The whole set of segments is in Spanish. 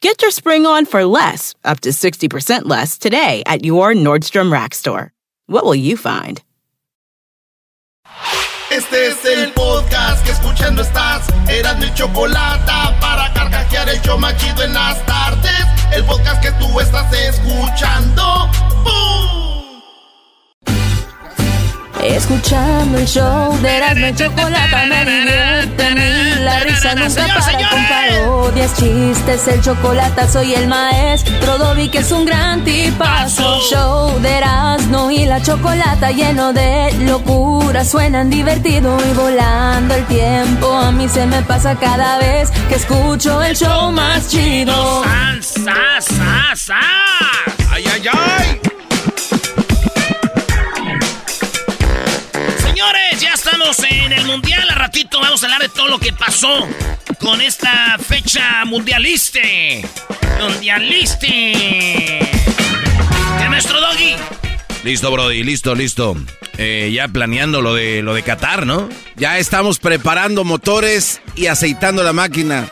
Get your spring on for less, up to 60% less, today at your Nordstrom Rack store. What will you find? Este es el podcast que escuchando estás. Eran mi chocolate para carcajear el en las tardes. El podcast que tú estás escuchando. ¡Bum! Escuchando el show de Erasmo y Chocolata me divierte mí. La risa nunca para con parodias, chistes El chocolate soy el maestro Dobby que es un gran tipazo. Show de Erasmo y la Chocolata Lleno de locura Suenan divertido y volando el tiempo. A mí se me pasa cada vez que escucho el show más chido. ¡Ay, ay, ay! Estamos en el Mundial. A ratito vamos a hablar de todo lo que pasó con esta fecha mundialiste. Mundialiste. ¿Qué, maestro Doggy? Listo, Brody, listo, listo. Eh, ya planeando lo de lo de Qatar, ¿no? Ya estamos preparando motores y aceitando la máquina.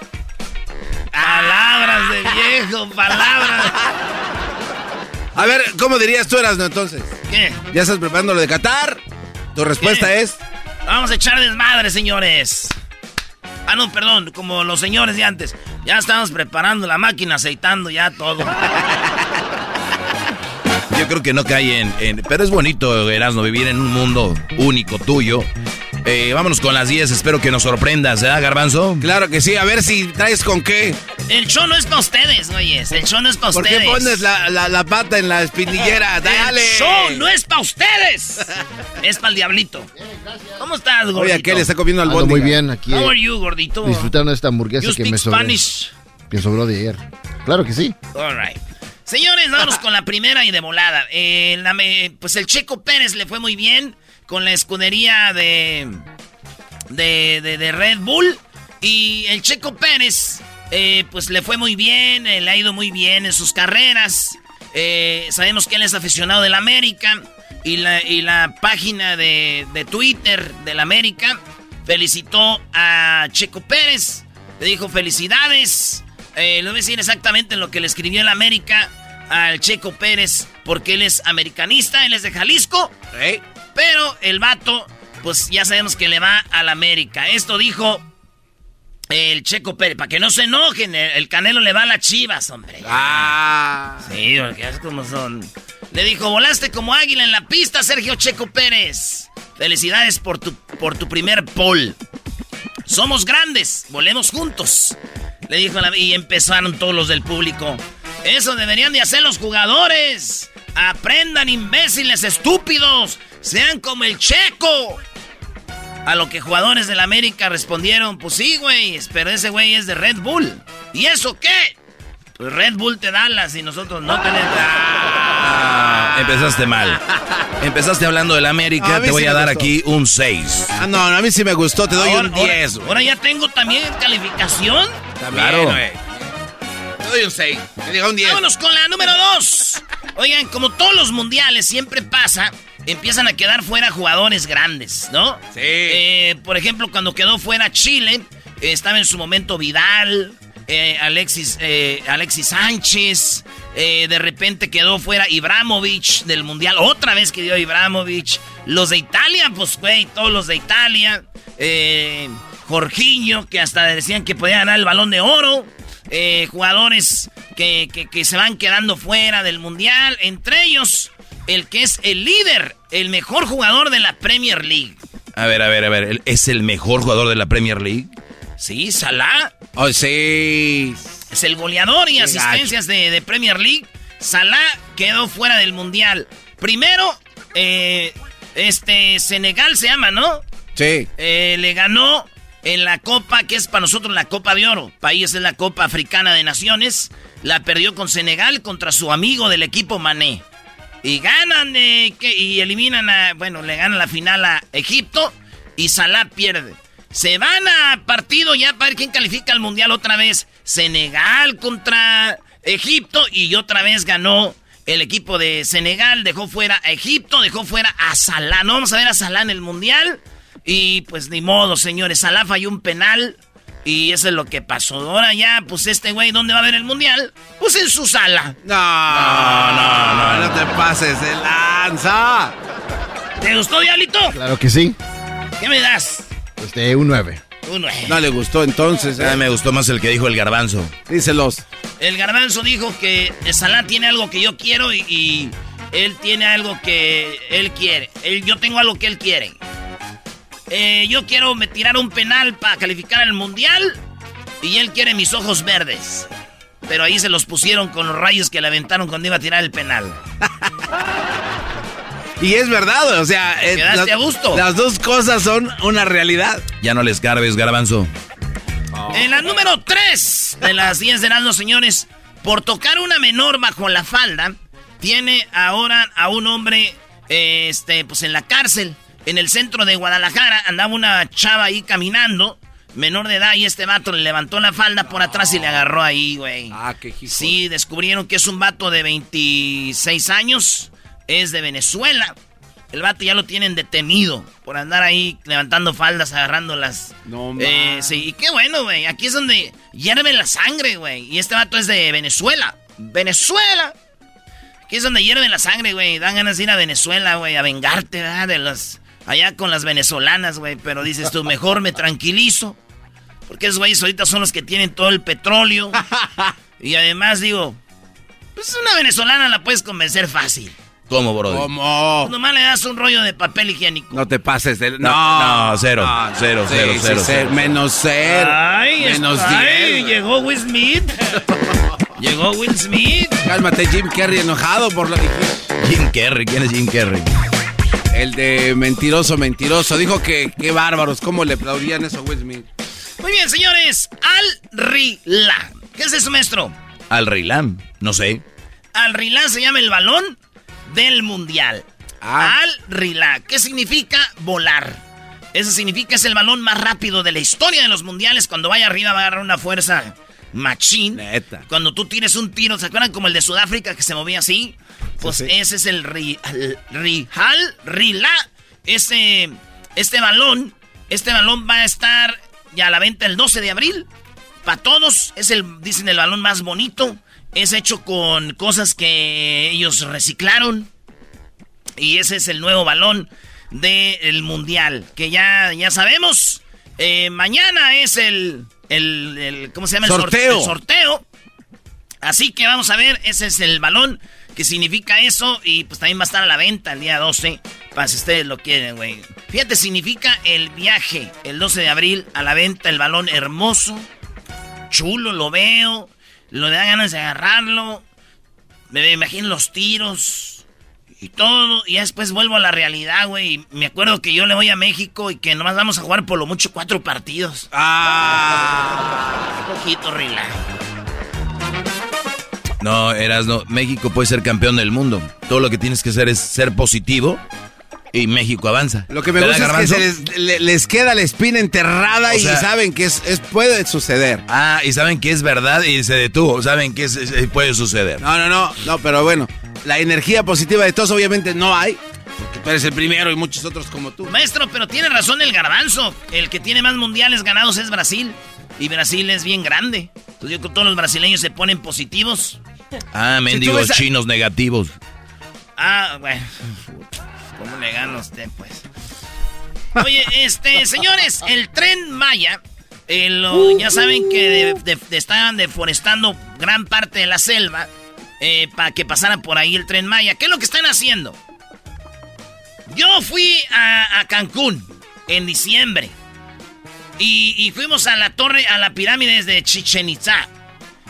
Palabras de viejo, palabras. A ver, ¿cómo dirías tú, Erasno, entonces? ¿Qué? ¿Ya estás preparando lo de Qatar? Tu respuesta ¿Qué? es... Vamos a echar desmadre, señores. Ah, no, perdón, como los señores de antes. Ya estamos preparando la máquina, aceitando ya todo. Yo creo que no cae en, Pero es bonito, Erasno, vivir en un mundo único tuyo. Eh, vámonos con las 10, espero que nos sorprendas, ¿eh, Garbanzo? Claro que sí, a ver si traes con qué. El show no es para ustedes, güeyes. El show no es para ¿Por ustedes. qué pones la, la- la pata en la espinillera? ¡Dale! El show no es para ustedes. es para el diablito. ¿Cómo estás, gordito? Oye, aquel está comiendo al Ando muy bien aquí. How eh, are you, gordito? disfrutando de esta hamburguesa You que me sobró, Spanish. que sobró de ayer. Claro que sí. All right. Señores, vámonos con la primera y de volada. Eh, la me- pues el Checo Pérez le fue muy bien con la escudería de, de, de- Red Bull. Y el Checo Pérez, eh, pues le fue muy bien, eh, le ha ido muy bien en sus carreras. Eh, sabemos que él es aficionado del América. Y la, y la página de, de Twitter del América felicitó a Checo Pérez. Le dijo felicidades. Eh, le voy a decir exactamente lo que le escribió el América al Checo Pérez, porque él es americanista, él es de Jalisco. Pero el vato, pues ya sabemos que le va al América. Esto dijo el Checo Pérez, para que no se enojen, el, el Canelo le va a las chivas, hombre. Ah. Sí, porque es como son. Le dijo, volaste como águila en la pista, Sergio Checo Pérez. Felicidades por tu, por tu primer pole. Somos grandes, volemos juntos. Le dijo la- y empezaron todos los del público. Eso deberían de hacer los jugadores. Aprendan, imbéciles estúpidos. Sean como el Checo. A lo que jugadores del América respondieron, pues sí, güey, pero ese güey es de Red Bull. ¿Y eso qué? Pues Red Bull te da las y nosotros no tenemos... Ah, empezaste mal. Empezaste hablando del América, te voy sí a dar gustó. aquí un 6. Ah, no, no, a mí sí me gustó, te doy Ahora- un ahora- 10. Ahora, ya tengo también calificación. Claro. Te doy un 6. Te digo un 10. Vámonos con la número dos. Oigan, como todos los mundiales siempre pasa, empiezan a quedar fuera jugadores grandes, ¿no? Sí. Eh, por ejemplo, cuando quedó fuera Chile, eh, estaba en su momento Vidal, eh, Alexis, eh, Alexis Sánchez, de repente quedó fuera Ibrahimovic del mundial, otra vez quedó Ibrahimovic. Los de Italia, pues, güey, todos los de Italia. Eh, Jorginho, que hasta decían que podía ganar el balón de oro. Eh, jugadores que, que- que se van quedando fuera del mundial. Entre ellos, el que es el líder, el mejor jugador de la Premier League. A ver, a ver, a ver. ¿Es el mejor jugador de la Premier League? Sí, Salah. Oh, sí. Es el goleador y asistencias de, Premier League. Salah quedó fuera del Mundial. Primero, eh, este, Senegal se llama, ¿no? Sí. Eh, le ganó en la Copa, que es para nosotros la Copa de Oro. País es la Copa Africana de Naciones. La perdió con Senegal contra su amigo del equipo Mané. Y ganan eh, y eliminan a. Bueno, le ganan la final a Egipto y Salah pierde. Se van a partido ya para ver quién califica al mundial otra vez. Senegal contra Egipto y otra vez ganó el equipo de Senegal. Dejó fuera a Egipto, dejó fuera a Salah. No vamos a ver a Salah en el mundial. Y pues ni modo, señores. Salah falló un penal. Y eso es lo que pasó. Ahora ya, pues este güey, ¿dónde va a ver el mundial? Pues en su sala. No, no, no, no, no te pases de lanza. ¿Te gustó, Diablito? Claro que sí. ¿Qué me das? Este, un 9. Un 9. No le gustó entonces. ¿eh? me gustó más el que dijo el garbanzo. Díselos. El garbanzo dijo que Salah tiene algo que yo quiero y, él tiene algo que él quiere. Él, yo tengo algo que él quiere. Eh, yo quiero me tirar un penal para calificar al mundial y él quiere mis ojos verdes. Pero ahí se los pusieron con los rayos que le aventaron cuando iba a tirar el penal. y es verdad, o sea, eh, las, a gusto. las dos cosas son una realidad. Ya no les garbes, garbanzo. En la número 3 de las 10 de los señores, por tocar una menor bajo la falda, tiene ahora a un hombre este, pues en la cárcel en el centro de Guadalajara andaba una chava ahí caminando, menor de edad, y este vato le levantó la falda por atrás y le agarró ahí, güey. Ah, qué hijo. Sí, descubrieron que es un vato de 26 años, es de Venezuela. El vato ya lo tienen detenido por andar ahí levantando faldas, agarrándolas. No eh, Sí, y qué bueno, güey. Aquí es donde hierve la sangre, güey. Y este vato es de Venezuela. ¡Venezuela! Aquí es donde hierve la sangre, güey. Dan ganas de ir a Venezuela, güey, a vengarte, ¿verdad? De los allá con las venezolanas, güey. Pero dices tú, mejor me tranquilizo. Porque esos güeyes ahorita son los que tienen todo el petróleo. y además digo, pues una venezolana la puedes convencer fácil. ¿Cómo, bro? ¿Cómo? Pues nomás le das un rollo de papel higiénico. No te pases de... No, no, cero, cero, cero, cero, Menos cero. Ay, menos ay, llegó Will Smith. llegó Will Smith. Cálmate, Jim Carrey enojado por la... Jim Carrey, ¿quién es Jim Carrey? El de mentiroso, mentiroso. Dijo que qué bárbaros, cómo le aplaudían eso a Will Smith. Muy bien, señores. Al Rila. ¿Qué es eso, maestro? Al Rilam, no sé. Al Rila se llama el balón del mundial. Ah. Al Rila. ¿Qué significa volar? Eso significa es el balón más rápido de la historia de los mundiales. Cuando vaya arriba va a agarrar una fuerza machín. Neta. Cuando tú tires un tiro, ¿se acuerdan como el de Sudáfrica que se movía así? Pues ese es el Rihal, Rila. Este, este balón, este balón va a estar ya a la venta el 12 de abril. Para todos, es el, dicen, el balón más bonito. Es hecho con cosas que ellos reciclaron. Y ese es el nuevo balón del mundial. Que ya, ya sabemos. Eh, mañana es el, el, ¿Cómo se llama? El sorteo. el sorteo. Así que vamos a ver. Ese es el balón que significa eso. Y pues también va a estar a la venta el día 12. Para si ustedes lo quieren, güey. Fíjate, significa el viaje. El 12 de abril a la venta el balón hermoso. Chulo, lo veo. Lo da ganas de agarrarlo. Me imagino los tiros. Y todo. Y después vuelvo a la realidad, güey. Me acuerdo que yo le voy a México y que nomás vamos a jugar por lo mucho cuatro partidos. Ah. Un poquito. No, Erasno, México puede ser campeón del mundo. Todo lo que tienes que hacer es ser positivo y México avanza. Lo que me gusta es que les, queda la espina enterrada y saben que es, puede suceder. Ah, y saben que es verdad y se detuvo. Saben que puede suceder. No, no, no, no, pero bueno, la energía positiva de todos obviamente no hay. Porque tú eres el primero y muchos otros como tú. Maestro, pero tiene razón el garbanzo. El que tiene más mundiales ganados es Brasil. Y Brasil es bien grande. Entonces yo creo que todos los brasileños se ponen positivos. Ah, mendigos chinos negativos. Ah, bueno. ¿Cómo le gana usted, pues? Oye, este, señores, el tren Maya, eh, ya saben que estaban deforestando gran parte de la selva eh, para que pasara por ahí el tren Maya. ¿Qué es lo que están haciendo? Yo fui a, Cancún en diciembre. Y, fuimos a la torre, a la pirámide de Chichen Itza.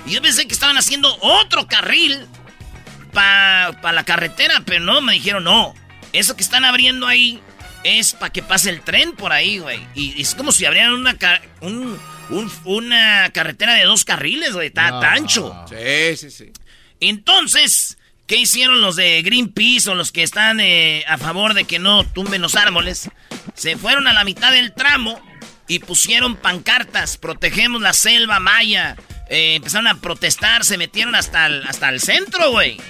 Y yo pensé que estaban haciendo otro carril para la carretera, pero no, me dijeron no. Eso que están abriendo ahí es para que pase el tren por ahí, güey. Y, es como si abrieran una, una carretera de dos carriles, güey. Está ancho. Sí, sí, sí. Entonces, ¿qué hicieron los de Greenpeace o los que están eh, a favor de que no tumben los árboles? Se fueron a la mitad del tramo y pusieron pancartas, protegemos la selva maya. Eh, empezaron a protestar, se metieron hasta el, hasta el centro, güey.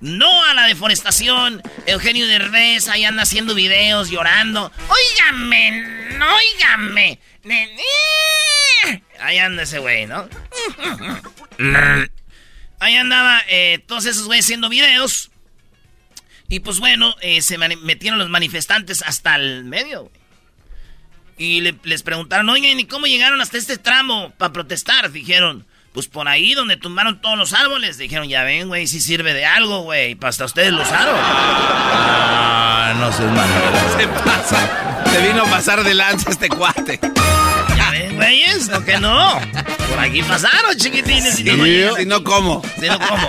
No a la deforestación. Eugenio Derbez ahí anda haciendo videos, llorando. Óigame, óigame. Ahí anda ese güey, ¿no? Ahí andaba eh, todos esos güeyes haciendo videos. Y pues bueno, eh, se metieron los manifestantes hasta el medio, güey. Y les preguntaron, oigan, ¿y cómo llegaron hasta este tramo para protestar? Dijeron, pues por ahí donde tumbaron todos los árboles. Dijeron, ya ven, güey, si sirve de algo, güey. Para hasta ustedes los usaron. Ah, no se manera. Se pasa. Se vino a pasar de lanza este cuate. Ya ven, güeyes, ¿no que no? Por aquí pasaron, chiquitines. Si no, si no, ¿cómo? Si no, ¿cómo?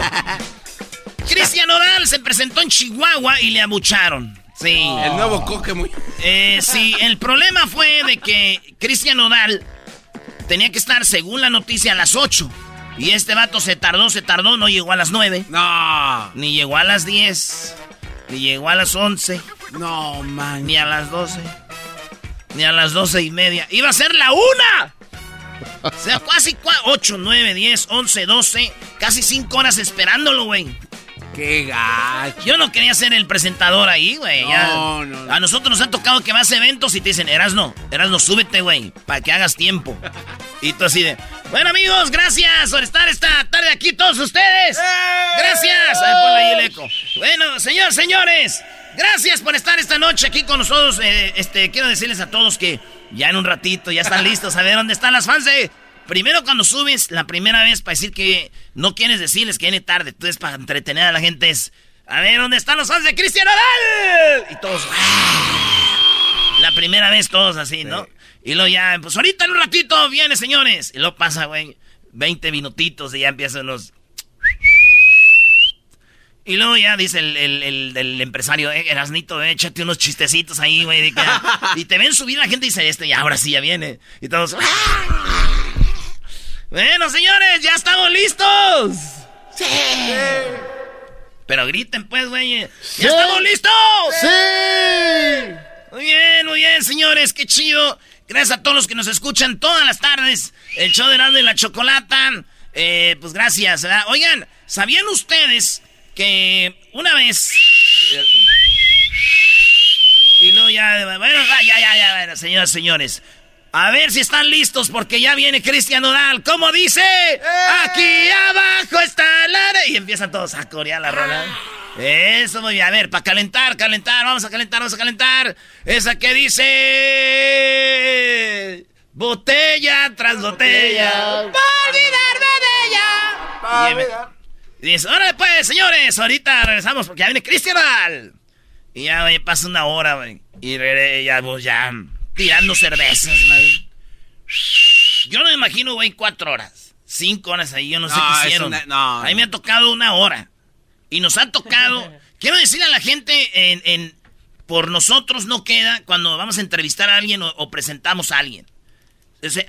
Cristian Oral se presentó en Chihuahua y le abucharon. Sí. El nuevo coque muy... Eh, sí, el problema fue de que Cristian Odal tenía que estar, según la noticia, a las 8. Y este vato se tardó, se tardó, no llegó a las 9. No. Ni llegó a las 10. Ni llegó a las 11. No, man. Ni a las 12. Ni a las 12 y media. ¡Iba a ser la una! O sea, casi 8, 9, 10, 11, 12. Casi 5 horas esperándolo, güey. Qué gacho. Yo no quería ser el presentador ahí, güey. No, no, A nosotros nos ha tocado que vas a eventos y te dicen, Erasno, Erasno, súbete, güey, para que hagas tiempo. y tú así de, bueno, amigos, gracias por estar esta tarde aquí todos ustedes. ¡Eh! Gracias. ahí el eco. Bueno, señores, señores, gracias por estar esta noche aquí con nosotros. Eh, este, quiero decirles a todos que ya en un ratito ya están listos a ver dónde están las fans de Primero cuando subes la primera vez para decir que no quieres decirles que viene tarde, entonces para entretener a la gente es, a ver, ¿dónde están los fans de Cristian Odal? Y todos, ¡ah! la primera vez todos así, ¿no? Y luego ya, pues ahorita en un ratito viene, señores. Y luego pasa, güey, 20 minutitos y ya empiezan los... Y luego ya dice el, el, empresario, eh, Erasnito, eh, échate unos chistecitos ahí, güey. Y te ven subir la gente y dice, este, ya, ahora sí, ya viene. Y todos... ¡ah! Bueno, señores, ya estamos listos. Sí. Pero griten, pues, güey. ¡Ya estamos listos! ¡Sí! Muy bien, muy bien, señores, qué chido. Gracias a todos los que nos escuchan todas las tardes. El show de Nando y la Chocolata. Eh, pues gracias. ¿verdad? Oigan, ¿sabían ustedes que una vez... Y luego ya... Bueno, ya, ya, ya, bueno, señoras, señores. A ver si están listos porque ya viene Cristian Odal. ¿Cómo dice? ¡Eh! Aquí abajo está la... Y empiezan todos a corear la rola. Eso, muy bien. A ver, para calentar, calentar. Vamos a calentar, vamos a calentar. Esa que dice... Botella tras botella. Para olvidarme de ella. Y dice, ahora pues, señores, ahorita regresamos porque ya viene Cristian Odal. Y ya, pasa una hora, güey. Y ya, pues, ya tirando cervezas, madre. Yo no me imagino, güey, cuatro horas. Cinco horas ahí, yo no, sé qué hicieron. no, a mí me ha tocado una hora. Y nos ha tocado. quiero decirle a la gente, en, en, por nosotros no queda cuando vamos a entrevistar a alguien o, presentamos a alguien.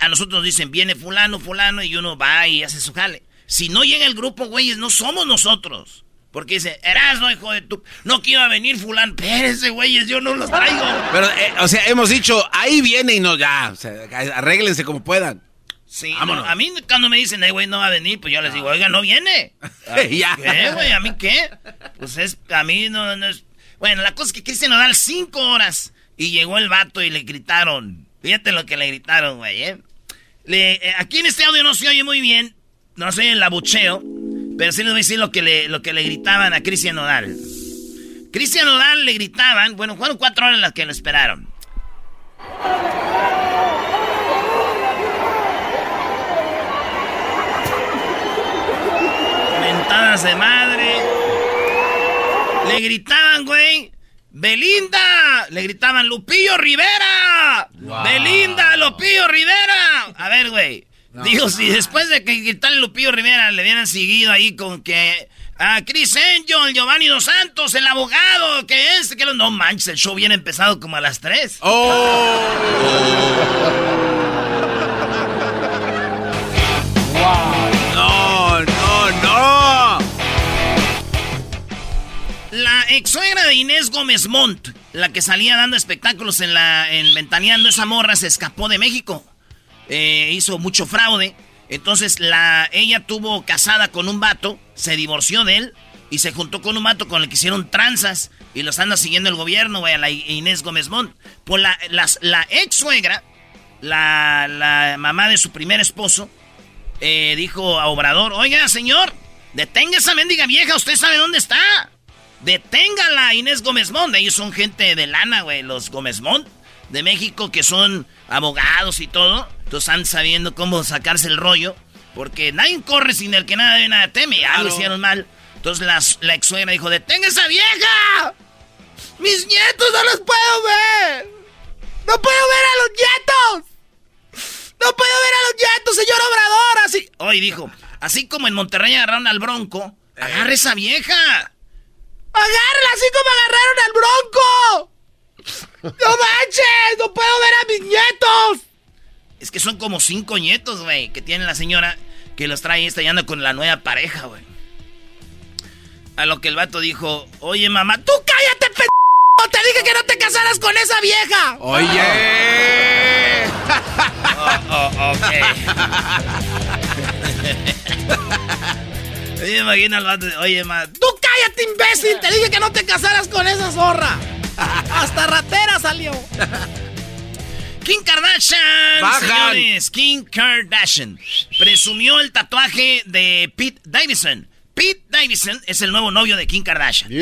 a nosotros nos dicen, viene fulano, fulano, y uno va y hace su jale. Si no llega el grupo, güeyes, no somos nosotros. Porque dice, no hijo de tu... No quiero venir fulano. Espérense, güeyes, yo no los traigo. Pero, eh, o sea, hemos dicho, ahí viene y no, ya. O sea, arréglense como puedan. Sí, a mí cuando me dicen, eh, güey, no va a venir, pues yo les digo, oiga, no viene. ya. ¿Qué, güey? ¿A mí qué? Pues es, a mí no, es... Bueno, la cosa es que Cristian nos da cinco horas y llegó el vato y le gritaron. Fíjate lo que le gritaron, güey, ¿eh? Le, eh, aquí en este audio no se oye muy bien, no se oye el abucheo. Pero sí les voy a decir lo que le, lo que le gritaban a Cristian Nodal. Cristian Nodal le gritaban, bueno, fueron cuatro horas las que lo esperaron. Mentadas de madre. Le gritaban, güey. Belinda. Le gritaban Lupillo Rivera. Lupillo Rivera! A ver, güey. Digo, si después de que quitarle Lupillo Rivera le hubieran seguido ahí con que a Chris Angel, Giovanni Dos Santos, el abogado, que es, que no manches, el show viene empezado como a las 3. ¡Oh! ¡No, no, no! La ex suegra de Inés Gómez Montt, la que salía dando espectáculos en la en Ventaneando esa morra, se escapó de México. Eh, hizo mucho fraude. Entonces la, ella tuvo casada con un vato, se divorció de él y se juntó con un vato con el que hicieron tranzas y los anda siguiendo el gobierno, güey, a la Inés Gómez Montt. Por la, la ex suegra, la, la, mamá de su primer esposo, eh, dijo a Obrador, oiga señor, detenga esa mendiga vieja, usted sabe dónde está. Deténgala, Inés Gómez Montt. Ellos son gente de lana, güey, los Gómez Montt de México que son abogados y todo. Entonces están sabiendo cómo sacarse el rollo. Porque nadie corre sin el que nada de nada teme. Ya lo hicieron mal. Entonces la, la ex suegra dijo, ¡detenga esa vieja! ¡Mis nietos no los puedo ver! ¡No puedo ver a los nietos! ¡No puedo ver a los nietos, señor Obrador! Así. Hoy dijo, así como en Monterrey agarraron al bronco, eh. agarre esa vieja. ¡Agárrala así como agarraron al bronco! ¡No manches! ¡No puedo ver a mis nietos! Es que son como cinco nietos, güey, que tiene la señora que los trae estallando con la nueva pareja, güey. A lo que el vato dijo, oye mamá, tú cállate, p***! Te dije que no te casaras con esa vieja. Oye. oh, oh, ok. oye, imagina al vato, oye mamá, tú cállate, imbécil. Te dije que no te casaras con esa zorra. Hasta ratera salió. Kim Kardashian, señores, Kim Kardashian presumió el tatuaje de Pete Davidson. Pete Davidson es el nuevo novio de Kim Kardashian.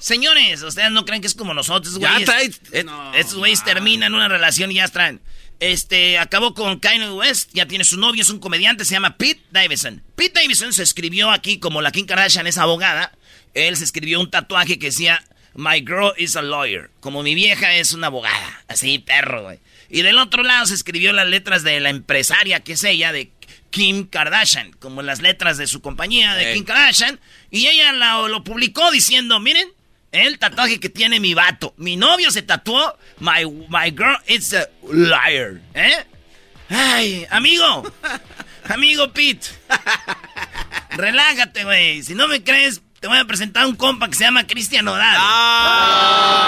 Señores, ustedes no creen que es como nosotros, güeyes. Eh, estos güeyes terminan una relación y ya están. Este, acabó con Kanye West, ya tiene su novio, es un comediante, se llama Pete Davidson. Pete Davidson se escribió aquí, como la Kim Kardashian es abogada, él se escribió un tatuaje que decía, My girl is a lawyer, como mi vieja es una abogada. Así, perro, güey. Y del otro lado se escribió las letras de la empresaria que es ella, de Kim Kardashian, como las letras de su compañía de Kim Kardashian. Y ella lo, publicó diciendo, miren, el tatuaje que tiene mi vato. Mi novio se tatuó, my, my girl is a liar. ¿Eh? Ay, amigo. amigo Pete. Relájate, güey. Si no me crees, te voy a presentar un compa que se llama Cristian Nodal. Ah,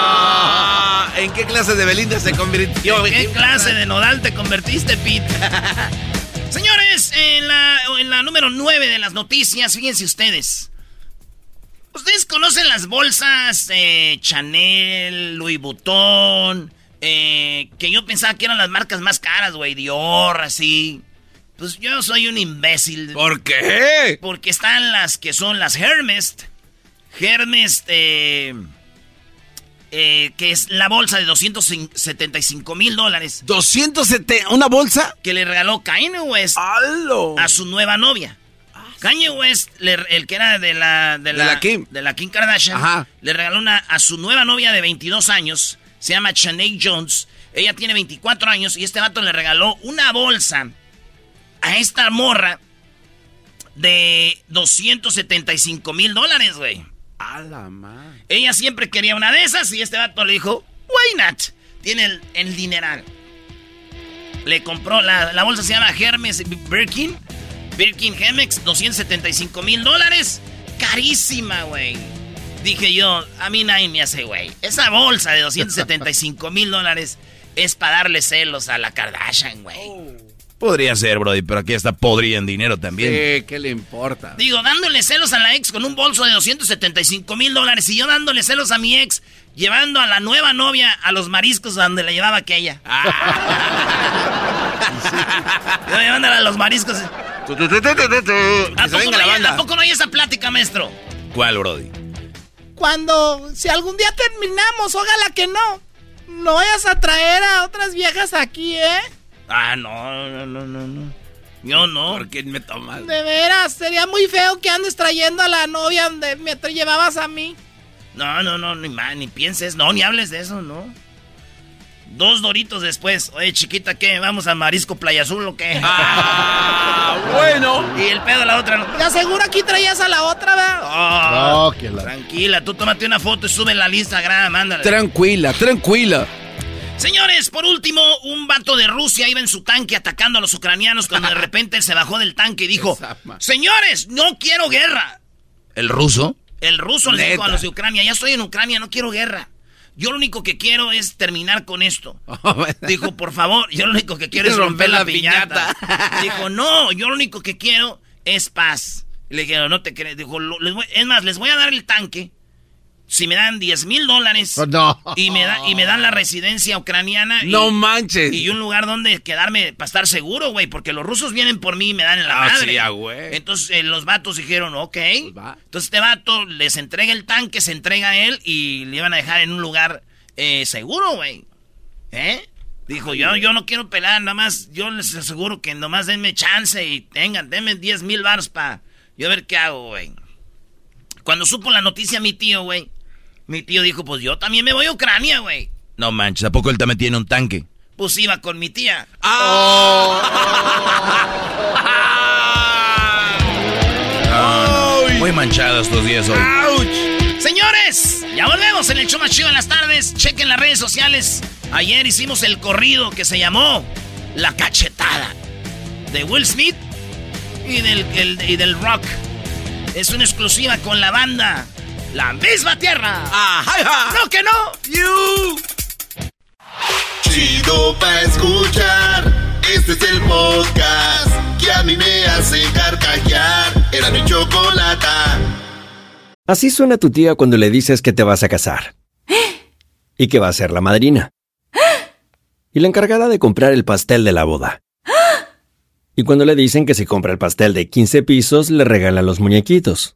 ¿En qué clase de Belinda se convirtió? ¿En qué clase de Nodal te convertiste, Pete? Señores, en la, en la número 9 de las noticias, fíjense ustedes. ¿Ustedes conocen las bolsas eh, Chanel, Louis Vuitton? Eh, que yo pensaba que eran las marcas más caras, güey, Dior, así. Pues yo soy un imbécil. ¿Por qué? Porque están las que son las Hermes. Hermes, eh, eh, que es la bolsa de 275 mil dólares. ¿270? ¿Una bolsa? Que le regaló Kanye West a su nueva novia. Kanye West, el que era de la, de la, Kim. De la Kim Kardashian, le regaló una a su nueva novia de 22 años. Se llama Shanae Jones. Ella tiene 24 años y este vato le regaló una bolsa a esta morra de 275 mil dólares, güey. A la madre. Ella siempre quería una de esas y este vato le dijo, why not? Tiene el, el dineral. Le compró, la, la, bolsa se llama Hermes Birkin. Birkin Hemex, 275 mil dólares. Carísima, güey. Dije yo, a mí nadie me hace, güey. Esa bolsa de 275 mil dólares es para darle celos a la Kardashian, güey. Oh. Podría ser, Brody, pero aquí está podría en dinero también. Sí, ¿qué le importa? Digo, dándole celos a la ex con un bolso de 275 mil dólares y yo dándole celos a mi ex, llevando a la nueva novia a los mariscos donde la llevaba aquella. Ah. yo llevándola a los mariscos. ¿A poco, no hay, ¿A poco no hay esa plática, maestro? ¿Cuál, Brody? Cuando, si algún día terminamos, ojalá que no. No vayas a traer a otras viejas aquí, ¿eh? Ah, no, no, no, no, no. Yo no. ¿Por qué me tomas? De veras, sería muy feo que andes trayendo a la novia donde me llevabas a mí. No, no, no, ni, ni pienses, no, ni hables de eso, no. Dos doritos después. Oye, chiquita, ¿qué? ¿Vamos a Marisco Playa Azul o qué? Ah, bueno. Y el pedo a la otra. ¿no? ¿Te aseguro aquí traías a la otra, ¿verdad? Oh, Tranquila, tú tómate una foto y sube en la lista, grande, ándale. Tranquila, tranquila. Señores, por último, un vato de Rusia iba en su tanque atacando a los ucranianos cuando de repente él se bajó del tanque y dijo, señores, no quiero guerra. ¿El ruso? El ruso le dijo a los de Ucrania, ya estoy en Ucrania, no quiero guerra. Yo lo único que quiero es terminar con esto. Dijo, por favor, yo lo único que quiero es romper la, piñata. Dijo, no, yo lo único que quiero es paz. le dijeron, no te crees. Dijo, es más, les voy a dar el tanque si me dan 10 mil dólares oh, y, me da, y me dan la residencia ucraniana. no manches. Y un lugar donde quedarme para estar seguro, güey, porque los rusos vienen por mí y me dan en la ah, madre. güey. Entonces eh, los vatos dijeron, ok. Pues Entonces este vato les entrega el tanque, se entrega a él y le iban a dejar en un lugar eh, seguro, güey. ¿Eh? Dijo, yo, yo no quiero pelar, nada más, yo les aseguro que nomás denme chance y tengan, denme 10 mil bars para yo ver qué hago, güey. Cuando supo la noticia mi tío, güey, mi tío dijo, pues yo también me voy a Ucrania, güey. No manches, ¿a poco él también tiene un tanque? Pues iba con mi tía. ¡Oh! muy manchados estos días hoy. Señores, ya volvemos en el show más chido en las tardes. Chequen las redes sociales. Ayer hicimos el corrido que se llamó La Cachetada. De Will Smith y del, y del rock. Es una exclusiva con la banda la misma tierra. Ajá, No que no. You. Chido pa escuchar. Este es el podcast que a mí me hace carcajear. Era mi chocolata. Así suena tu tía cuando le dices que te vas a casar. Y que va a ser la madrina. Y la encargada de comprar el pastel de la boda. Y cuando le dicen que si compra el pastel de 15 pisos, le regalan los muñequitos.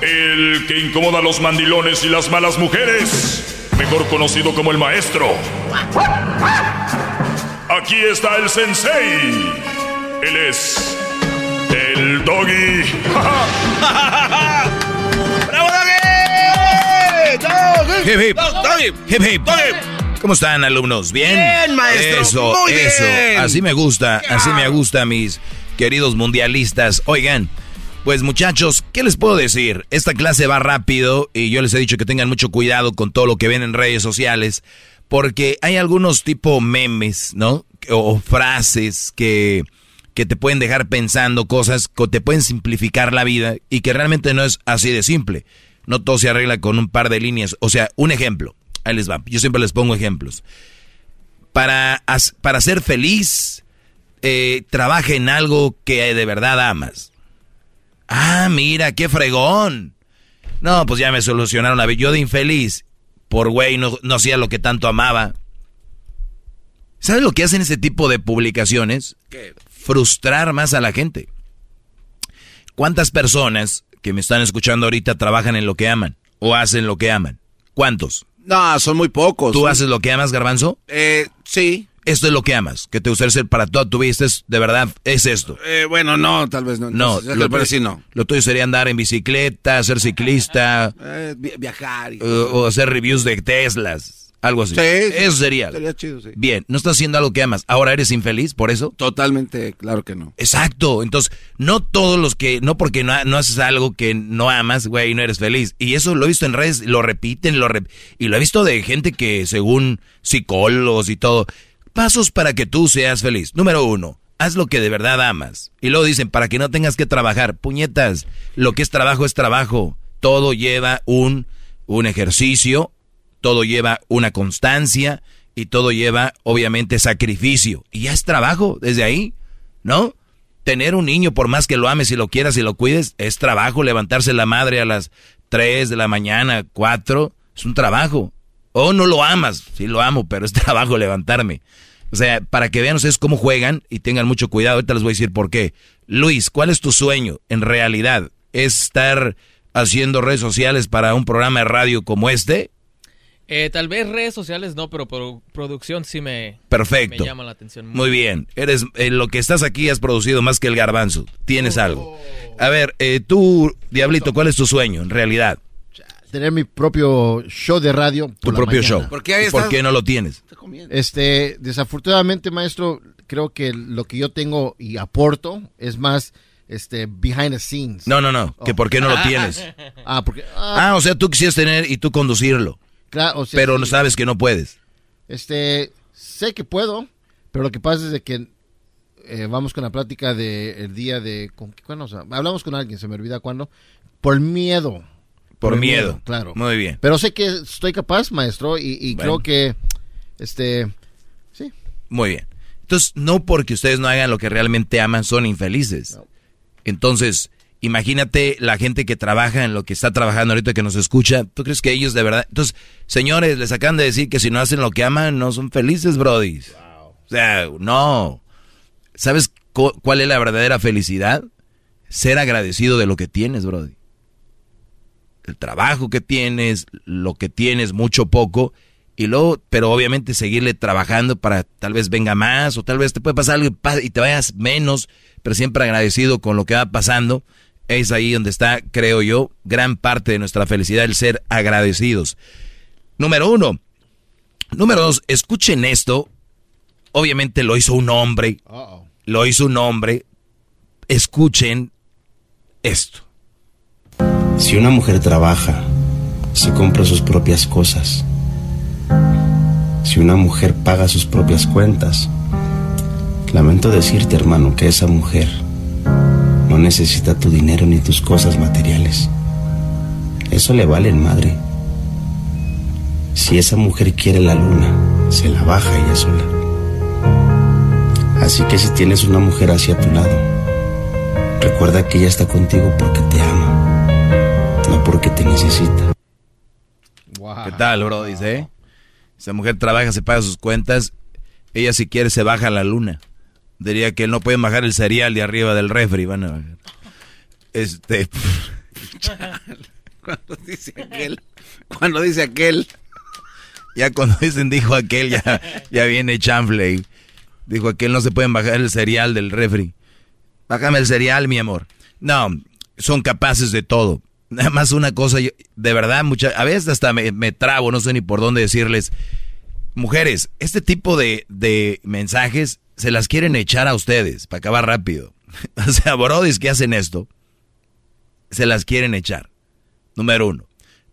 El que incomoda a los mandilones y las malas mujeres, mejor conocido como el maestro. Aquí está el sensei. Él es el doggy. ¡Bravo, doggy! Hip, hip. Doggy. Hip, hip. ¿Cómo están, alumnos? ¿Bien? Bien, maestro. Eso, Muy eso. bien. Así me gusta, así me gusta, mis queridos mundialistas. Oigan, pues muchachos, ¿qué les puedo decir? Esta clase va rápido y yo les he dicho que tengan mucho cuidado con todo lo que ven en redes sociales, porque hay algunos tipo memes, ¿no? O frases que, que te pueden dejar pensando cosas, que te pueden simplificar la vida y que realmente no es así de simple. No todo se arregla con un par de líneas. O sea, un ejemplo. Ahí les va. Yo siempre les pongo ejemplos. Para, para ser feliz, eh, trabaja en algo que de verdad amas. Ah, mira, qué fregón. No, pues ya me solucionaron la vida. Yo de infeliz, por güey, no, no hacía lo que tanto amaba. ¿Sabes lo que hacen ese tipo de publicaciones? Frustrar más a la gente. ¿Cuántas personas que me están escuchando ahorita trabajan en lo que aman o hacen lo que aman? ¿Cuántos? No, son muy pocos. ¿Tú haces lo que amas, Garbanzo? Eh, sí. Esto es lo que amas, que te gustaría ser para toda tu vida. Esto es, de verdad, es esto. Eh, bueno, no, tal vez no. No, Entonces, lo, pero tuyo- sí no. lo tuyo sería andar en bicicleta, ser ciclista, Eh, vi- viajar. y- o, o hacer reviews de Teslas, algo así. Sí, sí. Eso sería. Sería chido, sí. Bien, no estás haciendo algo que amas. Ahora eres infeliz por eso. Totalmente, claro que no. Exacto. Entonces, no todos los que, no porque no, no haces algo que no amas, güey, no eres feliz. Y eso lo he visto en redes, lo repiten, lo rep- y lo he visto de gente que, según psicólogos y todo, pasos para que tú seas feliz. Número uno, haz lo que de verdad amas. Y luego dicen, para que no tengas que trabajar. Puñetas, lo que es trabajo es trabajo. Todo lleva un, un ejercicio, todo lleva una constancia y todo lleva, obviamente, sacrificio. Y ya es trabajo desde ahí, ¿no? Tener un niño, por más que lo ames y lo quieras y lo cuides, es trabajo. Levantarse la madre a las 3 de la mañana, 4, es un trabajo. O no lo amas, sí lo amo, pero es trabajo levantarme. O sea, para que vean ustedes cómo juegan y tengan mucho cuidado, ahorita les voy a decir por qué. Luis, ¿cuál es tu sueño en realidad? ¿Es estar haciendo redes sociales para un programa de radio como este? Eh, tal vez redes sociales no, pero produ- producción sí me, Perfecto. me llama la atención. Muy bien. Eres en lo que estás aquí has producido más que el garbanzo. Tienes algo. A ver, eh, tú, Diablito, ¿cuál es tu sueño en realidad? Tener mi propio show de radio. Tu por propio mañana. show. ¿Y ¿Por qué no lo tienes? Este, desafortunadamente, maestro, creo que lo que yo tengo y aporto es más, este, behind the scenes. No, no, no. Que por qué no lo tienes. Ah, porque, Ah, o sea, tú quisieras tener y tú conducirlo. claro, o sea, Pero sí. no sabes que no puedes. Este, sé que puedo, pero lo que pasa es de que eh, vamos con la plática del día de, ¿con qué- cuándo? O sea, hablamos con alguien, se me olvida cuándo, por miedo. Por miedo. claro. Muy bien. Pero sé que estoy capaz, maestro, y, y Bueno. creo que, este, Muy bien. Entonces, no porque ustedes no hagan lo que realmente aman, son infelices. Entonces, imagínate la gente que trabaja en lo que está trabajando ahorita que nos escucha. ¿Tú crees que ellos de verdad? Entonces, señores, les acaban de decir que si no hacen lo que aman, no son felices, Brody. O sea, no. ¿Sabes cu- cuál es la verdadera felicidad? Ser agradecido de lo que tienes, Brody. El trabajo que tienes, lo que tienes, mucho poco, y luego, pero obviamente seguirle trabajando para tal vez venga más, o tal vez te puede pasar algo y te vayas menos, pero siempre agradecido con lo que va pasando. Es ahí donde está, creo yo, gran parte de nuestra felicidad, el ser agradecidos. Número uno. Número dos, escuchen esto. Obviamente lo hizo un hombre. Lo hizo un hombre. Escuchen esto. Si una mujer trabaja, se compra sus propias cosas. Si una mujer paga sus propias cuentas, lamento decirte, hermano, que esa mujer no necesita tu dinero ni tus cosas materiales. Eso le vale madre. Si esa mujer quiere la luna, se la baja ella sola. Así que si tienes una mujer hacia tu lado, recuerda que ella está contigo porque te ama, porque te necesita. ¿Qué tal, bro? Dice, ¿eh? Esa mujer trabaja, se paga sus cuentas. Ella si quiere se baja a la luna. Diría que no pueden bajar el cereal de arriba del refri. Van a bajar. Este... Cuando dice aquel. Cuando dice aquel. Ya cuando dicen dijo aquel, ya, ya viene chanfle. Dijo aquel, no se pueden bajar el cereal del refri. Bájame el cereal, mi amor. No, son capaces de todo. Nada más una cosa, de verdad, mucha, a veces hasta me, me trabo, no sé ni por dónde decirles. Mujeres, este tipo de, de mensajes se las quieren echar a ustedes para acabar rápido. O sea, brodis que hacen esto, se las quieren echar. Número uno.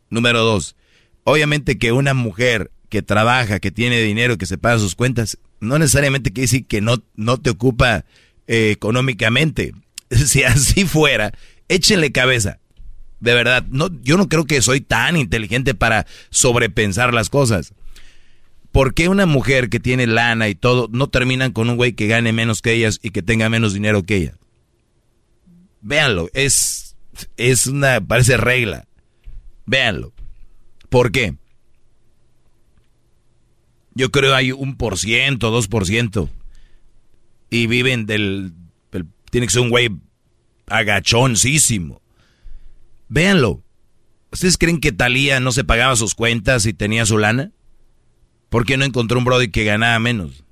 Número dos. Obviamente que una mujer que trabaja, que tiene dinero, que se paga sus cuentas, no necesariamente quiere decir que no, no te ocupa eh, económicamente. Si así fuera, échenle cabeza. De verdad, no, yo no creo que soy tan inteligente para sobrepensar las cosas. ¿Por qué una mujer que tiene lana y todo no terminan con un güey que gane menos que ellas y que tenga menos dinero que ella? Véanlo, es, es una, parece regla. Véanlo. ¿Por qué? Yo creo hay un por ciento, dos por ciento. Y viven del, Tiene que ser un güey agachoncísimo. Véanlo. ¿Ustedes creen que Talía no se pagaba sus cuentas y tenía su lana? ¿Por qué no encontró un brody que ganaba menos?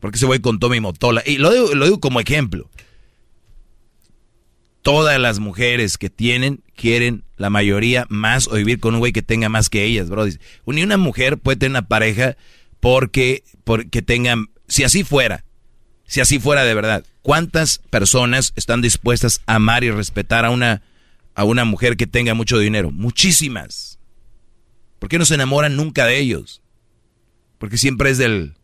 Porque ese güey contó mi motola. Y lo digo, lo como ejemplo. Todas las mujeres que tienen quieren la mayoría más o vivir con un güey que tenga más que ellas, brody. Ni una mujer puede tener una pareja porque, porque tengan, si así fuera, si así fuera de verdad, ¿cuántas personas están dispuestas a amar y respetar a una, a una mujer que tenga mucho dinero? Muchísimas. ¿Por qué no se enamoran nunca de ellos? Porque siempre es del...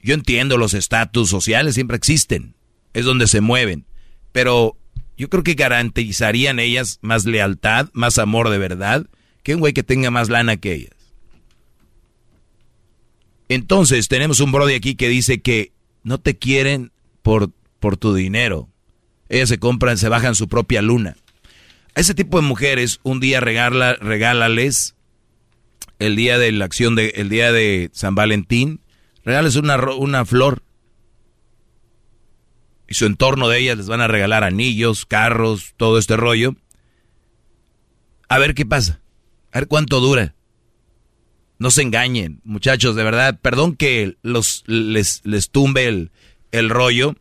Yo entiendo los estatus sociales, siempre existen, es donde se mueven, pero yo creo que garantizarían ellas más lealtad, más amor de verdad, que un güey que tenga más lana que ellas. Entonces, tenemos un brody aquí que dice que no te quieren por, por tu dinero. Ellas se compran, se bajan su propia luna. A ese tipo de mujeres, un día regala, regálales el día de la acción de, el día de San Valentín, regales una, una flor. Y su entorno de ellas les van a regalar anillos, carros, todo este rollo. A ver qué pasa. A ver cuánto dura. No se engañen, muchachos, de verdad. Perdón que los, les, les tumbe el, el rollo,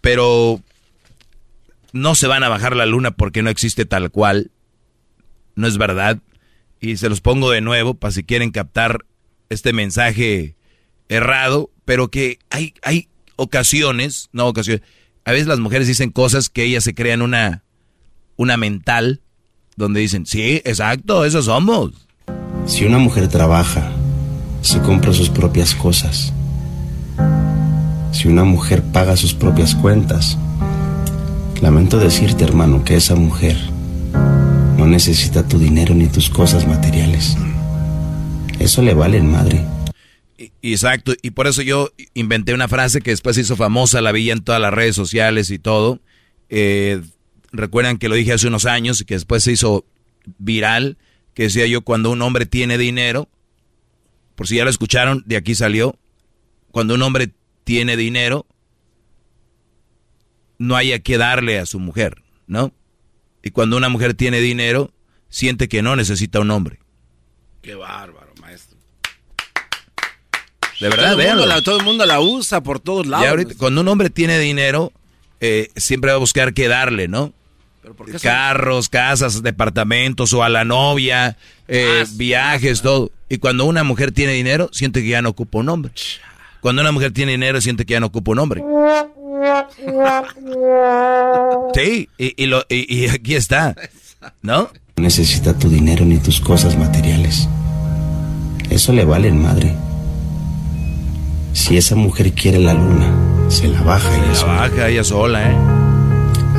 pero no se van a bajar la luna porque no existe tal cual. No es verdad. Y se los pongo de nuevo para si quieren captar este mensaje errado, pero que hay, hay ocasiones, no ocasiones, a veces las mujeres dicen cosas que ellas se crean una, una mental, donde dicen, sí, exacto, eso somos. Si una mujer trabaja, se compra sus propias cosas. Si una mujer paga sus propias cuentas, lamento decirte, hermano, que esa mujer no necesita tu dinero ni tus cosas materiales. Eso le vale madre. Exacto, y por eso yo inventé una frase que después se hizo famosa, la vi en todas las redes sociales y todo. Eh, recuerdan que lo dije hace unos años y que después se hizo viral que decía yo, cuando un hombre tiene dinero, por si ya lo escucharon, de aquí salió, cuando un hombre tiene dinero, no haya que darle a su mujer, ¿no? Y cuando una mujer tiene dinero, siente que no necesita un hombre. Qué bárbaro, maestro. De verdad, todo todo el mundo la usa por todos lados. cuando un hombre tiene dinero, eh, siempre va a buscar qué darle, ¿no? Carros, casas, departamentos o a la novia, eh, viajes, todo. Y cuando una mujer tiene dinero, siente que ya no ocupa un hombre. Cuando una mujer tiene dinero, siente que ya no ocupa un hombre. Sí, y, lo, y, aquí está, ¿no? No necesita tu dinero ni tus cosas materiales. Eso le vale en madre. Si esa mujer quiere la luna, se la baja ella sola. la baja ella sola, ¿eh?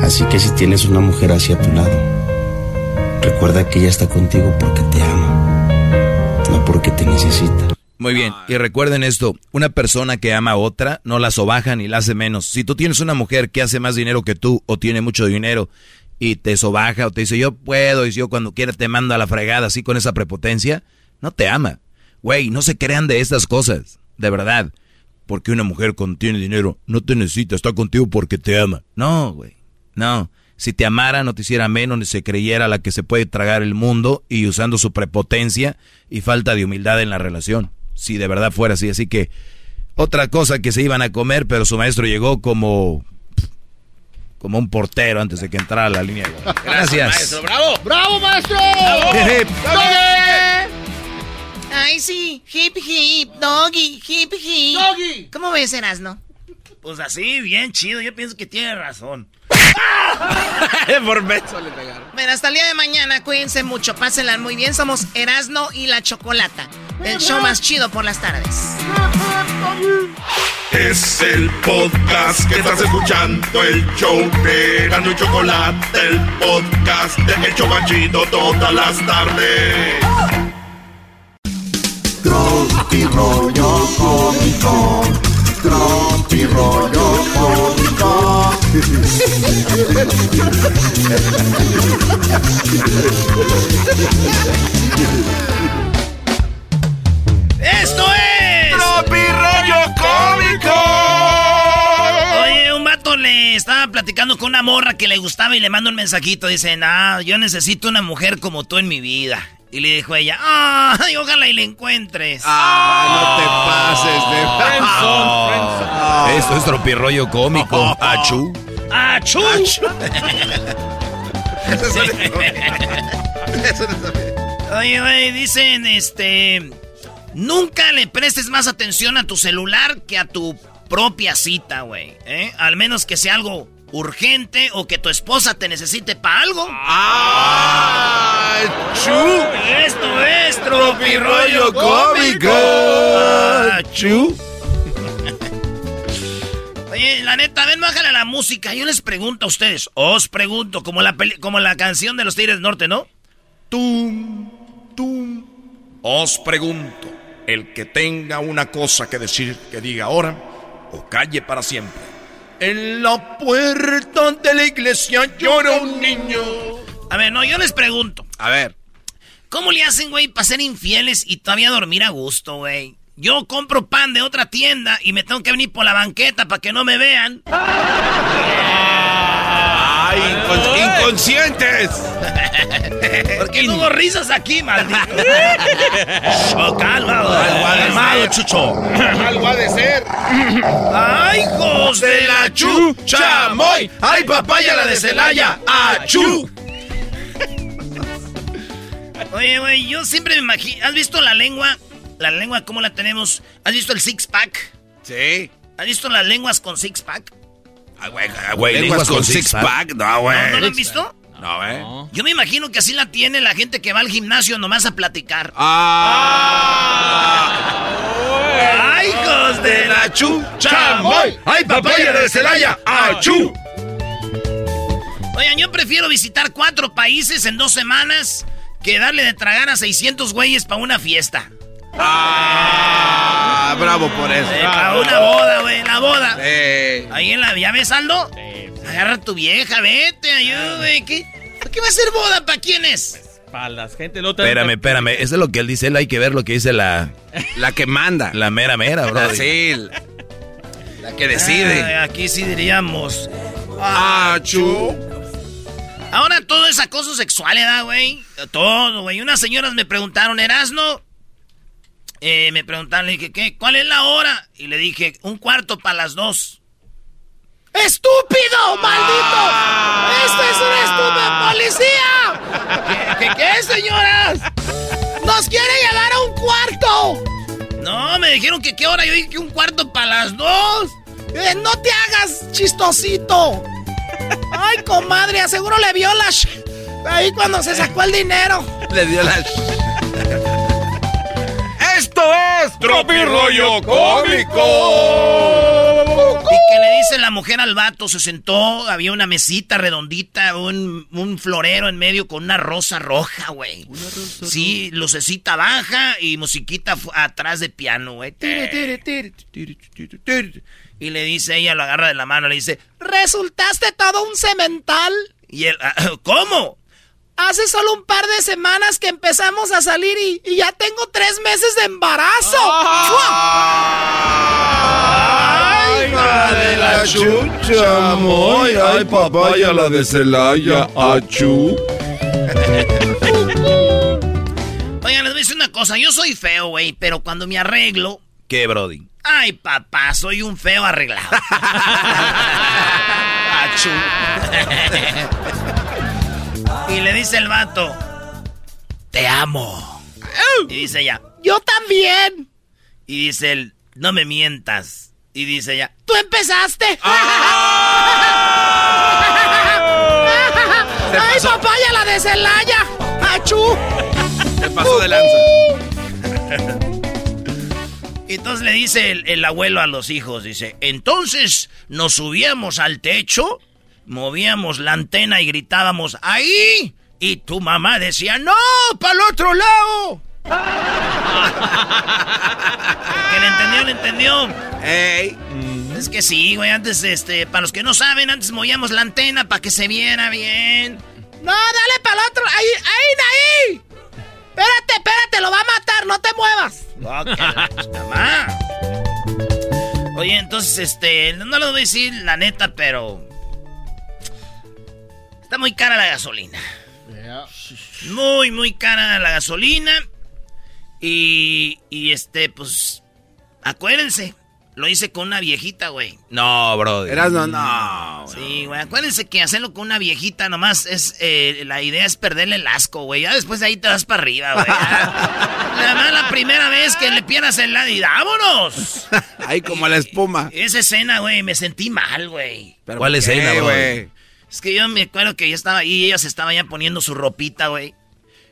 Así que si tienes una mujer hacia tu lado, recuerda que ella está contigo porque te ama, no porque te necesita. Muy bien, y recuerden esto, una persona que ama a otra no la sobaja ni la hace menos. Si tú tienes una mujer que hace más dinero que tú o tiene mucho dinero y te sobaja o te dice yo puedo y yo cuando quiera te mando a la fregada así con esa prepotencia, no te ama. Güey, no se crean de estas cosas, de verdad. Porque una mujer con tiene dinero no te necesita, está contigo porque te ama. No, güey. No, si te amara no te hiciera menos ni se creyera la que se puede tragar el mundo y usando su prepotencia y falta de humildad en la relación. Si de verdad fuera así, así que otra cosa que se iban a comer, pero su maestro llegó como como un portero antes de que entrara a la línea. Gracias. maestro, bravo. Bravo, maestro. Ay, sí, hip hip, doggy, hip hip. Doggy. ¿Cómo ves, Erasno? Pues así, bien chido. Yo pienso que tiene razón. Por beso le pegaron. Bueno, hasta el día de mañana, cuídense mucho, pásenla muy bien. Somos Erasno y la Chocolata, el show más chido por las tardes. Es el podcast que estás escuchando, el show de Erasno y Chocolate, el podcast de El Chocachito todas las tardes. Tropi rollo cómico, tropi rollo cómico ¡Esto es! ¡Tropi cómico! Le estaba platicando con una morra que le gustaba y le manda un mensajito. Dice, nah, yo necesito una mujer como tú en mi vida. Y le dijo ella, ay, ojalá y le encuentres. Ah, no te pases de Ah, Esto es tropirroyo cómico. Achú. ¡Achú! Oye, oye, dicen, este... Nunca le prestes más atención a tu celular que a tu propia cita, güey. ¿eh? Al menos que sea algo urgente o que tu esposa te necesite para algo. ¡Ah! ¡Achú! Esto es Tropirollo Cómico. ¡Achú! Oye, la neta, ven, bájale a la música. Yo les pregunto a ustedes, os pregunto, como la, peli- como la canción de los Tigres del Norte, ¿no? Tum, tum. Os pregunto, el que tenga una cosa que decir, que diga ahora o calle para siempre. En la puerta de la iglesia llora un niño. A ver, no, yo les pregunto. A ver. ¿Cómo le hacen, güey, para ser infieles y todavía dormir a gusto, güey? Yo compro pan de otra tienda y me tengo que venir por la banqueta para que no me vean. ¡Ay, incon- inconscientes! ¿Por qué no hubo risas aquí, maldito? Oh, calma, Algo ha calmado, chucho. Algo ha de ser. ¡Ay, hijos de la chu! ¡Chamoy! ¡Ay, papaya la de Celaya! ¡Achú! Oye, güey, yo siempre me imagino... ¿Has visto la lengua? La lengua, ¿cómo la tenemos? ¿Has visto el six-pack? Sí. ¿Has visto las lenguas con six-pack? Ah, güey, ah, güey, lenguas con six-pack. No, güey. ¿No, ¿No lo han visto? No, güey. Yo me imagino que así la tiene la gente que va al gimnasio nomás a platicar. Ah. ¡Ay, hijos de la chu! ¡Chamoy! ¡Ay, papaya de Celaya! ¡Achú! Oigan, yo prefiero visitar cuatro países en dos semanas que darle de tragar a 600 güeyes para una fiesta. Ah, bravo por eso. Eh, para una boda, güey, la boda. Sí. Ahí en la... ¿Ya ves, Aldo? Agarra a tu vieja, vete, ayúdame. ¿Qué, ¿Qué va a ser boda? ¿Para quién es? Para las gente no te Espérame, espérame. Eso es lo que él dice. Él hay que ver lo que dice la... La que manda. La mera mera, bro. Sí. La que decide. Ay, aquí sí diríamos... Achú. Ahora todo es acoso sexual, ¿verdad, güey? Todo, güey. Unas señoras me preguntaron, ¿Erasno? Eh, me preguntaron, le dije, ¿qué? ¿Cuál es la hora? Y le dije, un cuarto para las dos. ¡Estúpido, maldito! ¡Esto es un estúpido policía! ¿Qué, qué, qué, señoras? ¡Nos quiere llevar a un cuarto! No, me dijeron que qué hora. Yo dije que un cuarto para las dos. Eh, no te hagas chistosito. Ay, comadre, seguro le vio la... Ahí cuando se sacó el dinero. Le dio la... ¡Esto es Tropirollo Cómico! Y que le dice la mujer al vato, se sentó, había una mesita redondita, un, un florero en medio con una rosa roja, güey. Sí, lucecita baja y musiquita atrás de piano, güey. Tiri. Y le dice, ella lo agarra de la mano, le dice, ¿Resultaste todo un cemental? y él, "Ah, ¿cómo? Hace solo un par de semanas que empezamos a salir y, y ya tengo tres meses de embarazo. ¡Ay, de la chucha, moy! ¡Ay, papaya la de Celaya! ¡Achú! Oigan, les voy a decir una cosa, yo soy feo, güey, pero cuando me arreglo, ¿Qué, Brody? ay, papá, soy un feo arreglado. Achú. Y le dice el vato, te amo. Y dice ella, Yo también. y dice él, no me mientas. Y dice ella, Tú empezaste. ¡Ay, papaya la de Celaya! ¡Achú! Se pasó de lanza. Entonces le dice el, el abuelo a los hijos, dice, entonces nos subíamos al techo, movíamos la antena y gritábamos, ¡ahí! Y tu mamá decía, ¡no! ¡Para el otro lado! que le entendió, le entendió. Ey. Es que sí, güey, antes, este, para los que no saben, antes movíamos la antena para que se viera bien. No, dale para el otro. Ahí, ahí, ahí. Espérate, espérate, lo va a matar, no te muevas. Oye, entonces, este, no lo voy a decir la neta, pero... Está muy cara la gasolina. Muy, muy cara la gasolina. Y, y este, pues, acuérdense, lo hice con una viejita, güey. No, bro. Eras no, no. Sí, güey. Acuérdense que hacerlo con una viejita nomás es. Eh, la idea es perderle el asco, güey. Ya después de ahí te vas para arriba, güey. Además, la primera vez que le pierdas el lado y vámonos. Ahí como la espuma. Esa escena, güey, me sentí mal, güey. ¿Cuál escena, güey? Es que yo me acuerdo que yo estaba ahí y ella se estaba ya poniendo su ropita, güey.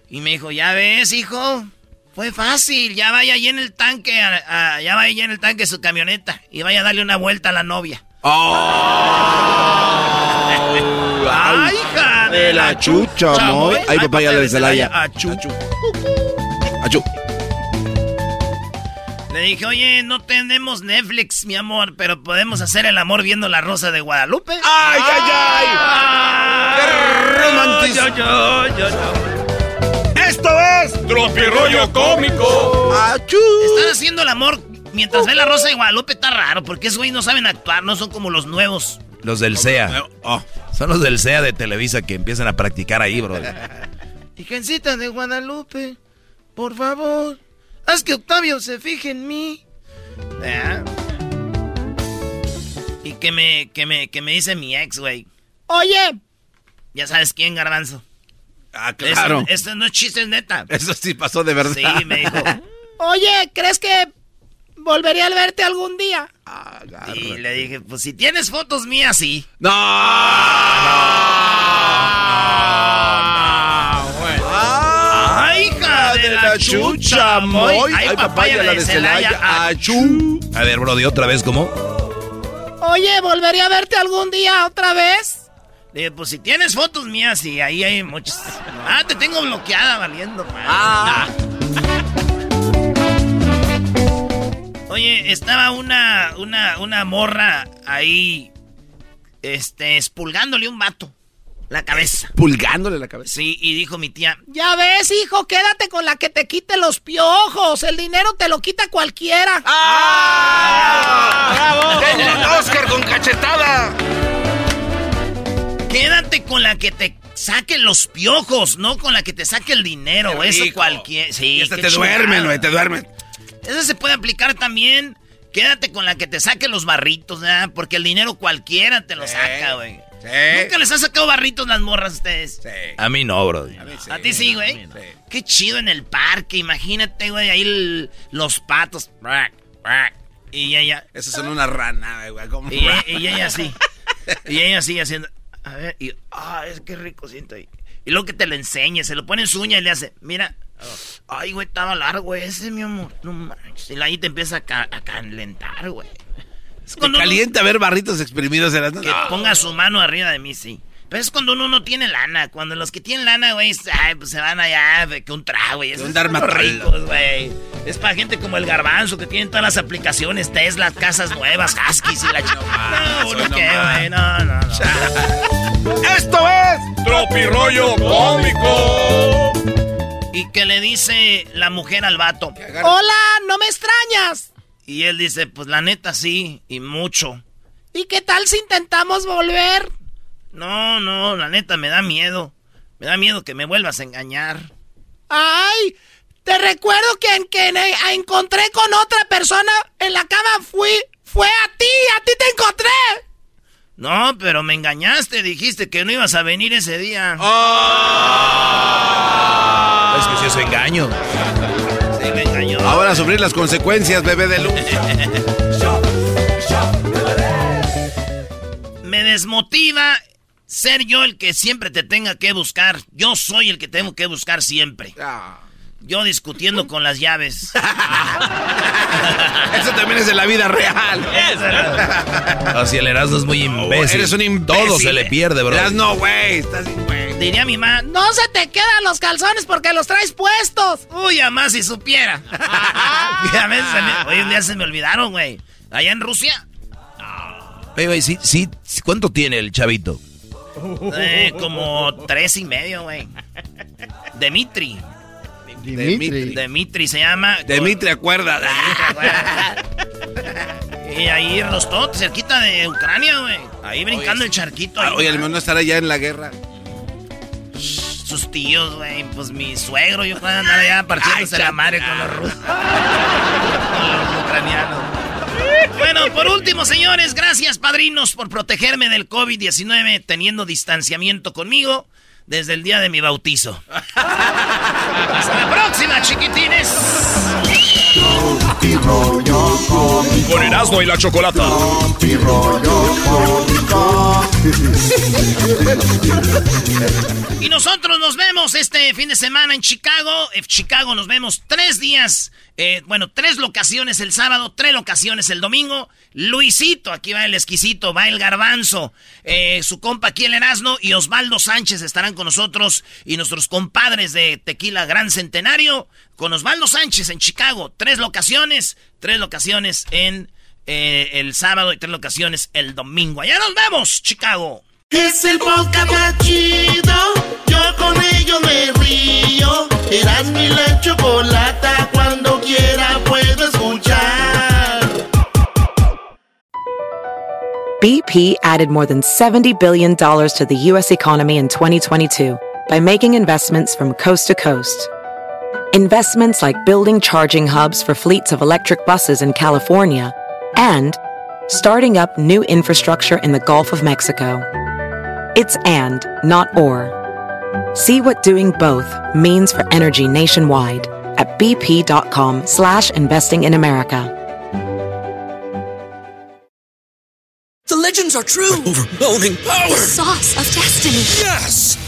Y me dijo, ya ves, hijo. Fue fácil, ya vaya ahí en el tanque, ya vaya ahí en el tanque su camioneta y vaya a darle una vuelta a la novia. Oh. ¡Ay, hija de la chucha, muy! Ay, papá, ya le Celaya. Achú. Achú. Le dije, oye, no tenemos Netflix, mi amor, pero podemos hacer el amor viendo la rosa de Guadalupe. ¡Ay, ay, ay! ¡Qué romántico! Esto es Tropirollo Cómico. ¡Achú! Están haciendo el amor mientras ve la rosa de Guadalupe, está raro, porque esos güey no saben actuar, no son como los nuevos. Los del CEA. Oh. Son los del CEA de Televisa que empiezan a practicar ahí, bro. Virgencita de Guadalupe, por favor, haz que Octavio se fije en mí. Ah. Y que me, que me, que me dice mi ex, güey. Oye. Ya sabes quién, Garbanzo. Ah, claro. Esto, esto no es chiste, es neta. Eso sí pasó de verdad. Sí, me dijo. Oye, ¿crees que volvería a verte algún día? y le dije, pues si tienes fotos mías, sí. No. ¡Ay, hija de la chucha, moy! ¡Ay, papaya la de Celaya! ¡Achú! A ver, Brody, otra vez, ¿cómo? Oye, ¿volvería a verte algún día otra vez? Dije, pues si tienes fotos mías, y ahí hay muchas. Ah, te tengo bloqueada, valiendo. madre. Ah. Oye, estaba una, una, una morra ahí, este, espulgándole un vato la cabeza. Pulgándole la cabeza. Sí, y dijo mi tía, Ya ves, hijo, quédate con la que te quite los piojos. El dinero te lo quita cualquiera. ¡Ah! ¡Denle un Oscar con cachetada! quédate con la que te saque los piojos, no con la que te saque el dinero. Qué Eso cualquier... Sí, Y hasta te duermen, güey, te duermen. Eso se puede aplicar también. Quédate con la que te saque los barritos, ¿verdad? Porque el dinero cualquiera te lo saca, güey. ¿Nunca les ha sacado barritos las morras a ustedes? A mí no, Brody. A ti sí, güey. Qué chido en el parque. Imagínate, güey, ahí el- los patos. Brac, brac. Y ella. Esas son una rana, güey. como- Y, ella- y ella así. Y ella así haciendo. A ver, y. Ah, es que rico siento ahí. Y luego que te lo enseñe, se lo pone en su uña y le hace. Mira. Ay, güey, estaba largo ese, mi amor. No manches. Y ahí te empieza a, ca- a calentar, güey. Es cuando uno- ver barritos exprimidos en las... que ponga su mano arriba de mí, sí. Pero es cuando uno no tiene lana. Cuando los que tienen lana, güey, pues se van allá de que un trago, güey. Esos Un son ricos, güey. Es para gente como el garbanzo que tienen todas las aplicaciones, Tesla, casas nuevas, Huskies y la ch... No, uno más. güey, no, no, no. ¡Esto es Tropirollo Cómico. Y que le dice la mujer al vato. Hola, ¿no me extrañas? Y él dice, pues la neta sí, y mucho. ¿Y qué tal si intentamos volver? No, no, la neta me da miedo. Me da miedo que me vuelvas a engañar. Ay, te recuerdo que en que ne- a- encontré con otra persona en la cama fui, fue a ti, a ti te encontré. No, pero me engañaste, dijiste que no ibas a venir ese día. Es que si es engaño. Ahora a sufrir las consecuencias, bebé de luz. Me desmotiva ser yo el que siempre te tenga que buscar. Yo soy el que tengo que buscar siempre. Yo discutiendo con las llaves. Eso también es de la vida real. Así el Erasmo es muy imbécil. Eres un imbécil. Todo se le pierde, bro. Eras no, güey. Estás güey. Diría mi mamá, no se te quedan los calzones porque los traes puestos. Uy, más si supiera. hoy un día se me olvidaron, güey. Allá en Rusia. Güey, sí, sí, ¿cuánto tiene el chavito? Eh, como tres y medio, güey. Dimitri. Dimitri. Dimitri se llama. Dimitri, acuerda. y ahí en los totes, cerquita de Ucrania, güey. Ahí brincando el charquito. Ah, oye, el no estará ya en la guerra. Sus tíos, güey. Pues mi suegro, yo puedo andar allá partiéndose la madre con los rusos. con los ucranianos. Bueno, por último, señores, gracias, padrinos, por protegerme del COVID-19 teniendo distanciamiento conmigo desde el día de mi bautizo. Hasta la próxima, chiquitines. Con Erasmo y la Chocolata. Y nosotros nos vemos este fin de semana en Chicago. En Chicago nos vemos tres días. Eh, bueno, tres locaciones el sábado, tres locaciones el domingo. Luisito, aquí va el exquisito, va el garbanzo. Eh, su compa aquí el Erasmo y Osvaldo Sánchez estarán con nosotros. Y nuestros compadres de Tequila Gran Centenario con Osvaldo Sánchez en Chicago. Tres locaciones, tres locaciones en eh, el sábado y tres locaciones el domingo. Allá nos vemos, Chicago. Es el podcast más chido. Yo con ello me río. Eras mi la chocolata. Cuando quiera puedo escuchar. BP added more than $70 billion to the U.S. economy in 2022 by making investments from coast to coast. Investments like building charging hubs for fleets of electric buses in California and starting up new infrastructure in the Gulf of Mexico. It's and, not or. See what doing both means for energy nationwide at bp.com slash investing in America. The legends are true. overwhelming power! The sauce of destiny. Yes!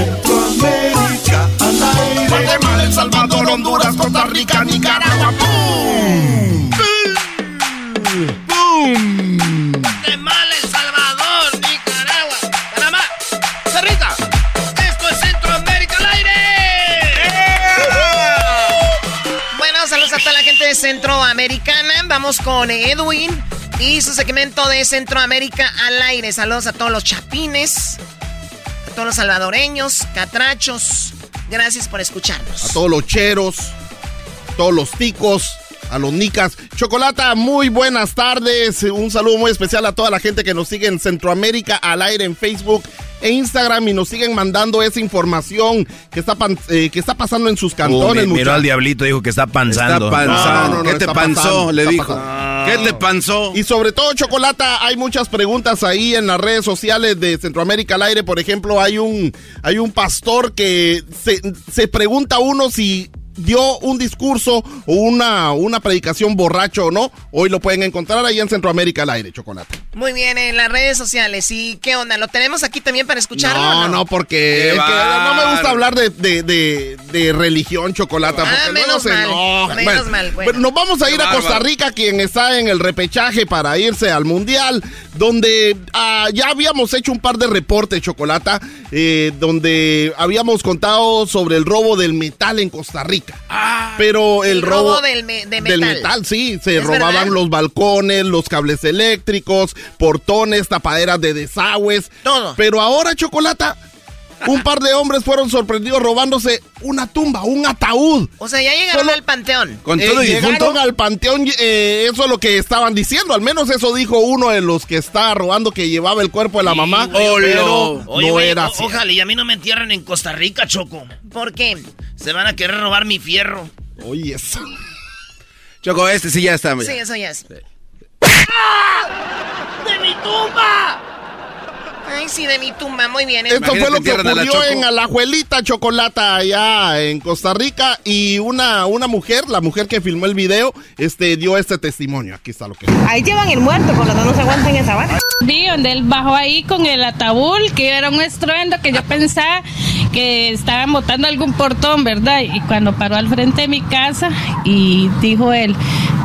Centroamérica al aire. Guatemala, El Salvador, Honduras, Costa Rica, Nicaragua. ¡Pum! ¡Pum! Guatemala, El Salvador, Nicaragua, Panamá, Rica. Esto es Centroamérica al aire. Bueno, saludos a toda la gente de Centroamericana. Vamos con Edwin y su segmento de Centroamérica al aire. Saludos a todos los chapines a todos los salvadoreños, catrachos. Gracias por escucharnos. A todos los cheros, todos los ticos, a los nicas. Chocolata, muy buenas tardes. Un saludo muy especial a toda la gente que nos sigue en Centroamérica al aire en Facebook e Instagram y nos siguen mandando esa información que está, eh, que está pasando en sus cantones. Uh, miró al diablito, dijo que está panzando. Está panzando. No, ¿Qué te panzó? Le dijo. ¿Qué te panzó? Y sobre todo, Chocolata, hay muchas preguntas ahí en las redes sociales de Centroamérica al aire. Por ejemplo, hay un, hay un pastor que se, se pregunta uno si dio un discurso o una, una predicación borracho o no, hoy lo pueden encontrar ahí en Centroamérica al aire, Chocolate. Muy bien, en las redes sociales. ¿Y qué onda? ¿Lo tenemos aquí también para escucharlo? No, no, porque no me gusta hablar de, de, de, religión, Chocolata. Ah, menos mal. Menos mal. Bueno. nos vamos a ir a Costa Rica, quien está en el repechaje para irse al Mundial, donde ah, ya habíamos hecho un par de reportes, Chocolata, eh, donde habíamos contado sobre el robo del metal en Costa Rica. Ah, pero el, robo, del, metal. del, metal. sí, se robaban los balcones, los cables eléctricos, portones, tapaderas de desagües. Todo. Pero ahora, Chocolata, un par de hombres fueron sorprendidos robándose una tumba, un ataúd. O sea, ya llegaron al panteón. ¿Con todo eh, llegaron al panteón, eh, eso es lo que estaban diciendo. Al menos eso dijo uno de los que está robando que llevaba el cuerpo de la mamá. pero no era así. Ojalá, y a mí no me entierren en Costa Rica, Choco. ¿Por qué? Se van a querer robar mi fierro. Oye, eso. Choco, este sí ya está. Sí, eso ya es. ¡Ah! ¡De mi tumba! Ay, sí, de mi tumba, muy bien. Esto fue lo que ocurrió en Alajuelita Chocolata, allá en Costa Rica. Y una, una mujer, la mujer que filmó el video, este, dio este testimonio. Aquí está lo que. Ahí llevan el muerto, por lo tanto no se aguantan esa vara. Vi donde él bajó ahí con el ataúd, que era un estruendo que yo pensaba que estaban botando algún portón, ¿verdad? Y cuando paró al frente de mi casa y dijo él,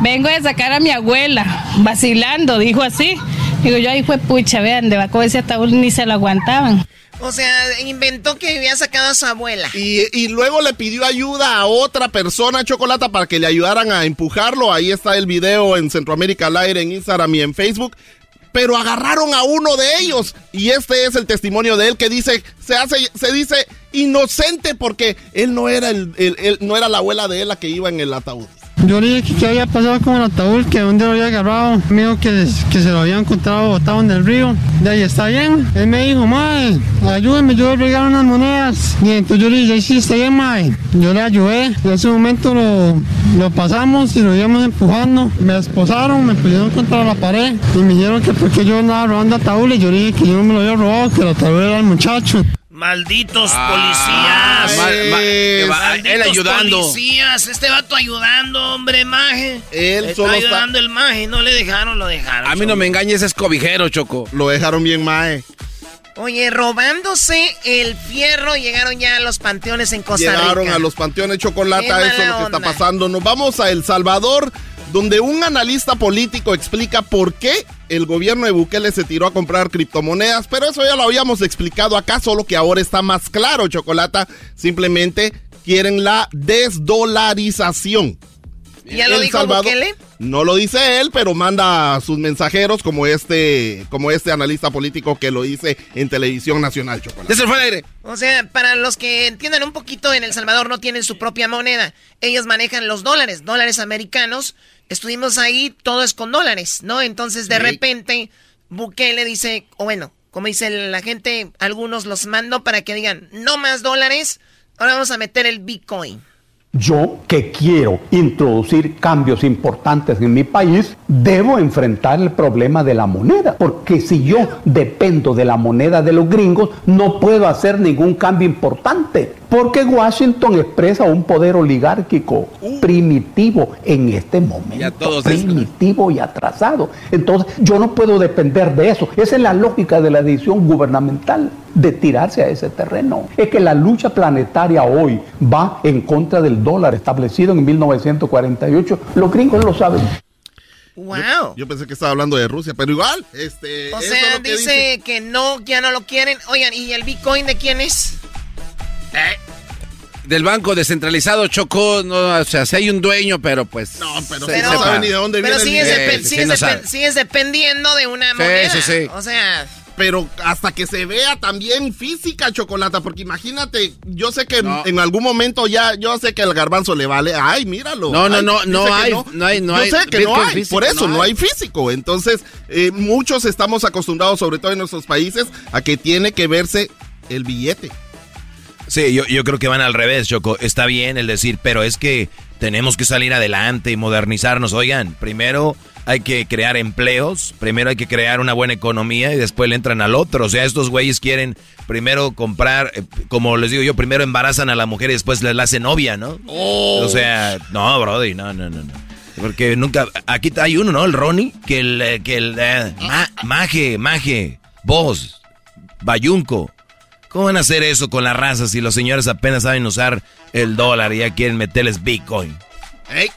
vengo de sacar a mi abuela, vacilando, dijo así. Digo yo, ahí fue pucha, vean, debajo de ese ataúd ni se lo aguantaban. O sea, inventó que había sacado a su abuela. Y, y luego le pidió ayuda a otra persona, Chocolata, para que le ayudaran a empujarlo. Ahí está el video en Centroamérica al aire, en Instagram y en Facebook. Pero agarraron a uno de ellos. Y este es el testimonio de él que dice, se hace, se dice inocente porque él no era el, el- él no era la abuela de él la que iba en el ataúd. Yo le dije que qué había pasado con el ataúd, que dónde lo había agarrado. Me dijo que, que se lo había encontrado botado en el río. De ahí está bien. Él me dijo, mae, ayúdeme, yo le regalé unas monedas. Y entonces yo le dije, sí, está bien, mae. Yo le ayudé. En ese momento lo, lo pasamos y lo íbamos empujando. Me esposaron, me pusieron contra la pared y me dijeron que porque yo andaba robando ataúdes. Yo le dije que yo no me lo había robado, que el ataúd era el muchacho. Malditos Ah, policías. mal- Malditos él ayudando. policías. Este vato ayudando, hombre, maje. Él está solo está- ayudando el maje. No le dejaron, lo dejaron. A mí no me engañes, es cobijero, Choco. Lo dejaron bien, mae. Oye, robándose el fierro, llegaron ya a los panteones en Costa Llegaron Rica. a los panteones Chocolata, Qué eso es lo que está pasando. Nos vamos a El Salvador, donde un analista político explica por qué el gobierno de Bukele se tiró a comprar criptomonedas, pero eso ya lo habíamos explicado acá, solo que ahora está más claro, Chocolata. Simplemente quieren la desdolarización. ¿Ya lo El dijo Salvador- Bukele? No lo dice él, pero manda a sus mensajeros como este, como este analista político que lo dice en televisión nacional, Chocolate. Fue al aire. O sea, para los que entiendan un poquito, en El Salvador no tienen su propia moneda. Ellos manejan los dólares, dólares americanos. Estuvimos ahí, todo es con dólares, ¿no? Entonces, de Sí. repente, Bukele dice, o bueno, como dice la gente, algunos los mando para que digan, no más dólares, ahora vamos a meter el Bitcoin. Yo que quiero introducir cambios importantes en mi país, debo enfrentar el problema de la moneda, porque si yo dependo de la moneda de los gringos, no puedo hacer ningún cambio importante, porque Washington expresa un poder oligárquico primitivo en este momento, primitivo y atrasado. Entonces, yo no puedo depender de eso. Esa es la lógica de la decisión gubernamental de tirarse a ese terreno. Es que la lucha planetaria hoy va en contra del dólar establecido en 1948. Los gringos lo saben. Wow. Yo, yo pensé que estaba hablando de Rusia, pero igual, este. O sea, es lo que dice, que no, ya no lo quieren. Oigan, ¿y el Bitcoin de quién es? Del banco descentralizado, Choco, no, o sea, si hay un dueño, pero pues. No, pero Pero, no sabe ni de dónde pero viene el sigues, sí, sigues no dependiendo de una Sí, moneda. sí, sí. O sea, Pero hasta que se vea también física, Chocolata, porque imagínate, yo sé que en algún momento ya, yo sé que el garbanzo le vale. Ay, míralo. No, no, Ay, no, no hay, no hay, no yo hay sé que no hay, físico, por eso no hay físico. Entonces, eh, muchos estamos acostumbrados, sobre todo en nuestros países, a que tiene que verse el billete. Sí, yo, yo creo que van al revés, Choco. Está bien el decir, pero es que tenemos que salir adelante y modernizarnos. Oigan, primero hay que crear empleos, primero hay que crear una buena economía y después le entran al otro. O sea, estos güeyes quieren primero comprar, eh, como les digo yo, primero embarazan a la mujer y después les la hacen novia, ¿no? O sea, no, Brody, no, no, no, no. Porque nunca, aquí hay uno, ¿no? El Ronnie, que el, eh, que el, eh, ma- maje, maje, vos, bayunco. ¿Cómo van a hacer eso con las razas si los señores apenas saben usar el dólar y ya quieren meterles Bitcoin? Ey,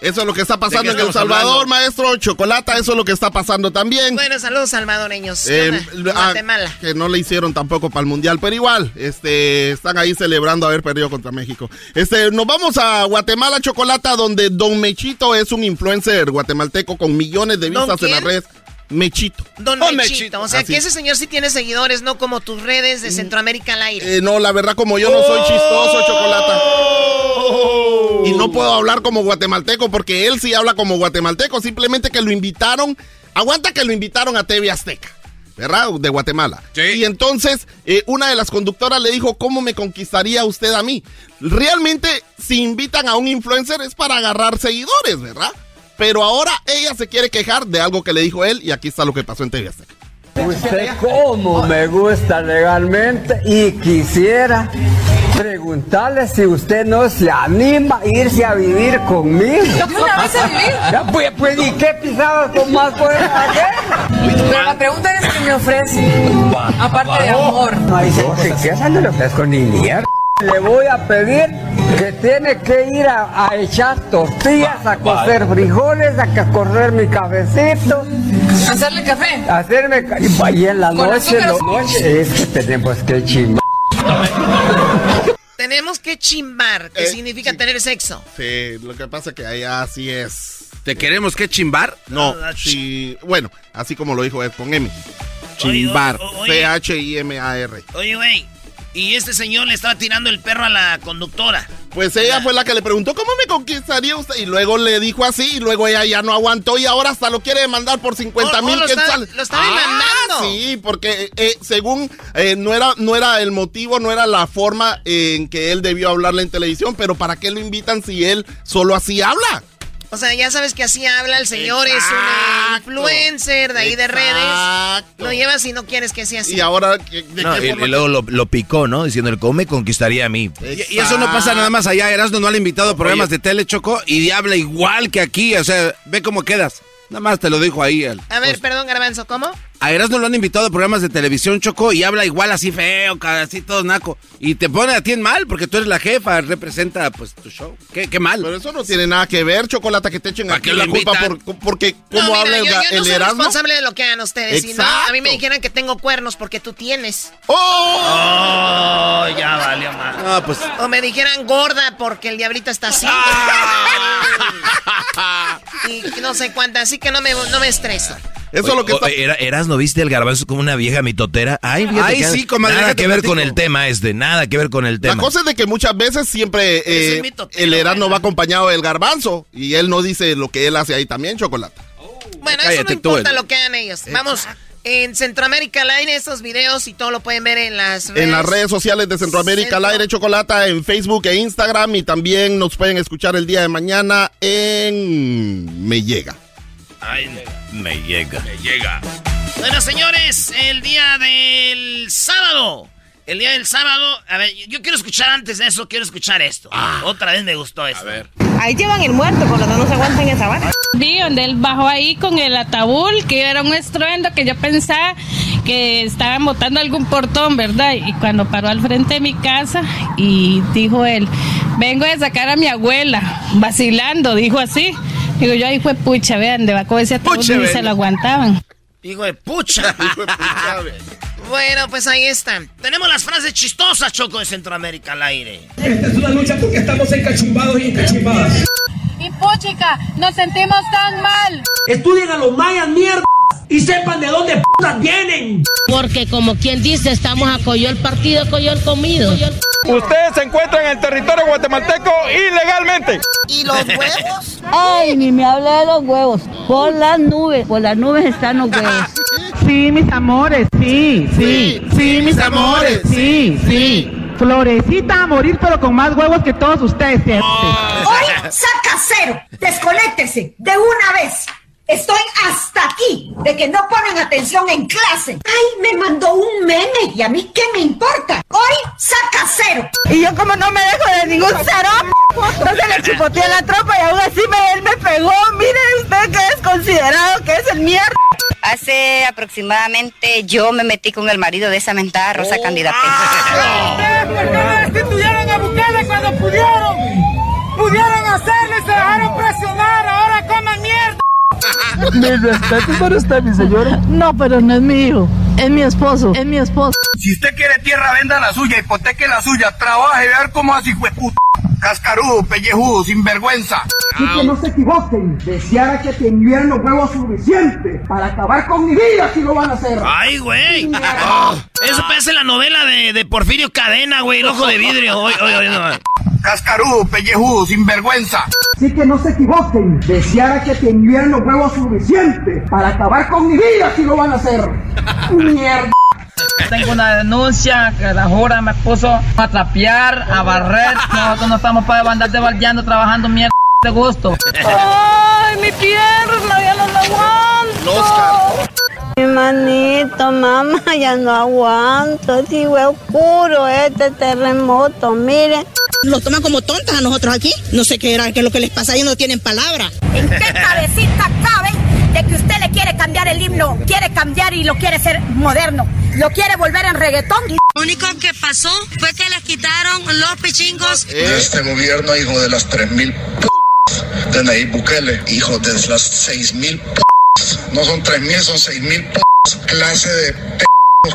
Eso es lo que está pasando ¿De en El Salvador, hablando? maestro. Chocolata, eso es lo que está pasando también. bueno, saludos salvadoreños. Eh, ah, Guatemala. que no le hicieron tampoco para el mundial, pero igual, este, están ahí celebrando haber perdido contra México. Este, nos vamos a Guatemala Chocolata, donde Don Mechito es un influencer guatemalteco con millones de ¿Don vistas en las quién? redes. Mechito. Don Oh, Mechito. O sea, Así. que ese señor sí tiene seguidores, no como tus redes de Centroamérica al aire. Eh, no, la verdad, como yo no soy chistoso, Chocolata. Y no puedo hablar como guatemalteco porque él sí habla como guatemalteco. Simplemente que lo invitaron. Aguanta que lo invitaron a TV Azteca. ¿Verdad? De Guatemala. Y entonces, eh, una de las conductoras le dijo, ¿cómo me conquistaría usted a mí? Realmente, si invitan a un influencer es para agarrar seguidores, ¿verdad? Pero ahora ella se quiere quejar de algo que le dijo él y aquí está lo que pasó en TV Azteca. Usted cómo me gusta legalmente y quisiera preguntarle si usted no se anima a irse a vivir conmigo. ¿Una vez a vivir? Ya, pues, pues, ¿y qué pisadas con más pueden hacer? Pero la pregunta es que me ofrece. Aparte de amor. No, dice, si ya no le ofrezco ni mierda. Le voy a pedir que tiene que ir a, a echar tortillas, a cocer frijoles, a correr mi cafecito, ¿Hacerle café? a hacerme... ca- Y en la ¿Con noche, sin noche, es que tenemos que chimar. Tenemos que chimbar, que Eh, significa tener sexo. Sí, lo que pasa es que allá así es. ¿Te queremos que chimbar? No, sí, bueno, así como lo dijo él con M. Chimbar, oye. C-H-I-M-A-R. Oye, güey. Y este señor le estaba tirando el perro a la conductora. Pues ella fue la que le preguntó, ¿cómo me conquistaría usted? Y luego le dijo así, y luego ella ya no aguantó y ahora hasta lo quiere demandar por 50 Oh, oh, mil lo está- lo está Ah, demandando. Sí, porque eh, según eh, no, era, no era el motivo, no era la forma en que él debió hablarle en televisión, pero ¿para qué lo invitan si él solo así habla? O sea, ya sabes que así habla el señor, es un influencer de ahí de redes. Lo llevas y no quieres que sea así. Y ahora, ¿de qué No, y, forma y luego lo, lo picó, ¿no? Diciendo, ¿cómo me conquistaría a mí? Y, y eso no pasa nada más allá. Erasmo no le ha invitado a programas de tele, Choco, y habla igual que aquí. O sea, ve cómo quedas. Nada más te lo dijo ahí él. A ver, perdón, Garbanzo, ¿cómo? A Erasmo lo han invitado a programas de televisión, Choco, y habla igual así feo, así todo naco. Y te pone a ti en mal, porque tú eres la jefa, representa pues tu show. Qué, qué mal. Pero eso no tiene nada que ver, Chocolata, que te echen aquí qué la culpa invitan? por, porque No, cómo mira, habla el, yo, yo no el soy Erasmo. responsable de lo que hagan ustedes. Si no, a mí me dijeran que tengo cuernos porque tú tienes. Oh, ya valió más. Ah, pues. O me dijeran gorda porque el diablito está así. y no sé cuánta, así que no me, no me estreso. Eso es lo que O- era- Eras, ¿no viste el garbanzo como una vieja mitotera? Ay, fíjate Ay, que- sí, comadre, Nada que ver con el tema este, nada que ver con el La tema. cosa es de que muchas veces siempre eh, mitotero, el Erasmo va acompañado del garbanzo y él no dice lo que él hace ahí también, Chocolata. Bueno, eso no importa el- lo que hagan ellos. Vamos, en Centroamérica al aire estos videos y todo lo pueden ver en las redes. En las redes sociales de Centroamérica al aire Chocolata, en Facebook e Instagram y también nos pueden escuchar el día de mañana en Me Llega. Ay, me llega. Me llega. Bueno, señores, el día del sábado. El día del sábado. A ver, yo quiero escuchar antes de eso, quiero escuchar esto. Otra vez me gustó esto. A ver. Ahí llevan el muerto, por lo tanto no se aguantan esa vara. Sí, donde él bajó ahí con el ataúd, que era un estruendo que yo pensaba que estaban botando algún portón, ¿verdad? Y cuando paró al frente de mi casa y dijo él, vengo a sacar a mi abuela, vacilando, dijo así. Digo yo, ahí fue pucha, vean, debajo de Pucha, ni ven. se lo aguantaban. Hijo de pucha. bueno, pues ahí están. Tenemos las frases chistosas, Choco, de Centroamérica al aire. Esta es una lucha porque estamos encachumbados y encachimbadas. Y puchica, nos sentimos tan mal. Estudien a los mayas, mierda, y sepan de dónde putas vienen. Porque como quien dice, estamos a coyol partido, coyol comido. Ustedes se encuentran en el territorio guatemalteco ilegalmente. ¿Y los huevos? Ay, ni me hable de los huevos. Por las nubes, por las nubes están los huevos. Sí, mis amores, sí, sí, sí, mis amores, sí, sí. Florecita a morir, pero con más huevos que todos ustedes. fíjate. Hoy saca cero. Desconéctese de una vez. Estoy hasta aquí de que no ponen atención en clase. Ay, me mandó un meme y a mí qué me importa. Hoy saca cero. Y yo como no me dejo de ningún cero, entonces le chupoteé la tropa y aún así me, él me pegó. Mire usted que es considerado que es el mierda. Hace aproximadamente yo me metí con el marido de esa mentada Rosa Candida ¿Ustedes por qué no destituyeron a Bukele cuando pudieron? Pudieron hacerlo y se dejaron presionar. Mis respetos para usted, mi señora. No, pero no es mi hijo. Es mi esposo. Es mi esposo. Si usted quiere tierra, venda la suya, hipoteque la suya, trabaje, ver cómo así fue puta. Cascarudo, pellejudo, sinvergüenza. Así que no se equivoquen. Deseara que tuvieran los huevos suficientes para acabar con mi vida si lo van a hacer. ¡Ay, güey! Eso parece la novela de, de Porfirio Cadena, güey, el ojo de vidrio. Oye, oye, no. Cascarudo, pellejudo, sinvergüenza. Así que no se equivoquen. Deseara que tuvieran los huevos suficientes para acabar con mi vida si lo van a hacer. Mierda. Tengo una denuncia que la jura me puso a trapear, a barrer. Nosotros no estamos para andar debaldeando, trabajando mierda de gusto. ¡Ay, mi pierna! ¡Ya no la aguanto! Mi manito, mamá, ya no aguanto. Si fue oscuro este terremoto, miren. Nos toman como tontas a nosotros aquí. No sé qué era, qué es lo que les pasa, ellos no tienen palabra. ¿En qué cabecita cabe de que usted le quiere cambiar el himno? Quiere cambiar y lo quiere ser moderno. Lo quiere volver en reggaetón. Lo único que pasó fue que les quitaron los pichingos. Este gobierno, hijo de las 3.000 p de Nayib Bukele, hijo de las 6.000 p no son 3.000, son 6.000 p clase de p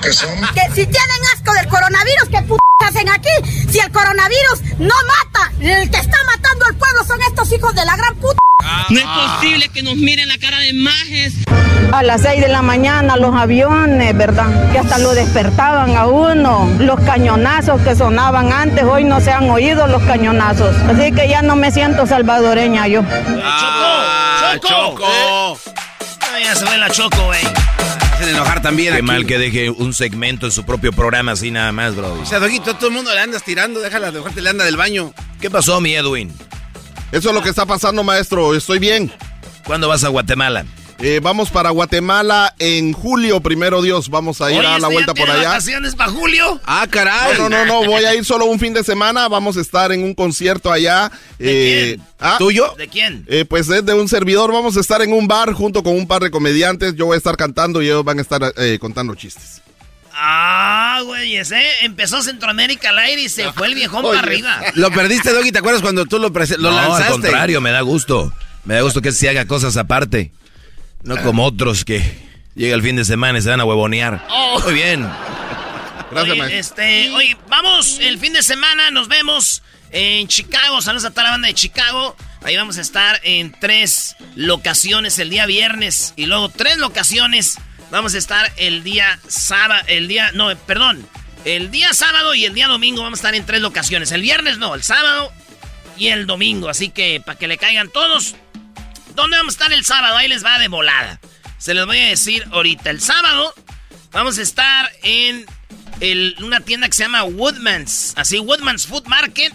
que son. Que si tienen asco del coronavirus, ¿qué p hacen aquí? Si el coronavirus no mata, el que está matando al pueblo son estos hijos de la gran puta. No es posible que nos miren la cara de majes. A las 6 de la mañana los aviones, ¿verdad? Que hasta lo despertaban a uno. Los cañonazos que sonaban antes, hoy no se han oído los cañonazos. Así que ya no me siento salvadoreña yo. Ah, ¡Choco! Ay, ya se ve la Choco, güey. Hacen enojar también Qué aquí. mal que deje un segmento en su propio programa así nada más, bro. O sea, Doguito, todo el mundo le andas tirando, déjala, dejarte le anda del baño. ¿Qué pasó, mi Edwin? Eso es lo que está pasando, maestro. Estoy bien. ¿Cuándo vas a Guatemala? Eh, vamos para Guatemala en julio, primero Dios. Vamos a ir Oye, a la ¿este vuelta por allá. vacaciones para julio? Ah, caray. No, no, no, no, voy a ir solo un fin de semana. Vamos a estar en un concierto allá. ¿De quién? ah, ¿Tuyo? ¿De quién? eh, pues es de un servidor. Vamos a estar en un bar junto con un par de comediantes. Yo voy a estar cantando y ellos van a estar eh, contando chistes. Ah, güey, ese empezó Centroamérica al aire y se fue el viejón Oye. para arriba. Lo perdiste, Doggy, ¿te acuerdas cuando tú lo, lo no, lanzaste? al contrario, me da gusto. Me da gusto que se haga cosas aparte. No como otros que llega el fin de semana y se van a huevonear. Oh. Muy bien. Gracias, Oye, este, oye, vamos el fin de semana, nos vemos en Chicago. Saludos a toda la banda de Chicago. Ahí vamos a estar en tres locaciones el día viernes y luego tres locaciones. Vamos a estar el día sábado, el día, no, perdón, el día sábado y el día domingo vamos a estar en tres locaciones. El viernes no, el sábado y el domingo. Así que para que le caigan todos. ¿Dónde vamos a estar el sábado? Ahí les va de volada. Se les voy a decir ahorita. El sábado vamos a estar en una tienda que se llama Woodman's. Así, Woodman's Food Market.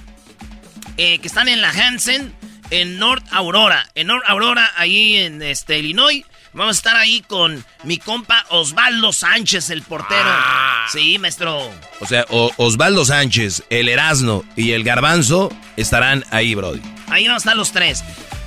eh, que están en la Hansen, en North Aurora. En North Aurora, ahí en este, Illinois. Vamos a estar ahí con mi compa Osvaldo Sánchez, el portero. Sí, maestro. O sea, O- Osvaldo Sánchez, el Erasno y el Garbanzo estarán ahí, Brody. Ahí vamos a estar los tres.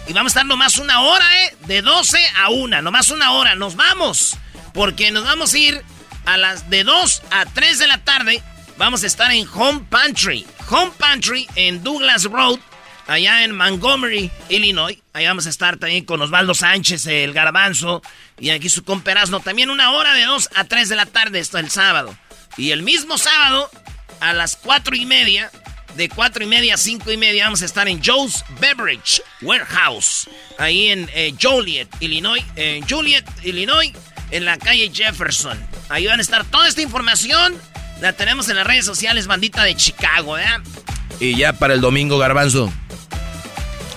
Y vamos a estar nomás una hora, ¿eh? De 12 a 1, nomás una hora. Nos vamos. Porque nos vamos a ir a las de 2 a 3 de la tarde. Vamos a estar en Home Pantry. Home Pantry en Douglas Road, allá en Montgomery, Illinois. Ahí vamos a estar también con Osvaldo Sánchez, el garbanzo. Y aquí su comperazno. También una hora de 2 a 3 de la tarde, esto el sábado. Y el mismo sábado, a las 4 y media, de 4 y media a 5 y media vamos a estar en Joe's Beverage Warehouse, ahí en eh, Joliet, Illinois, en Joliet, Illinois, en la calle Jefferson. Ahí van a estar toda esta información, la tenemos en las redes sociales, bandita de Chicago, ¿eh? Y ya para el domingo, Garbanzo.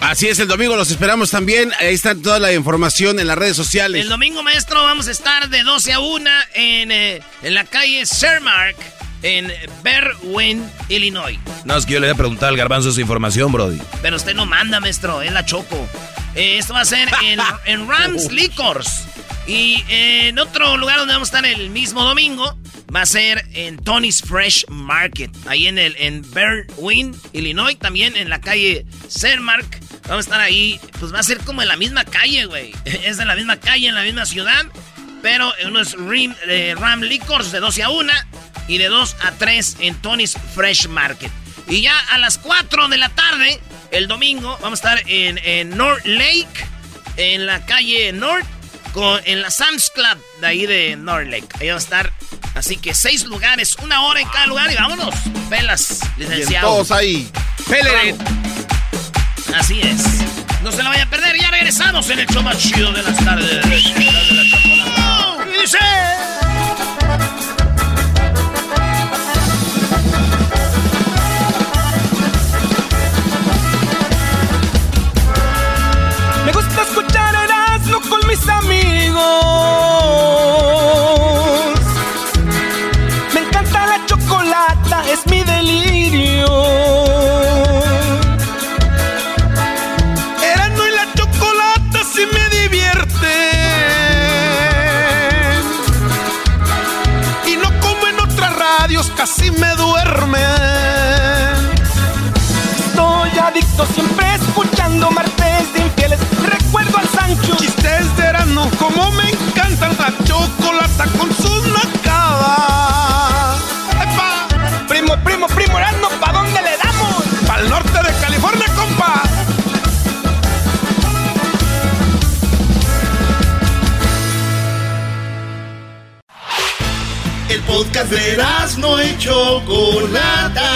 Así es, el domingo los esperamos también. Ahí está toda la información en las redes sociales. El domingo, maestro, vamos a estar de 12 a 1 en, eh, en la calle Cermark, en Berwyn, Illinois. No, es que yo le voy a preguntar al Garbanzo esa información, Brody. Pero usted no manda, maestro, es la Choco. Eh, esto va a ser en, en Rams Liquors. Y eh, en otro lugar donde vamos a estar el mismo domingo va a ser en Tony's Fresh Market. Ahí en el en Berwyn, Illinois, también en la calle Cermark. Vamos a estar ahí, pues va a ser como en la misma calle, güey. Es de la misma calle, en la misma ciudad. Pero uno es Rim, eh, Ram Liquors de 12 a 1 y de 2 a 3 en Tony's Fresh Market. Y ya a las 4 de la tarde, el domingo, vamos a estar en, en North Lake, en la calle North, con, en la Sam's Club de ahí de North Lake. Ahí vamos a estar. Así que seis lugares, una hora en cada lugar y vámonos. Pelas, licenciado. todos ahí. Pele. Así es. No se la vaya a perder. Ya regresamos en el show más chido de las tardes. Dice... Me gusta escuchar Erasmo con mis amigos. ¡Epa! Primo, primo, primo Erasmo, ¿pa' dónde le damos? Pa el norte de California, compa. El podcast de Erasmo y Chocolata.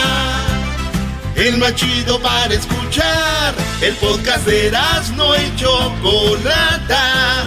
El machido para escuchar. El podcast de Erasmo y Chocolata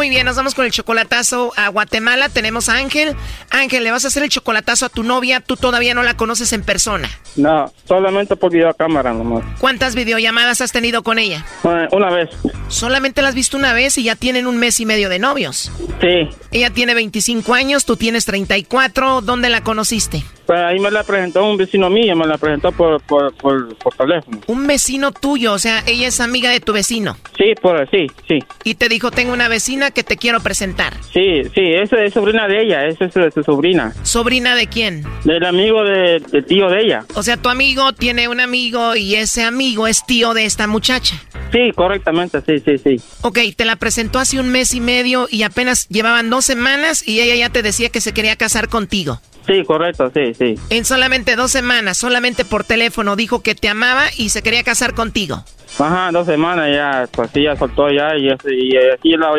Muy bien, nos vamos con el chocolatazo a Guatemala. Tenemos a Ángel. Ángel, le vas a hacer el chocolatazo a tu novia. Tú todavía no la conoces en persona. No, solamente por videocámara nomás. ¿Cuántas videollamadas has tenido con ella? Eh, una vez. Solamente la has visto una vez y ya tienen un mes y medio de novios. Sí. Ella tiene 25 años, tú tienes 34. ¿Dónde la conociste? Pues ahí me la presentó un vecino mío, me la presentó por, por, por, teléfono. Un vecino tuyo, o sea, ella es amiga de tu vecino. Sí, por sí, sí. Y te dijo, tengo una vecina que te quiero presentar. Sí, sí, esa es sobrina de ella, esa es su sobrina. ¿Sobrina de quién? Del amigo de, del tío de ella. O sea, tu amigo tiene un amigo y ese amigo es tío de esta muchacha. Sí, correctamente, sí, sí, sí. Ok, te la presentó hace un mes y medio y apenas llevaban dos semanas y ella ya te decía que se quería casar contigo. Sí, correcto, sí, sí. En solamente dos semanas, solamente por teléfono, dijo que te amaba y se quería casar contigo. Ajá, dos semanas ya, pues sí, ya soltó ya y, y, así la,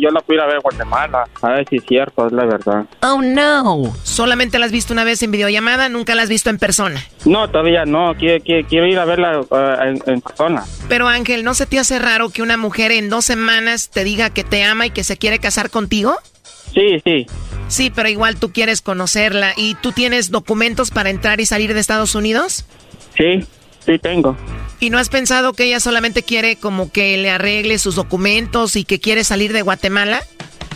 yo la fui a ver a Guatemala, a ver si es cierto, es la verdad. Oh, no. ¿Solamente la has visto una vez en videollamada? ¿Nunca la has visto en persona? No, todavía no, quiero, quiero, ir a verla eh, en, persona. Pero Ángel, ¿no se te hace raro que una mujer en dos semanas te diga que te ama y que se quiere casar contigo? Sí, sí. Sí, pero igual tú quieres conocerla. ¿Y tú tienes documentos para entrar y salir de Estados Unidos? Sí, sí tengo. ¿Y no has pensado que ella solamente quiere como que le arregle sus documentos y que quiere salir de Guatemala?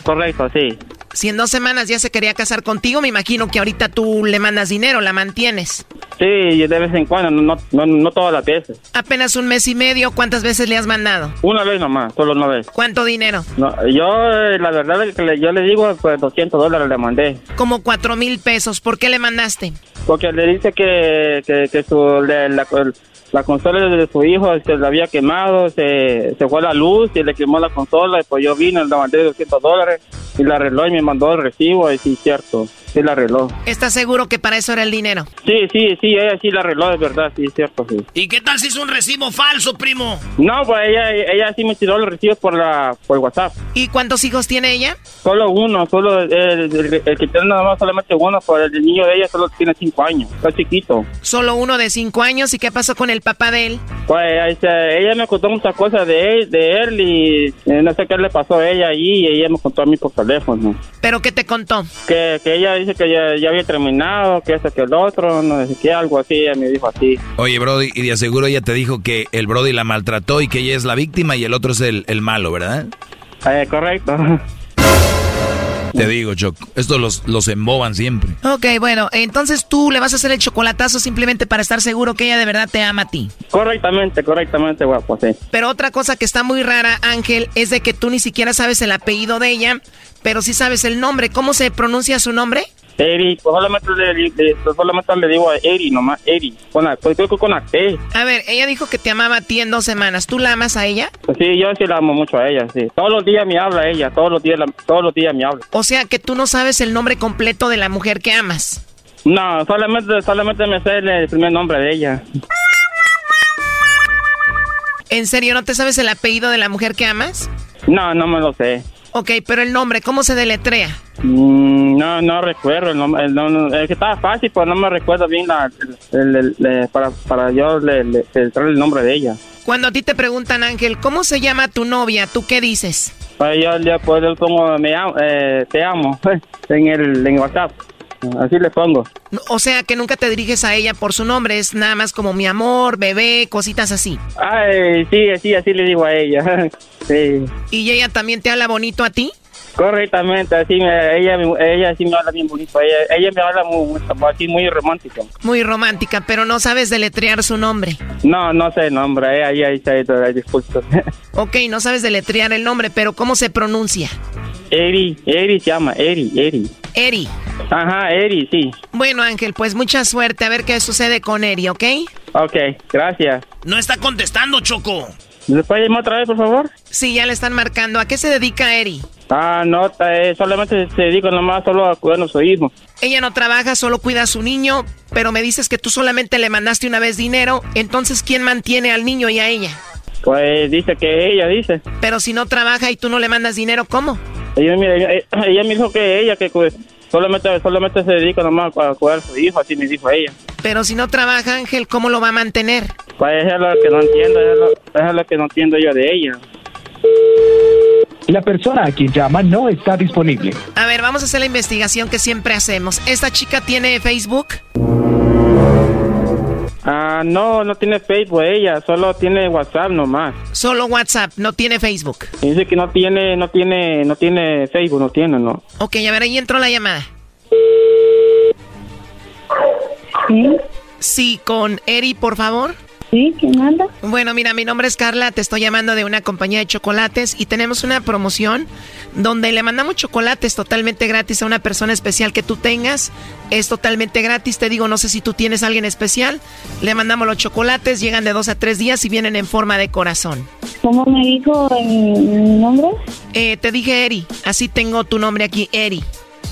Correcto, sí. Si en dos semanas ya se quería casar contigo, me imagino que ahorita tú le mandas dinero, la mantienes. Sí, de vez en cuando, no, no, no todas las veces. Apenas un mes y medio, ¿cuántas veces le has mandado? Una vez nomás, solo una vez. ¿Cuánto dinero? No, yo, eh, la verdad, es que yo le digo, pues 200 dólares le mandé. Como cuatro mil pesos, ¿por qué le mandaste? Porque le dice que, que, que su, la, la consola de su hijo se le había quemado, se, se fue la luz y le quemó la consola. Y pues yo vine, le mandé 200 dólares y la arregló y me mandó el recibo. Y sí, cierto, sí la arregló. ¿Estás seguro que para eso era el dinero? Sí, sí, sí, ella sí la arregló, es verdad, sí, cierto, sí. ¿Y qué tal si es un recibo falso, primo? No, pues ella, ella sí me tiró el recibo por, la, por WhatsApp. ¿Y cuántos hijos tiene ella? Solo uno, solo el, el, que tiene nada más solamente uno, pues el niño de ella solo tiene cinco años, está chiquito. Solo uno de cinco años, ¿y qué pasó con el papá de él? Pues ella me contó muchas cosas de él, de él y eh, no sé qué le pasó a ella allí y ella me contó a mí por teléfono. ¿Pero qué te contó? Que, que ella dice que ya, había terminado, que ese que el otro, no sé qué, algo así, ella me dijo así. Oye, Brody, y de aseguro ella te dijo que el Brody la maltrató y que ella es la víctima y el otro es el, el malo, ¿verdad? Eh, correcto. Te digo, Choc, estos los, los emboban siempre. Ok, bueno, entonces tú le vas a hacer el chocolatazo simplemente para estar seguro que ella de verdad te ama a ti. Correctamente, correctamente, guapo, sí. Pero otra cosa que está muy rara, Ángel, es de que tú ni siquiera sabes el apellido de ella, pero sí sabes el nombre. ¿Cómo se pronuncia su nombre? Eri, pues solamente le, pues solamente le digo a Eri, nomás Eri, con la, pues que con la T. A ver, ella dijo que te amaba a ti en dos semanas. ¿Tú la amas a ella? Pues sí, yo sí la amo mucho a ella, sí. Todos los días me habla ella, todos los días, todos los días me habla. O sea que tú no sabes el nombre completo de la mujer que amas. No, solamente, solamente me sé el primer nombre de ella. ¿En serio no te sabes el apellido de la mujer que amas? No, no me lo sé. Ok, pero el nombre, ¿cómo se deletrea? Mm, no, no recuerdo. El nombre, el, que estaba fácil, pero no me recuerdo bien la, para, para yo le, le, el nombre de ella. Cuando a ti te preguntan, Ángel, ¿cómo se llama tu novia? ¿Tú qué dices? Pues yo le puedo como me eh, te amo en el en WhatsApp. Así le pongo. O sea, que nunca te diriges a ella por su nombre, es nada más como mi amor, bebé, cositas así. Ay, sí, sí, así le digo a ella. sí. ¿Y ella también te habla bonito a ti? Correctamente, así me, ella, ella sí me habla bien bonito. Ella, ella me habla muy, así muy romántico. Muy romántica, pero no sabes deletrear su nombre. No, no sé el nombre, ella, ella, ella, disculpa. ok, no sabes deletrear el nombre, pero ¿cómo se pronuncia? Eri, Eri se llama, Eri, Eri. Eri. Ajá, Eri, sí. Bueno, Ángel, pues mucha suerte. A ver qué sucede con Eri, ¿ok? Ok, gracias. No está contestando, Choco. ¿Le puede llamar otra vez, por favor? Sí, ya le están marcando. ¿A qué se dedica Eri? Ah, no, eh, solamente se dedica nomás solo a cuidar a su hijo. Ella no trabaja, solo cuida a su niño, pero me dices que tú solamente le mandaste una vez dinero, entonces ¿quién mantiene al niño y a ella? Pues dice que ella dice. Pero si no trabaja y tú no le mandas dinero, ¿cómo? Ella, ella, me dijo que ella, que solamente, solamente se dedica nomás a cuidar a su hijo, así me dijo ella. Pero si no trabaja, Ángel, ¿cómo lo va a mantener? Pues es lo que no entiendo, es lo, que no entiendo yo de ella. La persona a quien llama no está disponible. A ver, vamos a hacer la investigación que siempre hacemos. ¿Esta chica tiene Facebook? Ah, no, no tiene Facebook ella, solo tiene WhatsApp nomás. Solo WhatsApp, no tiene Facebook. Dice que no tiene, no tiene, no tiene Facebook, no tiene, no. Ok, a ver, ahí entró la llamada. ¿Sí? Sí, con Eri, por favor. Sí, ¿quién manda? Bueno, mira, mi nombre es Carla, te estoy llamando de una compañía de chocolates y tenemos una promoción donde le mandamos chocolates totalmente gratis a una persona especial que tú tengas. Es totalmente gratis, te digo, no sé si tú tienes a alguien especial. Le mandamos los chocolates, llegan de dos a tres días y vienen en forma de corazón. ¿Cómo me dijo mi nombre? Eh, te dije Eri, así tengo tu nombre aquí, Eri.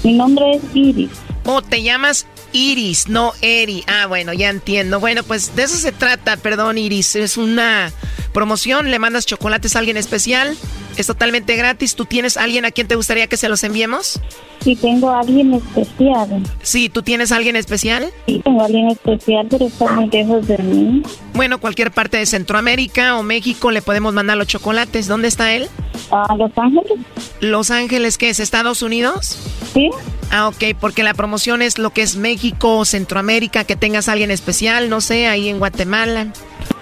Mi nombre es Iris. Oh, te llamas Iris, no Eri. Ah, bueno, ya entiendo. Bueno, pues de eso se trata, perdón, Iris. Es una promoción, le mandas chocolates a alguien especial. Es totalmente gratis. ¿Tú tienes alguien a quien te gustaría que se los enviemos? Sí, tengo a alguien especial. Sí, ¿tú tienes a alguien especial? Sí, tengo a alguien especial, pero está muy lejos de mí. Bueno, cualquier parte de Centroamérica o México le podemos mandar los chocolates. ¿Dónde está él? A Los Ángeles. ¿Los Ángeles qué es? ¿Estados Unidos? Sí. Ah, ok, porque la promoción es lo que es México, Centroamérica, que tengas a alguien especial, no sé, ahí en Guatemala.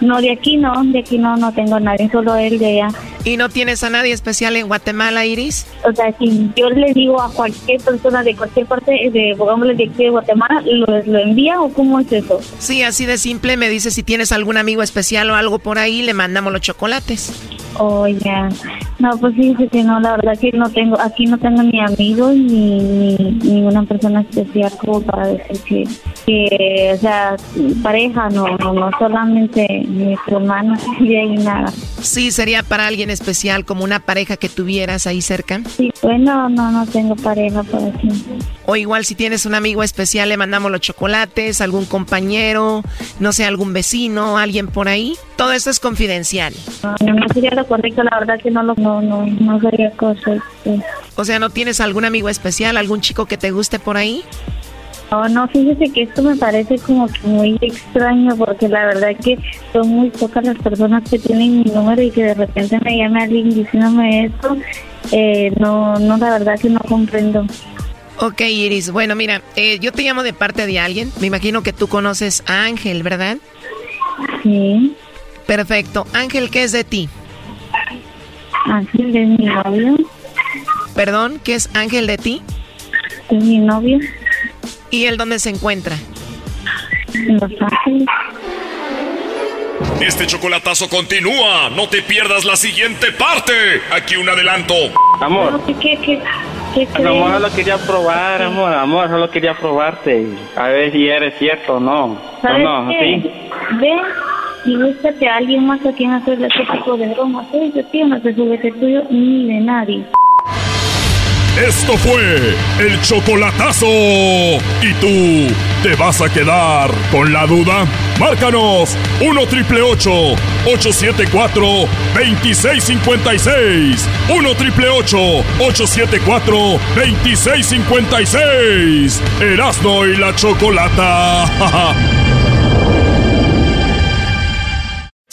No, de aquí no, de aquí no, no tengo a nadie, solo él de allá. ¿Y no tienes a nadie especial en Guatemala, Iris? O sea, si yo le digo a cualquier persona de cualquier parte, de, pongámosle de aquí de Guatemala, ¿lo, ¿lo envía o cómo es eso? Sí, así de simple, me dice si tienes algún amigo especial o algo por ahí, le mandamos los chocolates. Oh, ya. No, pues fíjese que no, la verdad que no tengo, aquí no tengo ni amigos ni, ni ninguna persona especial como para decir que, que o sea, pareja, no, no, no solamente mi hermano y ahí nada. Sí, sería para alguien especial, como una pareja que tuvieras ahí cerca. Sí, bueno, no, no tengo pareja por aquí. O igual si tienes un amigo especial, le mandamos los chocolates, algún compañero, no sé, algún vecino, alguien por ahí. Todo esto es confidencial. No, no sería lo correcto, la verdad que no lo, no, no, no sería cosa. O sea, ¿no tienes algún amigo especial, algún chico que te guste por ahí? No, no, fíjese que esto me parece como que muy extraño porque la verdad que son muy pocas las personas que tienen mi número y que de repente me llame alguien diciéndome esto. Eh, no, no, la verdad que no comprendo. Ok, Iris. Bueno, mira, eh, yo te llamo de parte de alguien. Me imagino que tú conoces a Ángel, ¿verdad? Sí. Perfecto. Ángel, ¿qué es de ti? Ángel es mi novio. Perdón, ¿qué es Ángel de ti? Es mi novio. ¿Y él dónde se encuentra? En Los Ángeles. Este chocolatazo continúa. No te pierdas la siguiente parte. Aquí un adelanto. Amor. ¿Qué, qué, qué, qué crees? Amor, solo quería probar, amor, amor, solo quería probarte. A ver si eres cierto o no. ¿O ¿Sabes no? qué? ¿Sí? Ve y búscate a alguien más a quien hacerle ese tipo de bromas. ¿eh? Yo tío no tuyo ni de nadie. Esto fue el chocolatazo. ¿Y tú te vas a quedar con la duda? Márcanos 1 triple 874 2656. 1 triple 874 2656. Erasno y la chocolata.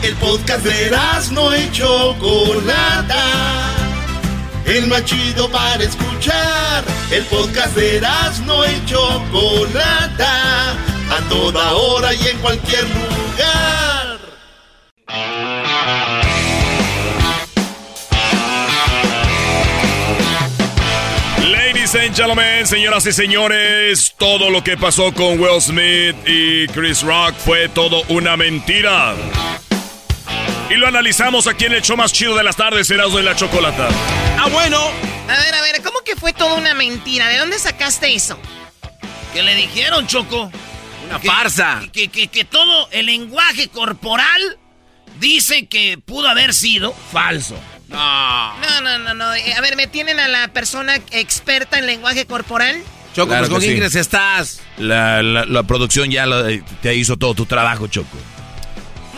El podcast de no y Chocolata. El más chido para escuchar. El podcast de no y Chocolata. A toda hora y en cualquier lugar. Ladies and gentlemen, señoras y señores, todo lo que pasó con Will Smith y Chris Rock fue todo una mentira. Y lo analizamos aquí en el show más chido de las tardes, Erasmo de la Chocolata. Ah, bueno. A ver, a ver, ¿cómo que fue toda una mentira? ¿De dónde sacaste eso? ¿Qué le dijeron, Choco? Una farsa. Que, que, que todo el lenguaje corporal dice que pudo haber sido falso. No. No, no, no, no. Eh, A ver, ¿me tienen a la persona experta en lenguaje corporal? Choco, Claro pues, ¿con que quién sí. crees que estás? La, la- la producción ya lo- te hizo todo tu trabajo, Choco.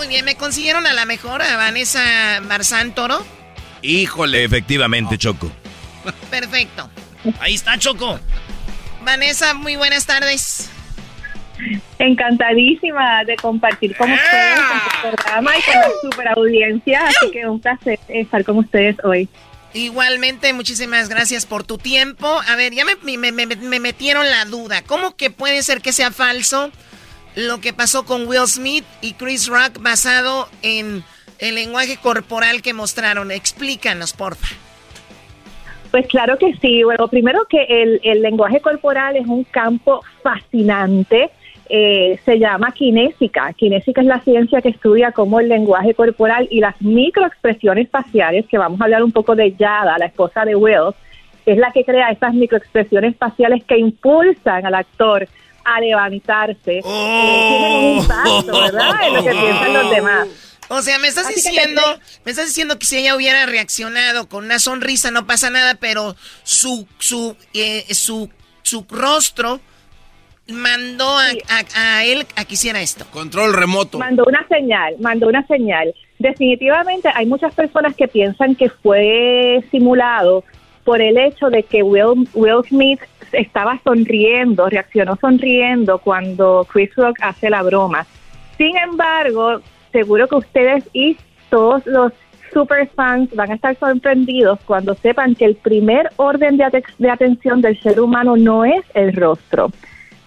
Muy bien, ¿me consiguieron a la mejor, a Vanessa Marzán Toro? Híjole. Efectivamente, Choco. Perfecto. Ahí está, Choco. Vanessa, muy buenas tardes. Encantadísima de compartir con ustedes en su programa y con la super audiencia, así que un placer estar con ustedes hoy. Igualmente, muchísimas gracias por tu tiempo. A ver, ya me, me- me- me metieron la duda. ¿Cómo que puede ser que sea falso lo que pasó con Will Smith y Chris Rock basado en el lenguaje corporal que mostraron? Explícanos, porfa. Pues claro que sí. Bueno, primero que el, el lenguaje corporal es un campo fascinante. eh, se llama kinésica. Kinésica es la ciencia que estudia cómo el lenguaje corporal y las microexpresiones faciales, que vamos a hablar un poco de Yada, la esposa de Will, es la que crea esas microexpresiones faciales que impulsan al actor a levantarse. Eh, tienen un impacto, ¿verdad? En lo que piensan los demás. O sea, me estás Así diciendo, te- me estás diciendo que si ella hubiera reaccionado con una sonrisa no pasa nada, pero su su eh, su su rostro mandó a, a- a él a que hiciera esto. Control remoto. Mandó una señal, mandó una señal. Definitivamente hay muchas personas que piensan que fue simulado por el hecho de que Will, Will Smith estaba sonriendo, reaccionó sonriendo cuando Chris Rock hace la broma. Sin embargo, seguro que ustedes y todos los super fans van a estar sorprendidos cuando sepan que el primer orden de, de atención del ser humano no es el rostro,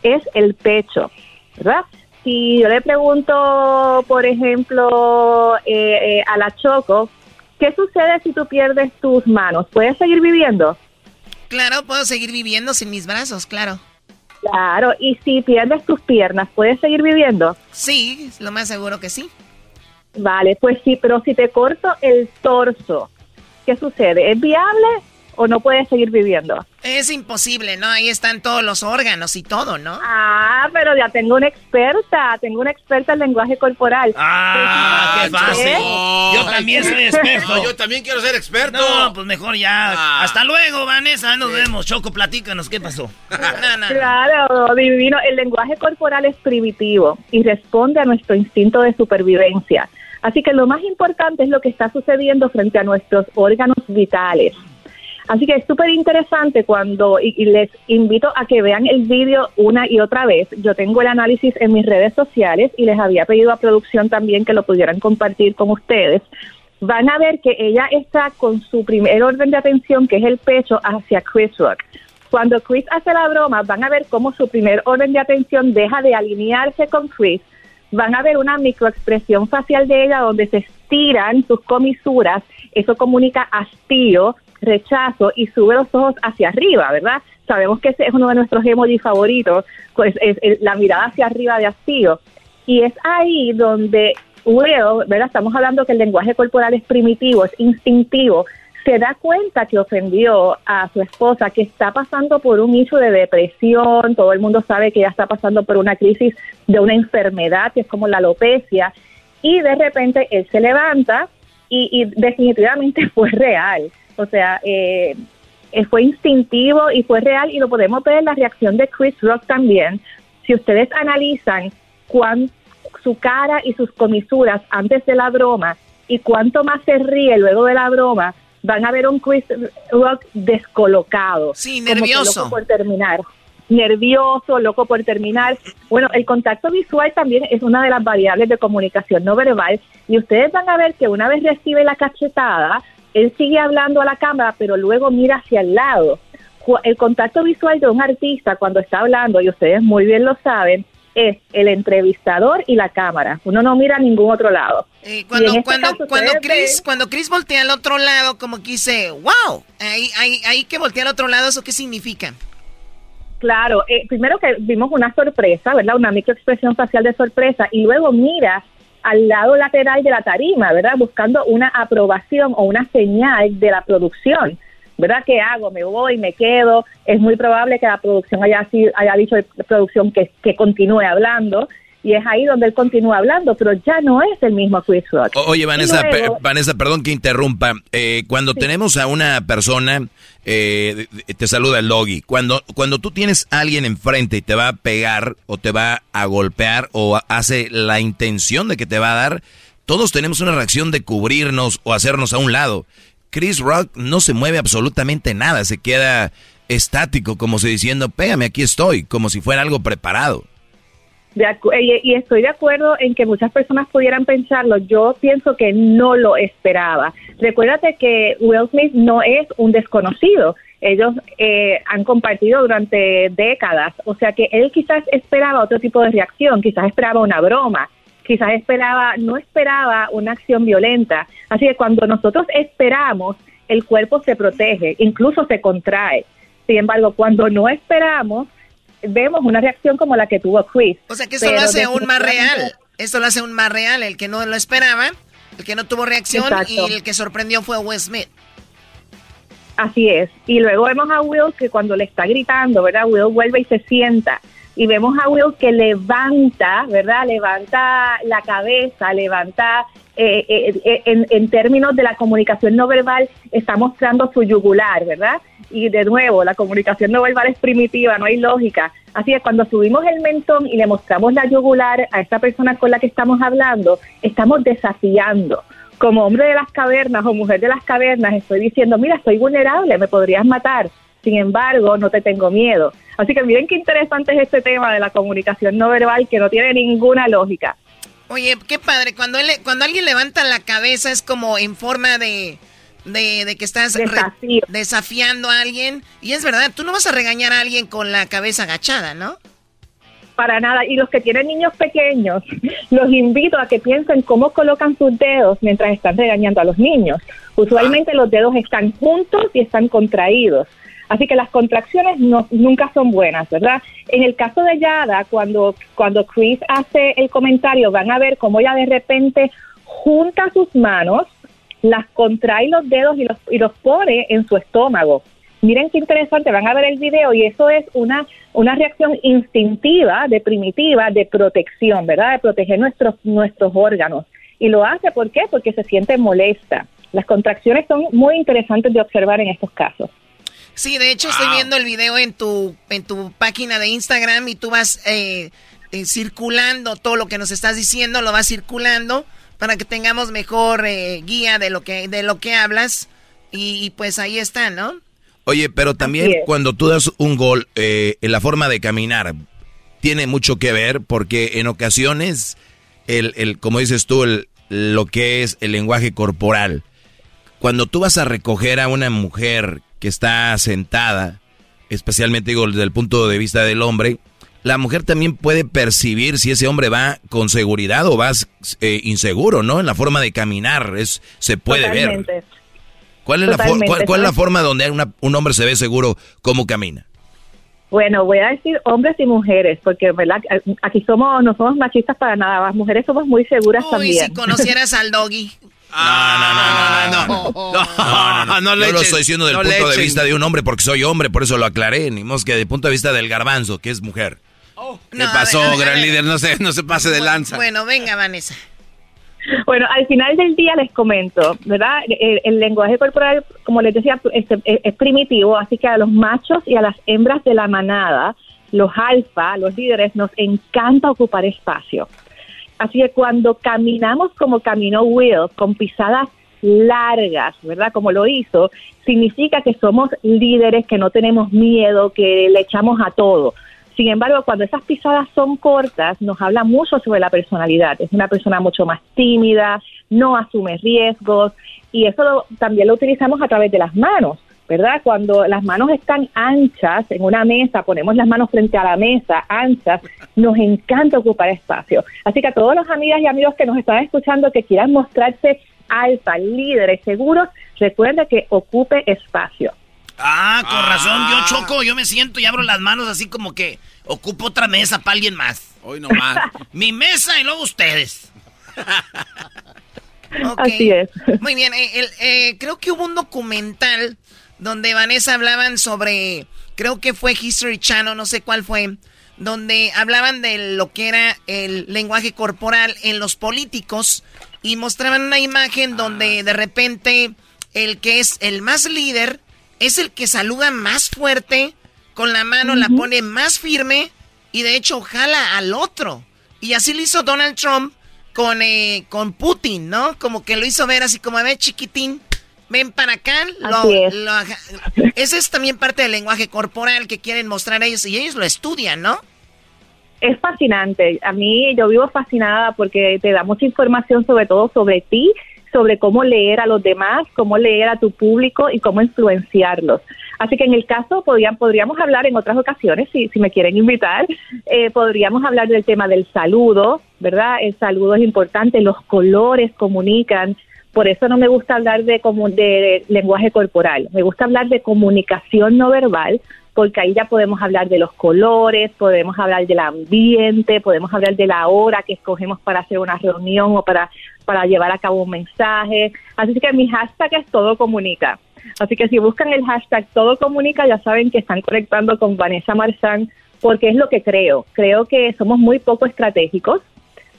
es el pecho, ¿verdad? Si yo le pregunto, por ejemplo, eh, eh, a la Choco, ¿qué sucede si tú pierdes tus manos? ¿Puedes seguir viviendo? Claro, puedo seguir viviendo sin mis brazos, claro. Claro, y si pierdes tus piernas, ¿puedes seguir viviendo? Sí, lo más seguro que sí. Vale, pues sí, pero si te corto el torso, ¿qué sucede? ¿Es viable o no puedes seguir viviendo? Es imposible, ¿no? Ahí están todos los órganos y todo, ¿no? Ah, pero ya tengo una experta, tengo una experta en lenguaje corporal. Ah, qué fácil. Yo también soy experto. No, yo también quiero ser experto. No, pues mejor ya. Ah. Hasta luego, Vanessa. Nos vemos. Choco, platícanos qué pasó. No, no. Claro, divino. El lenguaje corporal es primitivo y responde a nuestro instinto de supervivencia. Así que lo más importante es lo que está sucediendo frente a nuestros órganos vitales. Así que es súper interesante cuando, y, les invito a que vean el vídeo una y otra vez. Yo tengo el análisis en mis redes sociales y les había pedido a producción también que lo pudieran compartir con ustedes. Van a ver que ella está con su primer orden de atención, que es el pecho, hacia Chris Rock. Cuando Chris hace la broma, van a ver cómo su primer orden de atención deja de alinearse con Chris. Van a ver una microexpresión facial de ella donde se estiran sus comisuras. Eso comunica hastío, rechazo y sube los ojos hacia arriba, ¿verdad? Sabemos que ese es uno de nuestros emojis favoritos, pues es, la mirada hacia arriba de hastío. Y es ahí donde Will. Estamos hablando que el lenguaje corporal es primitivo, es instintivo. Se da cuenta que ofendió a su esposa, que está pasando por un issue de depresión. Todo el mundo sabe que ella está pasando por una crisis de una enfermedad que es como la alopecia. Y de repente él se levanta y definitivamente fue real. O sea, eh, eh, fue instintivo y fue real y lo podemos ver en la reacción de Chris Rock también. Si ustedes analizan cuán, su cara y sus comisuras antes de la broma y cuánto más se ríe luego de la broma, van a ver un Chris Rock descolocado. Sí, nervioso. loco por terminar. nervioso, loco por terminar. Bueno, el contacto visual también es una de las variables de comunicación no verbal y ustedes van a ver que una vez recibe la cachetada, él sigue hablando a la cámara, pero luego mira hacia el lado. El contacto visual de un artista cuando está hablando, y ustedes muy bien lo saben, es el entrevistador y la cámara. Uno no mira a ningún otro lado. Eh, cuando, este cuando, cuando, Chris, cuando Chris voltea al otro lado, como que dice, wow, ahí, ahí, ahí que voltea al otro lado, ¿eso qué significa? Claro, eh, primero que vimos una sorpresa, ¿verdad? Una microexpresión facial de sorpresa y luego mira al lado lateral de la tarima, ¿verdad? Buscando una aprobación o una señal de la producción. ¿verdad? ¿Qué hago? ¿Me voy? ¿Me quedo? Es muy probable que la producción haya, haya dicho producción que, que continúe hablando y es ahí donde él continúa hablando, pero ya no es el mismo Chris Rock. oye, Vanessa, Vanessa, perdón que interrumpa. Eh, cuando tenemos a una persona, eh, te saluda el logi. Cuando, cuando tú tienes a alguien enfrente y te va a pegar o te va a golpear o hace la intención de que te va a dar, todos tenemos una reacción de cubrirnos o hacernos a un lado. Chris Rock no se mueve absolutamente nada, se queda estático, como si diciendo, pégame, aquí estoy, como si fuera algo preparado. Y, estoy de acuerdo en que muchas personas pudieran pensarlo. Yo pienso que no lo esperaba. Recuérdate que Will Smith no es un desconocido. Ellos eh, han compartido durante décadas. O sea que él quizás esperaba otro tipo de reacción, quizás esperaba una broma quizás esperaba, no esperaba una acción violenta. Así que cuando nosotros esperamos, el cuerpo se protege, incluso se contrae. Sin embargo, cuando no esperamos, vemos una reacción como la que tuvo Chris. O sea que eso lo hace aún más real. Esto lo hace aún más real. El que no lo esperaba, el que no tuvo reacción y el que sorprendió fue Will Smith. Así es. Y luego vemos a Will que cuando le está gritando, ¿verdad? Will vuelve y se sienta y vemos a Will que levanta, ¿verdad? Levanta la cabeza, levanta, eh, eh, eh, en, en, términos de la comunicación no verbal, está mostrando su yugular, ¿verdad? Y de nuevo, la comunicación no verbal es primitiva, no hay lógica. Así que cuando subimos el mentón y le mostramos la yugular a esta persona con la que estamos hablando, estamos desafiando. Como hombre de las cavernas o mujer de las cavernas, estoy diciendo, mira, estoy vulnerable, me podrías matar sin embargo, no te tengo miedo. Así que miren qué interesante es este tema de la comunicación no verbal que no tiene ninguna lógica. Oye, qué padre, cuando, él, cuando alguien levanta la cabeza es como en forma de, de, que estás desafiando a alguien. Y es verdad, tú no vas a regañar a alguien con la cabeza agachada, ¿no? Para nada. Y los que tienen niños pequeños, los invito a que piensen cómo colocan sus dedos mientras están regañando a los niños. Usualmente ah. los dedos están juntos y están contraídos. Así que las contracciones no, nunca son buenas, ¿verdad? En el caso de Yada, cuando, cuando Chris hace el comentario, van a ver cómo ella de repente junta sus manos, las contrae los dedos y los, y los pone en su estómago. Miren qué interesante, van a ver el video y eso es una, una reacción instintiva, de primitiva, de protección, ¿verdad? De proteger nuestros, nuestros órganos. Y lo hace, ¿por qué? Porque se siente molesta. Las contracciones son muy interesantes de observar en estos casos. Sí, de hecho estoy viendo el video en tu, en tu página de Instagram y tú vas eh, eh, circulando todo lo que nos estás diciendo, lo vas circulando para que tengamos mejor eh, guía de lo que de lo que hablas y, pues ahí está, ¿no? Oye, pero también cuando tú das un gol, en la forma de caminar tiene mucho que ver porque en ocasiones el, el como dices tú, el, lo que es el lenguaje corporal. Cuando tú vas a recoger a una mujer que está sentada, especialmente digo desde el punto de vista del hombre, la mujer también puede percibir si ese hombre va con seguridad o va eh, inseguro, ¿no? En la forma de caminar, es se puede ver. ¿Cuál es, la cuál, es la forma donde un hombre se ve seguro cómo camina? Bueno, voy a decir hombres y mujeres, porque ¿verdad? aquí somos no somos machistas para nada, las mujeres somos muy seguras Uy, también. si conocieras al doggy. Ah, no, no, no, no, no, no, no, Yo lo estoy diciendo del punto de vista de un hombre porque soy hombre, por eso lo aclaré, ni más que del punto de vista del garbanzo, que es mujer. ¿Qué pasó, gran líder? No se, no se pase de lanza. Bueno, venga, Vanessa. Bueno, al final del día les comento, ¿verdad? El, lenguaje corporal, como les decía, es, es, primitivo, así que a los machos y a las hembras de la manada, los alfa, los líderes, nos encanta ocupar espacio. Así que cuando caminamos como caminó Will, con pisadas largas, ¿verdad? Como lo hizo, significa que somos líderes, que no tenemos miedo, que le echamos a todo. Sin embargo, cuando esas pisadas son cortas, nos habla mucho sobre la personalidad. Es una persona mucho más tímida, no asume riesgos y eso lo- también lo utilizamos a través de las manos. ¿Verdad? Cuando las manos están anchas en una mesa, ponemos las manos frente a la mesa, anchas, nos encanta ocupar espacio. Así que a todos los amigas y amigos que nos están escuchando que quieran mostrarse alfa, líderes, seguros, recuerden que ocupe espacio. Ah, con razón, yo choco, yo me siento y abro las manos así como que ocupo otra mesa para alguien más. Hoy nomás. Mi mesa y luego ustedes. Así es. Muy bien, eh, el- eh, creo que hubo un documental donde Vanessa hablaban sobre, creo que fue History Channel, no sé cuál fue, donde hablaban de lo que era el lenguaje corporal en los políticos y mostraban una imagen donde de repente el que es el más líder es el que saluda más fuerte, con la mano la pone más firme y de hecho jala al otro. Y así lo hizo Donald Trump con, eh, con Putin, ¿no? Como que lo hizo ver así como, a ver, chiquitín, ven para acá. Lo, es. lo ese es también parte del lenguaje corporal que quieren mostrar ellos y ellos lo estudian, ¿no? Es fascinante. A mí yo vivo fascinada porque te da mucha información sobre todo sobre ti, sobre cómo leer a los demás, cómo leer a tu público y cómo influenciarlos. Así que en el caso podrían, podríamos hablar en otras ocasiones, si, si me quieren invitar, eh, podríamos hablar del tema del saludo, ¿verdad? El saludo es importante, los colores comunican. Por eso no me gusta hablar de, de lenguaje corporal, me gusta hablar de comunicación no verbal, porque ahí ya podemos hablar de los colores, podemos hablar del ambiente, podemos hablar de la hora que escogemos para hacer una reunión o para, para llevar a cabo un mensaje. Así que mi hashtag es todo comunica. Así que si buscan el hashtag todo comunica, ya saben que están conectando con Vanessa Marzán, porque es lo que creo. Creo que somos muy poco estratégicos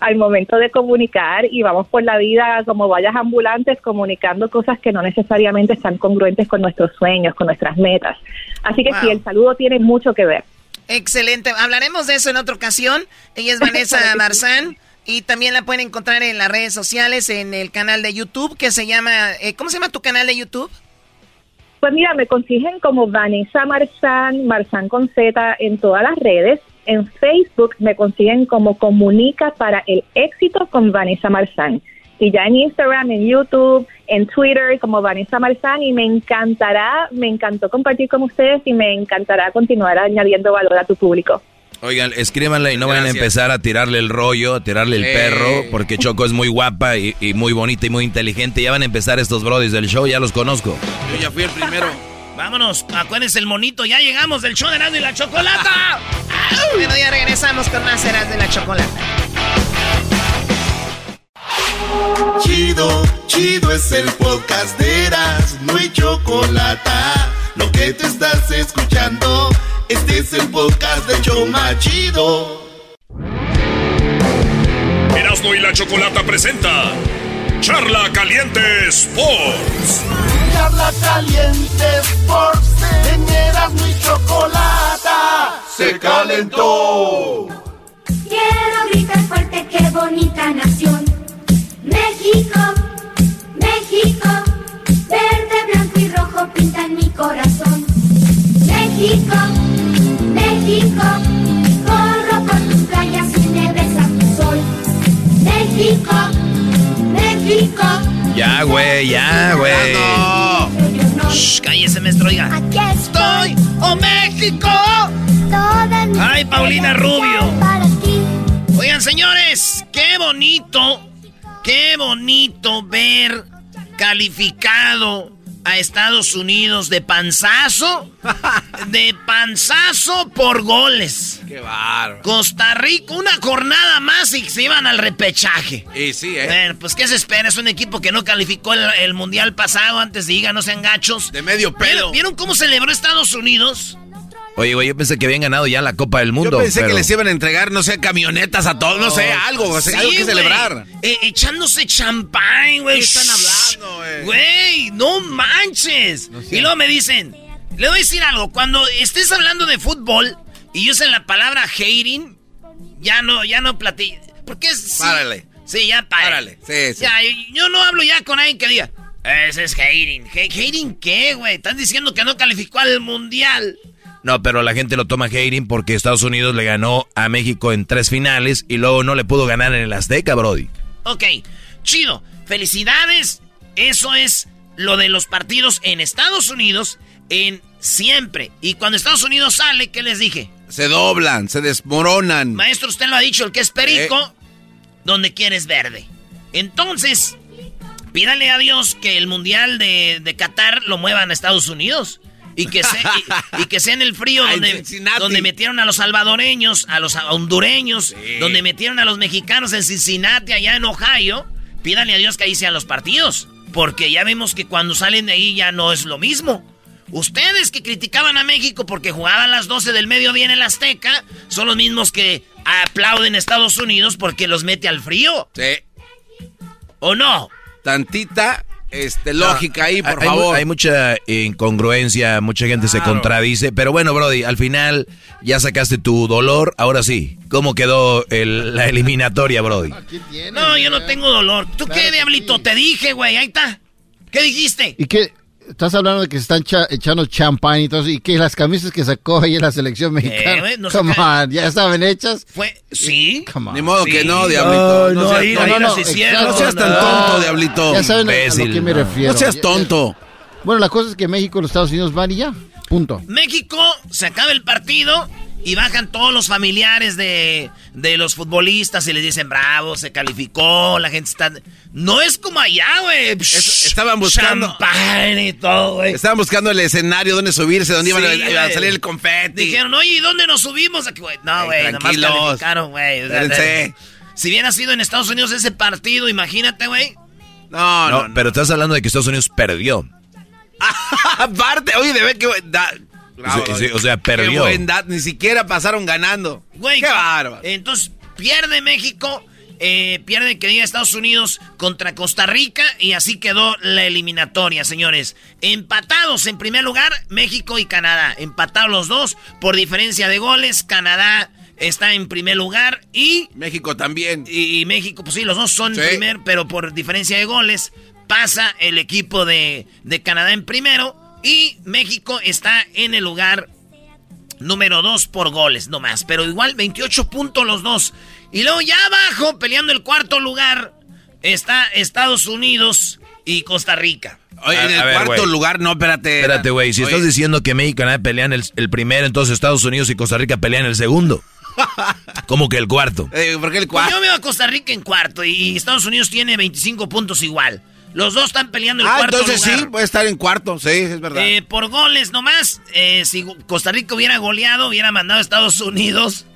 al momento de comunicar y vamos por la vida como vallas ambulantes comunicando cosas que no necesariamente están congruentes con nuestros sueños, con nuestras metas. Así que sí, el saludo tiene mucho que ver. Excelente. Hablaremos de eso en otra ocasión. Ella es Vanessa. Marzán. Y también la pueden encontrar en las redes sociales, en el canal de YouTube que se llama... eh, ¿Cómo se llama tu canal de YouTube? Pues mira, me consiguen como Vanessa Marzán, Marzán con Z en todas las redes. En Facebook me consiguen como Comunica para el éxito con Vanessa Marzán. Y ya en Instagram, en YouTube, en Twitter como Vanessa Marzán y me encantará, me encantó compartir con ustedes y me encantará continuar añadiendo valor a tu público. Oigan, escríbanle y no vayan a Gracias. empezar a tirarle el rollo, a tirarle el perro, porque Choco es muy guapa y, y muy bonita y muy inteligente. Ya van a empezar estos brodis del show, ya los conozco. Yo ya fui el primero. Vámonos, acuérdense el monito, ya llegamos del show de Erasmo y la Chocolata. Bueno, ya regresamos con más ceras de la chocolate. Chido, chido es el podcast de Eras, no hay chocolate. Lo que te estás escuchando, este es el podcast de Choma Chido. Erasmo y la Chocolata presenta Charla Caliente Sports. Charla caliente Sports, en Erasmo y Chocolata, se calentó. Quiero gritar fuerte, qué bonita nación. México, México, verde, blanco y rojo pintan mi corazón. México, México, corro por tus playas y me besa tu sol. México, México, Ya, güey, ya, güey. Shh, cállese, maestro, oiga. aquí estoy, ¡Oh, México! toda mi Ay, Paulina Rubio. para ti. Oigan, señores, qué bonito, qué bonito ver calificado a Estados Unidos de panzazo, de panzazo por goles. Qué bárbaro. Costa Rica, una jornada más y se iban al repechaje. Y sí, ¿eh? Bueno, pues ¿qué se espera? Es un equipo que no calificó el, el mundial pasado antes de diga, no sean gachos. De medio ¿Vieron, pelo. vieron cómo celebró Estados Unidos? Oye, güey, yo pensé que habían ganado ya la Copa del Yo Mundo. pensé pero- que les iban a entregar, no sé, camionetas a todos, no sé, algo, o sea, Sí, algo que celebrar. Eh, echándose champán, güey. ¿Qué están hablando, güey? Güey, no manches. y luego me dicen, le voy a decir algo, cuando estés hablando de fútbol y usen la palabra hating, ya no, ya no platillo. Porque es... Párale. Sí, ya párale. Párale, sí, sí. Ya, yo no hablo ya con alguien que diga, Ese es hating. ¿He- ¿Hating qué, güey? Están diciendo que no calificó al mundial. No, pero la gente lo toma hating porque Estados Unidos le ganó a México en tres finales y luego no le pudo ganar en el Azteca, Brody. Ok, chido. Felicidades. Eso es lo de los partidos en Estados Unidos en siempre. Y cuando Estados Unidos sale, ¿qué les dije? Se doblan, se desmoronan. Maestro, usted lo ha dicho, el que es perico, donde quieres verde. Entonces, pídale a Dios que el Mundial de, de Qatar lo muevan a Estados Unidos. Y que, sea, y, y que sea en el frío donde, donde metieron a los salvadoreños, a los hondureños, donde metieron a los mexicanos en Cincinnati, allá en Ohio. Pídale a Dios que ahí sean los partidos. Porque ya vemos que cuando salen de ahí ya no es lo mismo. Ustedes que criticaban a México porque jugaban a las 12 del mediodía en el Azteca, son los mismos que aplauden a Estados Unidos porque los mete al frío. Sí. ¿O no? Tantita este, lógica ahí, por Hay- favor. Hay, mucha incongruencia, mucha gente se contradice, pero bueno, Brody, al final ya sacaste tu dolor, ahora sí. ¿Cómo quedó el- la eliminatoria, Brody? No, yo no tengo dolor. ¿Tú qué, diablito? Te dije, güey, ahí está. ¿Qué dijiste? ¿Y qué? Estás hablando de que se están cha- echando champán y todo eso. ¿Y que las camisas que sacó ahí en la selección mexicana? güey? No Come saca- on, ¿ya estaban hechas? Fue, ¿sí? Come on. Ni modo que no, Diablito. Ay, no, no, seas, ahí- no, ahí no, las no, hicieron. no seas tan No. tonto, Diablito. Ya saben a- a, lo que me no. refiero. No seas tonto. Bueno, la cosa es que México y los Estados Unidos van y ya. Punto. México se acaba el partido y bajan todos los familiares de, de los futbolistas y les dicen, bravo, se calificó, la gente está... No es como allá, güey. Es- estaban buscando- Champán y todo, güey. Estaban buscando el escenario donde subirse, donde iban a- Sí, iba a, salir el confeti. Dijeron, oye, ¿y dónde nos subimos? Aquí, güey. No, Ey, güey, nomás tranquilos. calificaron, güey. O sea. Si hubiera sido en Estados Unidos ese partido, imagínate, güey. No, No, no, no. pero estás hablando de que Estados Unidos perdió. Aparte, oye, de ver qué buen da- Sí, o sea, Qué perdió. buen dat- ni siquiera pasaron ganando. Güey, Qué bárbaro. Entonces, pierde México, eh, pierde que diga Estados Unidos contra Costa Rica y así quedó la eliminatoria, señores. Empatados en primer lugar, México y Canadá. Empatados los dos por diferencia de goles. Canadá está en primer lugar y... México también. Y, y México, pues sí, los dos son Sí. primer, pero por diferencia de goles pasa el equipo de, de Canadá en primero y México está en el lugar número 2 por goles, no más. Pero igual 28 puntos los dos. Y luego ya abajo, peleando el cuarto lugar, está Estados Unidos y Costa Rica. Oye, A- en el ver, cuarto lugar, no, espérate. Espérate, güey, si Oye, estás diciendo que México y Canadá pelean el, el primero, entonces Estados Unidos y Costa Rica pelean el segundo. ¿Cómo que el cuarto? eh, ¿Por qué el Pues cuarto? yo veo a Costa Rica en cuarto y Estados Unidos tiene 25 puntos igual. Los dos están peleando el Ah, cuarto entonces lugar. sí, puede estar en cuarto, sí, es verdad. Eh, por goles nomás. eh, si Costa Rica hubiera goleado, hubiera mandado a Estados Unidos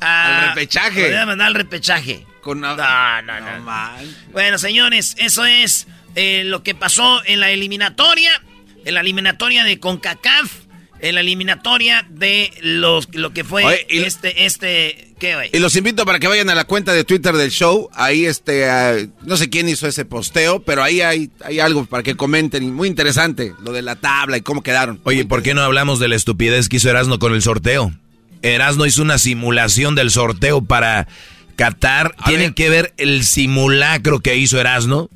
a- Al repechaje. Hubiera mandado al repechaje. Con No, no, no. man. Bueno, señores, eso es eh, lo que pasó en la eliminatoria. En la eliminatoria de CONCACAF. En la eliminatoria de los, lo que fue Oye, y- este, este, ¿qué, güey? Y los invito para que vayan a la cuenta de Twitter del show. Ahí, este, ah, no sé quién hizo ese posteo, pero ahí hay, hay algo para que comenten. Muy interesante, lo de la tabla y cómo quedaron. Oye, ¿por qué no hablamos de la estupidez que hizo Erasno con el sorteo? Erasno hizo una simulación del sorteo para Qatar. Tienen ver. que ver el simulacro que hizo Erasno.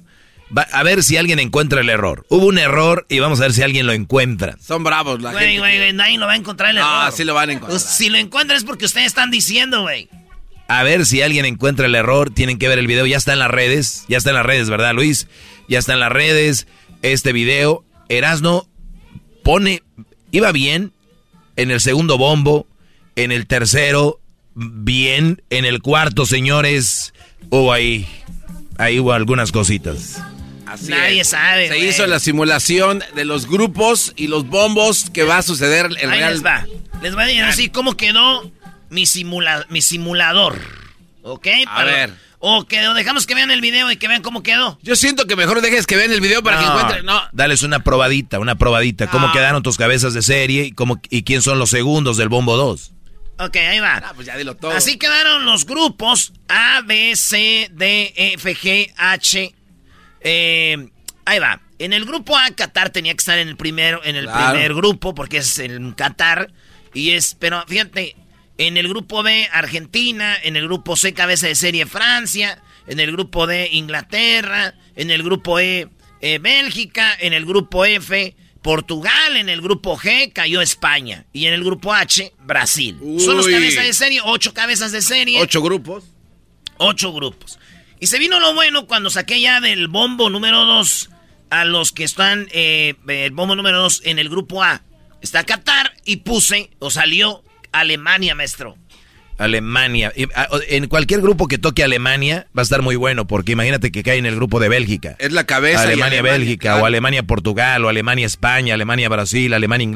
Va- a ver si alguien encuentra el error. Hubo un error y vamos a ver si alguien lo encuentra. Son bravos la Güey, gente. güey, güey, nadie lo va a encontrar el Ah, error. sí lo van a encontrar. Pues, si lo encuentran es porque ustedes están diciendo, güey. A ver si alguien encuentra el error. Tienen que ver el video. Ya está en las redes. Ya está en las redes, ¿verdad, Luis? Ya está en las redes este video. Erasno pone... Iba bien en el segundo bombo. En el tercero, bien. En el cuarto, señores, hubo ahí... Ahí hubo algunas cositas. Así Nadie es. sabe, Se güey. hizo la simulación de los grupos y los bombos que va a suceder el Ahí Real. les va. Les voy a decir así cómo quedó mi, simula mi simulador. ¿Ok? A ver. O que o dejamos que vean el video y que vean cómo quedó. Yo siento que mejor dejes que vean el video para que encuentren. No. Dales una probadita, una probadita. ¿Cómo quedaron tus cabezas de serie y, cómo, y quién son los segundos del bombo 2? Ok, ahí va. Ah, pues ya dilo todo. Así quedaron los grupos A, B, C, D, E, F, G, H. Eh, ahí va. En el grupo A, Qatar tenía que estar en el primero, en el Claro. primer grupo, porque es el Qatar. Y es, pero fíjate, en el grupo B, Argentina, en el grupo C, cabeza de serie Francia, en el grupo D, Inglaterra, en el grupo E, eh, Bélgica en el grupo F, Portugal en el grupo G, cayó España. Y en el grupo H, Brasil. Son los cabezas de serie, ocho cabezas de serie. Ocho grupos. Ocho grupos. Y se vino lo bueno cuando saqué ya del bombo número 2 a los que están, eh, el bombo número 2 en el grupo A. Está Qatar y puse, o salió, Alemania, maestro. Alemania. Y, ah, En cualquier grupo que toque Alemania va a estar muy bueno, porque imagínate que cae en el grupo de Bélgica. Es la cabeza. y Alemania, Bélgica, claro. o Alemania, Portugal, o Alemania, España, Alemania, Brasil, Alemania,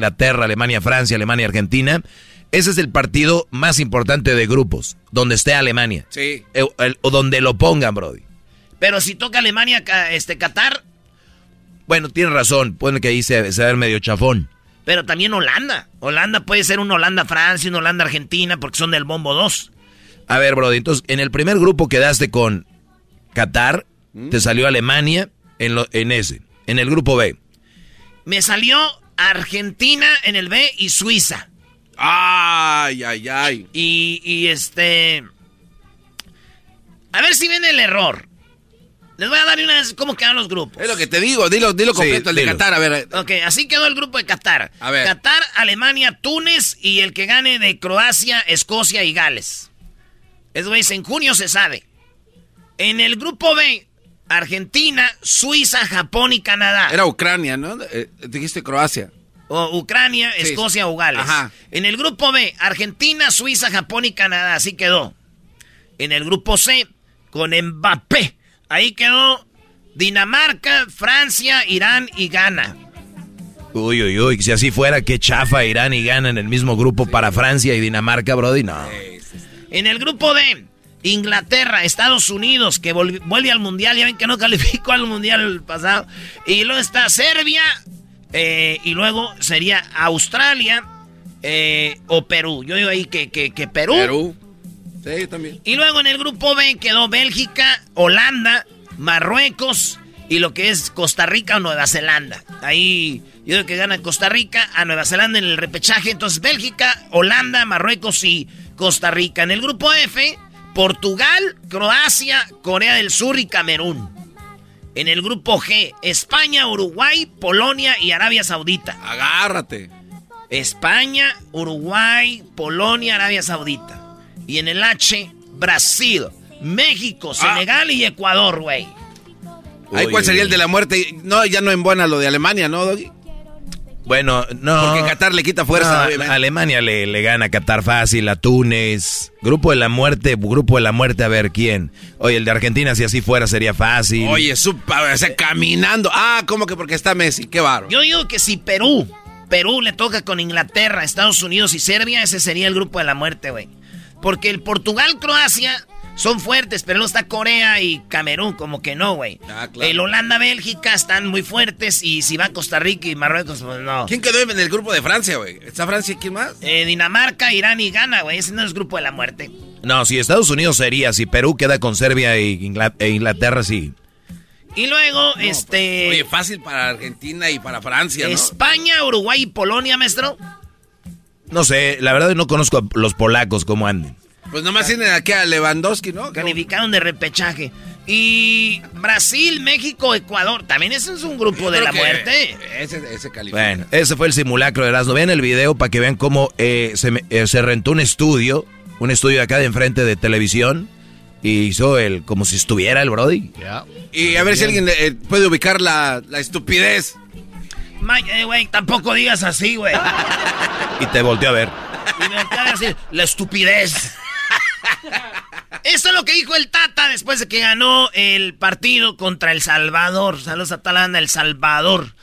Ese es el partido más importante de grupos, donde esté Alemania. Sí. Eh, el- o donde lo pongan, Brody. Pero si toca Alemania, este Qatar, Bueno, tienes razón, pone que ahí se, se va a ver medio chafón. pero también Holanda. Holanda puede ser un Holanda-Francia, un Holanda-Argentina, porque son del bombo 2. A ver, Brody, entonces, en el primer grupo quedaste con Qatar, te salió Alemania en, lo- en ese. En el grupo B. Me salió Argentina en el B y Suiza. Ay, ay, ay. Y, y este. A ver si ven el error. Les voy a dar una vez cómo quedan los grupos. Es lo que te digo, dilo, dilo completo, el de dilo. Qatar, a ver. Ok, así quedó el grupo de Qatar. A ver. Qatar, Alemania, Túnez y el que gane de Croacia, Escocia y Gales. Eso es, en junio se sabe. En el grupo B, Argentina, Suiza, Japón y Canadá. Era Ucrania, ¿no? Eh, dijiste Croacia. O Ucrania, Sí. Escocia o Gales. Ajá. En el grupo B, Argentina, Suiza, Japón y Canadá. Así quedó. En el grupo C, con Mbappé. Ahí quedó Dinamarca, Francia, Irán y Ghana. Uy, uy, uy, si así fuera, qué chafa Irán y gana en el mismo grupo para Francia y Dinamarca, Brody, no. En el grupo D, Inglaterra, Estados Unidos, que vuelve al Mundial. Ya ven que no calificó al Mundial pasado. Y luego está Serbia. Eh, y luego sería Australia eh, o Perú. Yo digo ahí que, que, que Perú. Perú. Sí, también. Y luego en el grupo B quedó Bélgica, Holanda, Marruecos y lo que es Costa Rica o Nueva Zelanda. Ahí yo creo que gana Costa Rica a Nueva Zelanda en el repechaje. Entonces Bélgica, Holanda, Marruecos y Costa Rica. En el grupo F, Portugal, Croacia, Corea del Sur y Camerún. En el grupo G, España, Uruguay, Polonia y Arabia Saudita. Agárrate. España, Uruguay, Polonia, Arabia Saudita. Y en el H, Brasil, México, Senegal y Ecuador, güey. Ahí, ¿cuál sería el de la muerte? No, ya no en buena lo de Alemania, ¿no, Doggy? Bueno, no. Porque Qatar le quita fuerza, No. Alemania le, le gana a Qatar fácil, a Túnez. Grupo de la muerte, grupo de la muerte, a ver quién. Oye, el de Argentina, si así fuera, sería fácil. Oye, su, o sea, caminando. Ah, ¿cómo que porque está Messi? Qué baro. Yo digo que si Perú, Perú le toca con Inglaterra, Estados Unidos y Serbia, ese sería el grupo de la muerte, güey. Porque el Portugal, Croacia son fuertes, pero luego está Corea y Camerún, como que no, güey. Ah, claro. El Holanda, Bélgica están muy fuertes y si va Costa Rica y Marruecos, pues no. ¿Quién quedó en el grupo de Francia, güey? ¿Está Francia y quién más? Eh, Dinamarca, Irán y Ghana, güey. Ese no es grupo de la muerte. No, si Estados Unidos sería, si Perú queda con Serbia e, e Inglaterra, sí. Y luego, este. Oye, fácil para Argentina y para Francia, ¿no? España, Uruguay y Polonia, maestro. No sé, la verdad no conozco a los polacos cómo anden. Pues nomás tienen aquí a Lewandowski, ¿no? Calificaron de repechaje. Y Brasil, México, Ecuador. También ese es un grupo de la muerte. Ese, ese califica. Bueno, ese fue el simulacro de Erasmo. Vean el video para que vean cómo eh, se, eh, se rentó un estudio, un estudio acá de enfrente de televisión, y hizo el como si estuviera el Brody. Y a ver si alguien eh, puede ubicar la, la estupidez. Güey, tampoco digas así, güey. Y te volteó a ver. Y me acaba de decir, la estupidez. Esto es lo que dijo el Tata después de que ganó el partido contra El Salvador. Saludos a Talanda, El Salvador.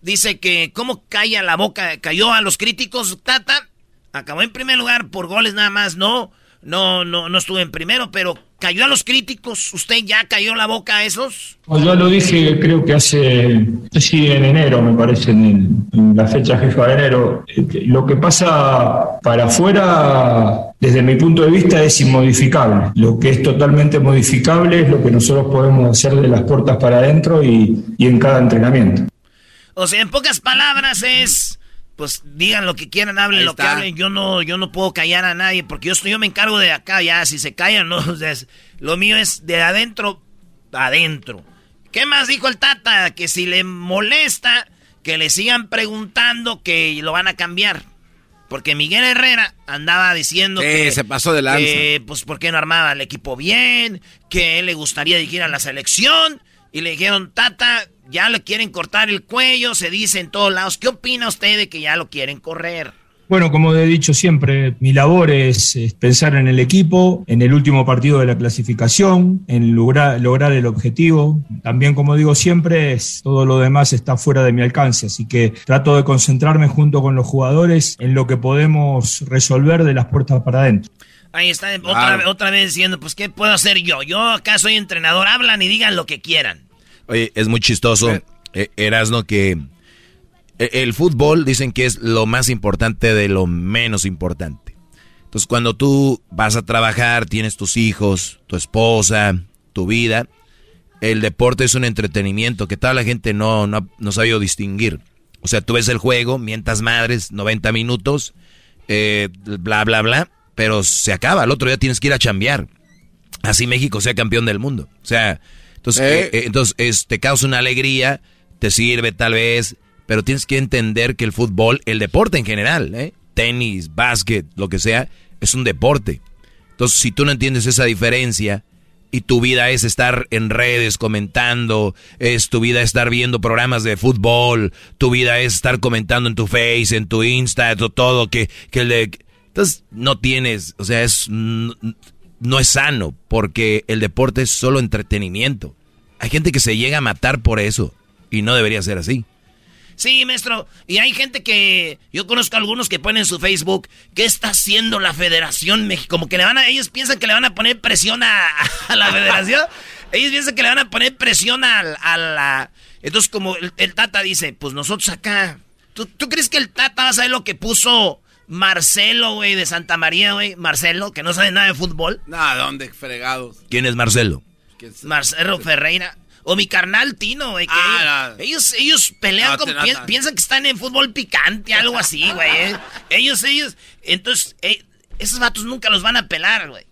Dice que cómo calla la boca, cayó a los críticos Tata. Acabó en primer lugar por goles nada más, no. No, no, no estuvo en primero, pero cayó a los críticos. ¿Usted ya cayó la boca a esos? Pues yo lo dije, creo que hace, sí, en enero, me parece, en, en la fecha FIFA de enero. Que Lo que pasa para afuera, desde mi punto de vista, es inmodificable. Lo que es totalmente modificable es lo que nosotros podemos hacer de las puertas para adentro y, y en cada entrenamiento. O sea, en pocas palabras es, pues digan lo que quieran, hablen Ahí lo que hablen. Yo no, yo no puedo callar a nadie porque yo estoy, yo me encargo de acá ya. Si se callan, no, o sea, es- lo mío es de adentro adentro. ¿Qué más dijo el Tata? Que si le molesta, que le sigan preguntando que lo van a cambiar. Porque Miguel Herrera andaba diciendo Sí, que... se pasó de lanza. que, pues, ¿por qué no armaba el equipo bien? Que él le gustaría dirigir a la selección. Y le dijeron, Tata, ya le quieren cortar el cuello, se dice en todos lados. ¿Qué opina usted de que ya lo quieren correr? Bueno, como he dicho siempre, mi labor es, es pensar en el equipo, en el último partido de la clasificación, en lograr, lograr el objetivo. También, como digo siempre, es, todo lo demás está fuera de mi alcance, así que trato de concentrarme junto con los jugadores en lo que podemos resolver de las puertas para adentro. Ahí está otra, vez- otra vez diciendo, pues, ¿qué puedo hacer yo? Yo acá soy entrenador, hablan y digan lo que quieran. Oye, es muy chistoso, eh, Erasno, que e- el fútbol dicen que es lo más importante de lo menos importante. Entonces, cuando tú vas a trabajar, tienes tus hijos, tu esposa, tu vida, el deporte es un entretenimiento que toda la gente no, no, no ha sabido distinguir. O sea, tú ves el juego, mientas madres, 90 minutos, eh, bla, bla, bla, pero se acaba. El otro día tienes que ir a chambear. Así México sea campeón del mundo. O sea, entonces, Eh. eh, eh, entonces es- te causa una alegría, te sirve tal vez, pero tienes que entender que el fútbol, el deporte en general, ¿eh? tenis, básquet, lo que sea, es un deporte. Entonces, si tú no entiendes esa diferencia y tu vida es estar en redes comentando, es tu vida estar viendo programas de fútbol, tu vida es estar comentando en tu Face, en tu Insta, to- todo que que el de entonces no tienes, o sea, es no es sano porque el deporte es solo entretenimiento. Hay gente que se llega a matar por eso y no debería ser así. Sí, maestro. Y hay gente que. Yo conozco a algunos que ponen en su Facebook. ¿Qué está haciendo la Federación México? Como que le van a. Ellos piensan que le van a poner presión a, a la Federación. ellos piensan que le van a poner presión a, a la. Entonces, como el, el Tata dice, pues nosotros acá. ¿Tú, tú crees que el Tata va a saber lo que puso Marcelo, güey, de Santa María, güey? Marcelo, que no sabe nada de fútbol. Nah, ¿dónde fregados? ¿Quién es Marcelo? Marcelo Ferreira. O mi carnal Tino, güey. que Ah, ellos, ellos pelean No, como. te- no, pi- no. piensan que están en fútbol picante, algo así, güey. eh. Ellos, ellos. Entonces, eh, esos vatos nunca los van a pelar, güey.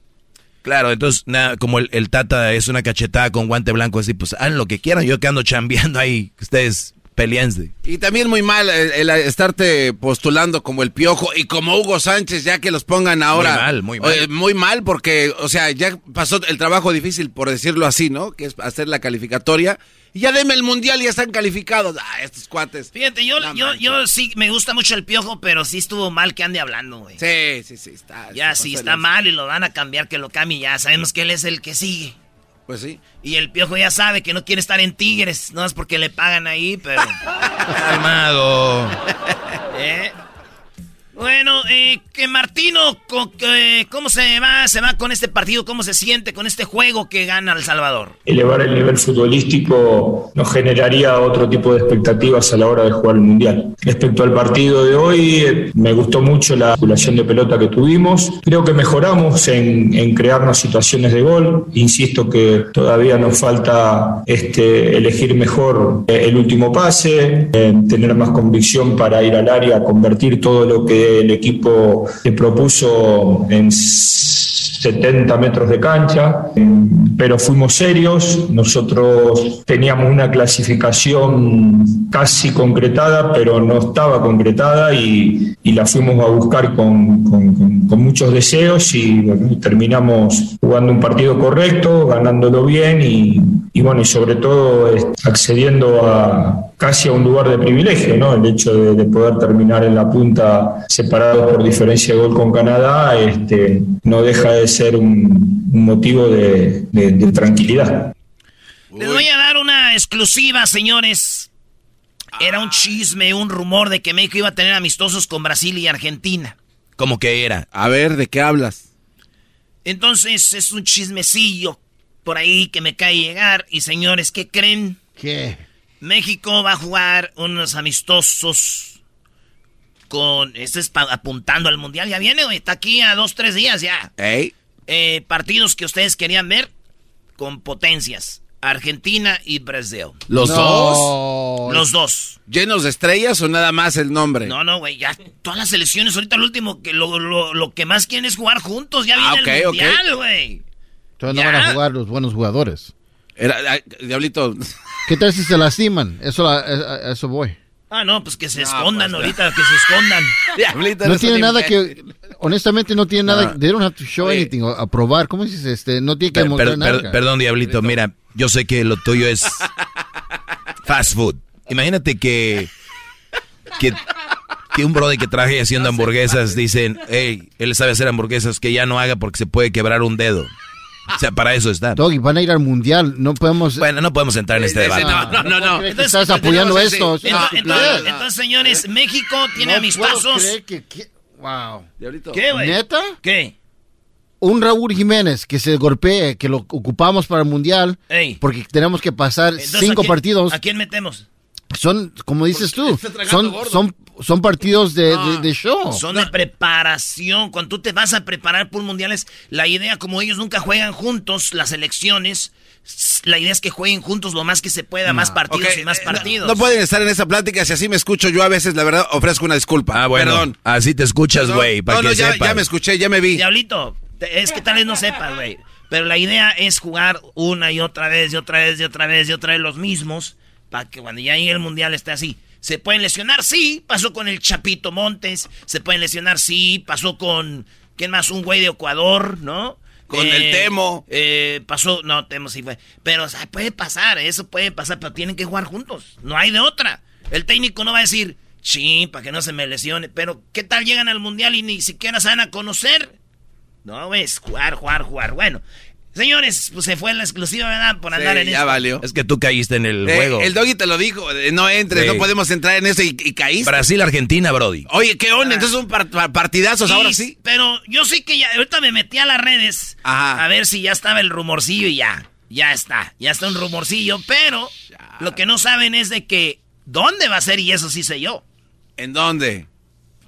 Claro, entonces, nada, como el, el Tata es una cachetada con guante blanco, así, pues hagan lo que quieran. Yo que ando chambeando ahí, ustedes peleanse. Y también muy mal el, el estarte postulando como el Piojo y como Hugo Sánchez, ya que los pongan ahora. Muy mal, muy mal. Eh, muy mal porque, o sea, ya pasó el trabajo difícil, por decirlo así, ¿no? Que es hacer la calificatoria. Y ya deme el mundial y ya están calificados. Ah, estos cuates. Fíjate, yo, yo, yo sí me gusta mucho el piojo, pero sí estuvo mal que ande hablando, güey. Sí, sí, sí, está. Ya, sí, está mal y lo van a cambiar, que lo cambie ya. Sabemos que él es el que sigue. Pues sí. Y el piojo ya sabe que no quiere estar en Tigres, no es porque le pagan ahí, pero. Calmado. ¿Eh? Bueno, eh, que Martino, que- ¿cómo se va? ¿Se va con este partido? ¿Cómo se siente con este juego que gana El Salvador? Elevar el nivel futbolístico nos generaría otro tipo de expectativas a la hora de jugar el Mundial. Respecto al partido de hoy, eh, me gustó mucho la circulación de pelota que tuvimos. Creo que mejoramos en, crearnos situaciones de gol. Insisto que todavía nos falta este, elegir mejor eh, el último pase, eh, tener más convicción para ir al área, convertir todo lo que el equipo te propuso en 70 metros de cancha, pero fuimos serios. Nosotros teníamos una clasificación casi concretada, pero no estaba concretada y, la fuimos a buscar con, muchos deseos y terminamos jugando un partido correcto, ganándolo bien y, y bueno, y sobre todo accediendo a casi a un lugar de privilegio, ¿no? El hecho de, de poder terminar en la punta separado por diferencia de gol con Canadá, este, no deja de ser un, un motivo de, de- de tranquilidad. Les voy a dar una exclusiva, señores. Era un chisme, un rumor de que México iba a tener amistosos con Brasil y Argentina. ¿Cómo que era? A ver, ¿de qué hablas? Entonces es un chismecillo por ahí que me cae llegar. Y señores, ¿qué creen? ¿Qué? México va a jugar unos amistosos con... Este es apuntando al Mundial. Ya viene, güey. Está aquí a dos, tres días ya. ¿Ey? Eh, partidos que ustedes querían ver con potencias. Argentina y Brasil. ¿Los dos? Los dos. ¿Llenos de estrellas o nada más el nombre? No, no, güey, ya todas las selecciones, ahorita lo último, que lo, lo, lo que más quieren es jugar juntos, ya Ah, viene ok, el ok. mundial, güey. Entonces no van a jugar los buenos jugadores. Era, Diablito. ¿Qué tal si se lastiman? Eso, la- a- a- eso voy. Ah, no, pues que se escondan ahorita, que se escondan. No tiene nada que, honestamente no tiene nada, No. they don't have to show anything, o a probar, ¿cómo dices? Este, no tiene que Per- mostrar per- nada. per- perdón, Diablito, mira, yo sé que lo tuyo es fast food. Imagínate que, que, que un brother que traje haciendo hamburguesas dicen, hey, él sabe hacer hamburguesas, que ya no haga porque se puede quebrar un dedo. O sea, para eso está. Doggy, van a ir al mundial, no podemos... Bueno, no podemos entrar en este debate. no, no, no. Entonces, estás apoyando entonces, esto. entonces, estupidez. entonces- entonces, señores, México tiene No amistosos. puedo creer que- que- wow. ¿Qué, güey? ¿Neta? ¿Qué? Un Raúl Jiménez que se golpee, que lo ocupamos para el mundial, Ey. porque tenemos que pasar Entonces, cinco ¿a quién- partidos. ¿A quién metemos? Son, como dices tú, son, gordo. son, son partidos de, de- de show. Son de preparación. Cuando tú te vas a preparar por mundiales, la idea, como ellos nunca juegan juntos, las elecciones, la idea es que jueguen juntos lo más que se pueda, más partidos y más eh, partidos. No pueden estar en esa plática. Si así me escucho, yo a veces, la verdad, ofrezco una disculpa. Ah, bueno, Perdón. así te escuchas, güey, para No, no, que ya, sepas. ya me escuché, ya me vi. Diablito, es que tal vez no sepas, güey. Pero la idea es jugar una y otra vez, y otra vez, y otra vez, y otra vez los mismos, para que cuando ya llegue el mundial esté así. ¿Se pueden lesionar? Sí, pasó con el Chapito Montes. Se pueden lesionar, sí, pasó con, ¿quién más? Un güey de Ecuador, ¿no? Con el Temo. eh, pasó, no, Temo sí fue. Pero, o sea, puede pasar, eso puede pasar, pero tienen que jugar juntos. No hay de otra. El técnico no va a decir, sí, para que no se me lesione. Pero, ¿qué tal llegan al mundial y ni siquiera se van a conocer? No, es jugar, jugar, jugar. Bueno, señores, pues se fue la exclusiva, ¿verdad? Por andar en ya esto. valió. Es que tú caíste en el Eh, juego. el doggy te lo dijo, eh, no entres, Sí. no podemos entrar en eso y, y caíste. Brasil-Argentina, Brody. Oye, ¿qué onda? Entonces son par- par- partidazos, Y- ahora sí. Pero yo sí que ya, ahorita me metí a las redes Ajá. a ver si ya estaba el rumorcillo y ya, ya está, ya está un rumorcillo, pero lo que no saben es de que dónde va a ser y eso sí sé yo. ¿En dónde?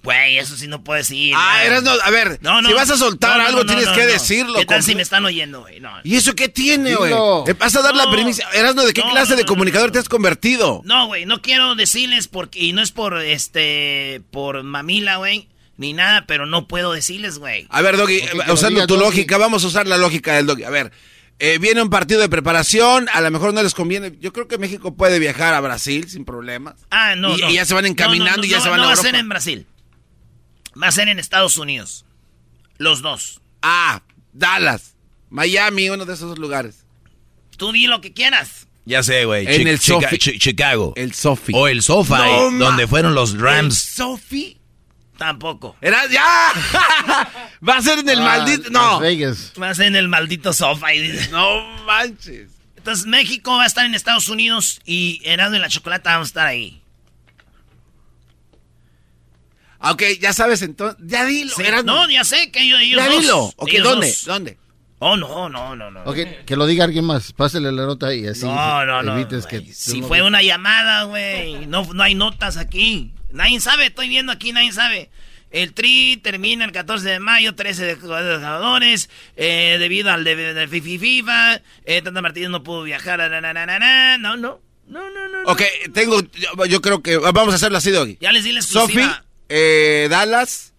Güey, eso sí no puedo decir. Ah, no. Erasno, a ver, si vas a soltar algo, tienes que decirlo, ¿Qué tal si me están oyendo, güey? No. ¿Y eso qué tiene, güey? Te vas a dar la No. primicia. Erasno, ¿de qué No, clase no, de no, comunicador te has convertido? No, güey, no quiero decirles porque y no es por este por mamila, güey, ni nada, pero no puedo decirles, güey. A ver, Doggy, lo usando diga tu Doggy. lógica, vamos a usar la lógica del Doggy. A ver, eh, viene un partido de preparación, a lo mejor no les conviene. Yo creo que México puede viajar a Brasil sin problemas. Ah, no, y, no. y ya se van No, encaminando no, y ya no, se van no a va a ser en Brasil. Va a ser en Estados Unidos. Los dos. Ah, Dallas, Miami, uno de esos dos lugares. Tú di lo que quieras. Ya sé, güey. En el Chica- Sofi. Chi- Chicago. El Sofi. O el Sofa, No, eh, donde fueron los Rams. Sofi. Tampoco. Era ya. Va a ser en el Ah, maldito. No. Las Vegas. Va a ser en el maldito y dice- No manches. Entonces México va a estar en Estados Unidos y Herando y la Chocolata vamos a estar ahí. Ah, Ok, ya sabes entonces. Ya dilo. Sí, no, ya sé que ellos, ellos Ya dos. dilo. Ok, ellos ¿dónde? dos. ¿Dónde? Oh, no, no, no, no. Ok, que lo diga alguien más. Pásale la nota ahí, así No, no, no. evites que... Si no- fue una llamada, güey. No, no hay notas aquí. Nadie sabe, estoy viendo aquí, nadie sabe. El tri termina el 14 de mayo, 13 de jugadores, eh, debido al de, de FIFA, eh, Tata Martínez no pudo viajar, na, na, na, na, na. no, no, no, no, no. Ok, tengo. Yo, yo creo que. Vamos a hacerlo así, Doggy. Ya les di la exclusiva. Eh, Dallas.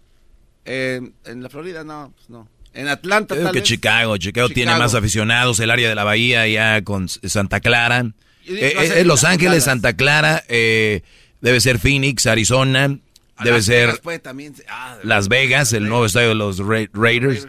eh, en la Florida, no, pues no. En Atlanta, tal que vez. Chicago, Chicago, tiene más aficionados, el área de la bahía ya con Santa Clara. Eh, eh, eh, Los Dallas. Ángeles, Santa Clara, eh, debe ser Phoenix, Arizona, A debe Las ser Vegas también ah, Las Vegas, el nuevo estadio de los Ra- Raiders,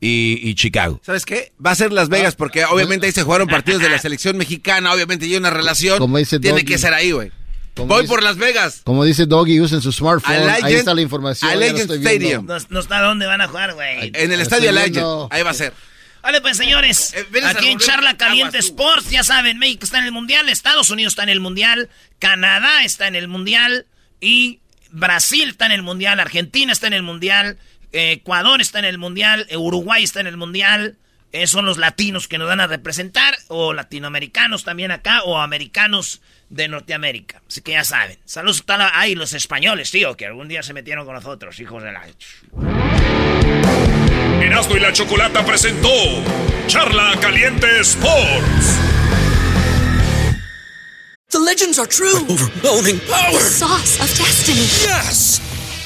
y, y Chicago. ¿Sabes qué? Va a ser Las Vegas porque obviamente ahí se jugaron partidos de la selección mexicana, obviamente hay una relación. Como dice Tiene Doggy. que ser ahí, güey. Como Voy dice- por Las Vegas. Como dice Doggy, usen su smartphone. Allegiant- ahí está la información. ya lo Allegiant estoy viendo. Stadium. No, no está dónde van a jugar, güey. En el estadio Allegiant. Ahí va a ser. Vale, pues señores, Eh, aquí en Charla Caliente. Sports, ya saben, México está en el Mundial, Estados Unidos está en el Mundial, Canadá está en el Mundial y Brasil está en el Mundial, Argentina está en el Mundial, eh, Ecuador está en el Mundial, eh, Uruguay está en el Mundial. Eh, son los latinos que nos van a representar, o latinoamericanos también acá, o americanos de Norteamérica. Así que ya saben. Saludos a la... Ay, los españoles, tío, que algún día se metieron con nosotros, hijos de la... Erasmo y la Chocolata presentó Charla Caliente Sports. The legends are true. Overwhelming power! The sauce of destiny. Yes!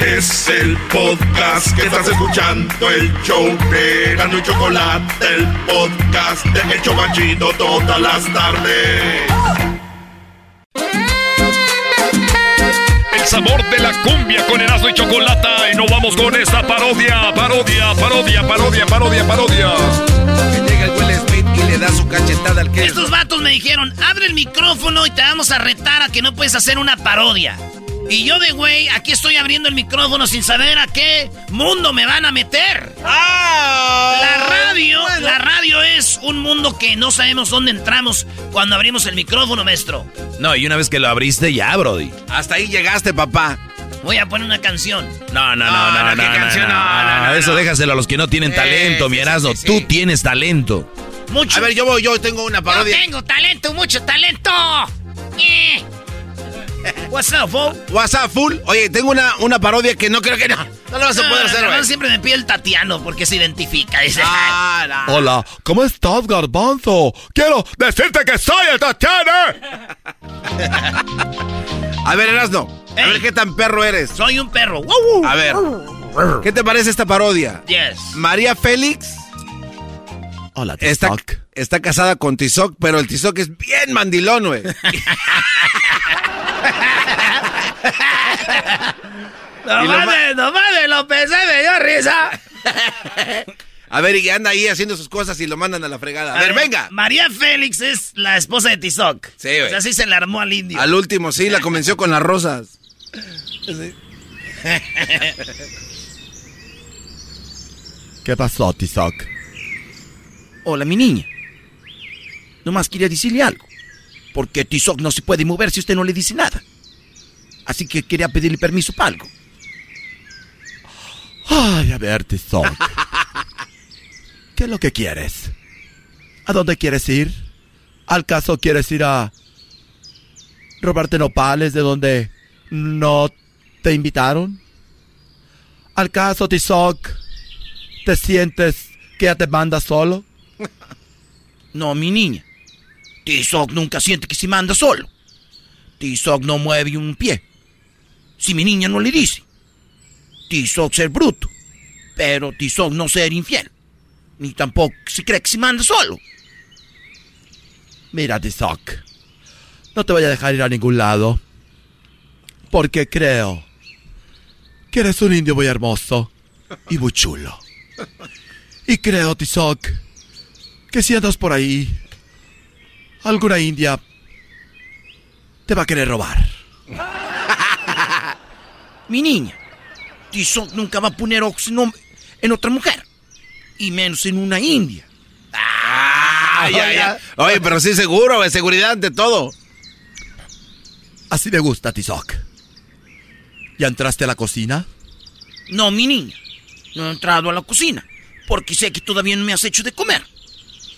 Es el podcast que estás escuchando, el show de Gano y Chocolate, el podcast de El Chobachito todas las tardes. El sabor de la cumbia con Erasmo y Chocolata. Y nos vamos con esta parodia, parodia, parodia, parodia, parodia, parodia. Que llega el Will Smith y le da su cachetada al que Estos vatos me dijeron, abre el micrófono y te vamos a retar a que no puedes hacer una parodia. Y yo de güey, aquí estoy abriendo el micrófono sin saber a qué mundo me van a meter. la radio, la radio es un mundo que no sabemos dónde entramos cuando abrimos el micrófono, maestro. No, y una vez que lo abriste, ya, Brody. Hasta ahí llegaste, papá. Voy a poner una canción. No, no, no, no, no, no, ¿qué canción? no, No, no, no, Eso déjaselo a los que no tienen Sí, talento, sí, mi Erasmo. sí, sí. Tú tienes talento. Mucho. A ver, yo voy, yo tengo una Yo parodia. tengo talento, mucho talento. Eh. What's up, fool? WhatsApp full. Oye, tengo una, una parodia que no creo que no. No lo vas a poder Ah, hacer, güey. siempre me pide el Tatiano porque se identifica. Dice, Ah, no. Hola, ¿cómo estás, Garbanzo? Quiero decirte que soy el Tatiana. A ver, Erasno. A ver qué tan perro eres. Soy un perro. A ver. ¿Qué te parece esta parodia? Yes. María Félix Hola, está, está casada con Tizoc, pero el Tizoc es bien mandilón, güey. No Y lo mames, no mames, lo pensé, me dio risa. A ver, y anda ahí haciendo sus cosas y lo mandan a la fregada. A ver, venga. María Félix es la esposa de Tizoc. Sí, güey. O sea, así se le armó al indio. Al último, sí, la convenció con las rosas. ¿Qué pasó, Tizoc? Hola, mi niña. Nomás quería decirle algo. Porque Tizoc no se puede mover si usted no le dice nada. Así que quería pedirle permiso para algo. Ay, a ver, Tizoc. ¿Qué es lo que quieres? ¿A dónde quieres ir? ¿Al caso quieres ir a robarte nopales de donde no te invitaron? ¿Al caso, Tizoc, te sientes que ya te mandas solo? No, mi niña. Tizoc nunca siente que se manda solo. Tizoc no mueve un pie. Si mi niña no le dice. Tizoc ser bruto. Pero Tizoc no ser infiel. Ni tampoco se cree que se manda solo. Mira, Tizoc, no te voy a dejar ir a ningún lado. Porque creo que eres un indio muy hermoso y muy chulo. Y creo, Tizoc, que si andas por ahí, alguna india te va a querer robar. Mi niña. Tizoc nunca va a poner ojos en, otra mujer. Y menos en una india. Ay, ay, ay. Oye, pero sí seguro, güey, seguridad ante todo. Así me gusta, Tizoc. ¿Ya entraste a la cocina? No, mi niña. No he entrado a la cocina. Porque sé que todavía no me has hecho de comer.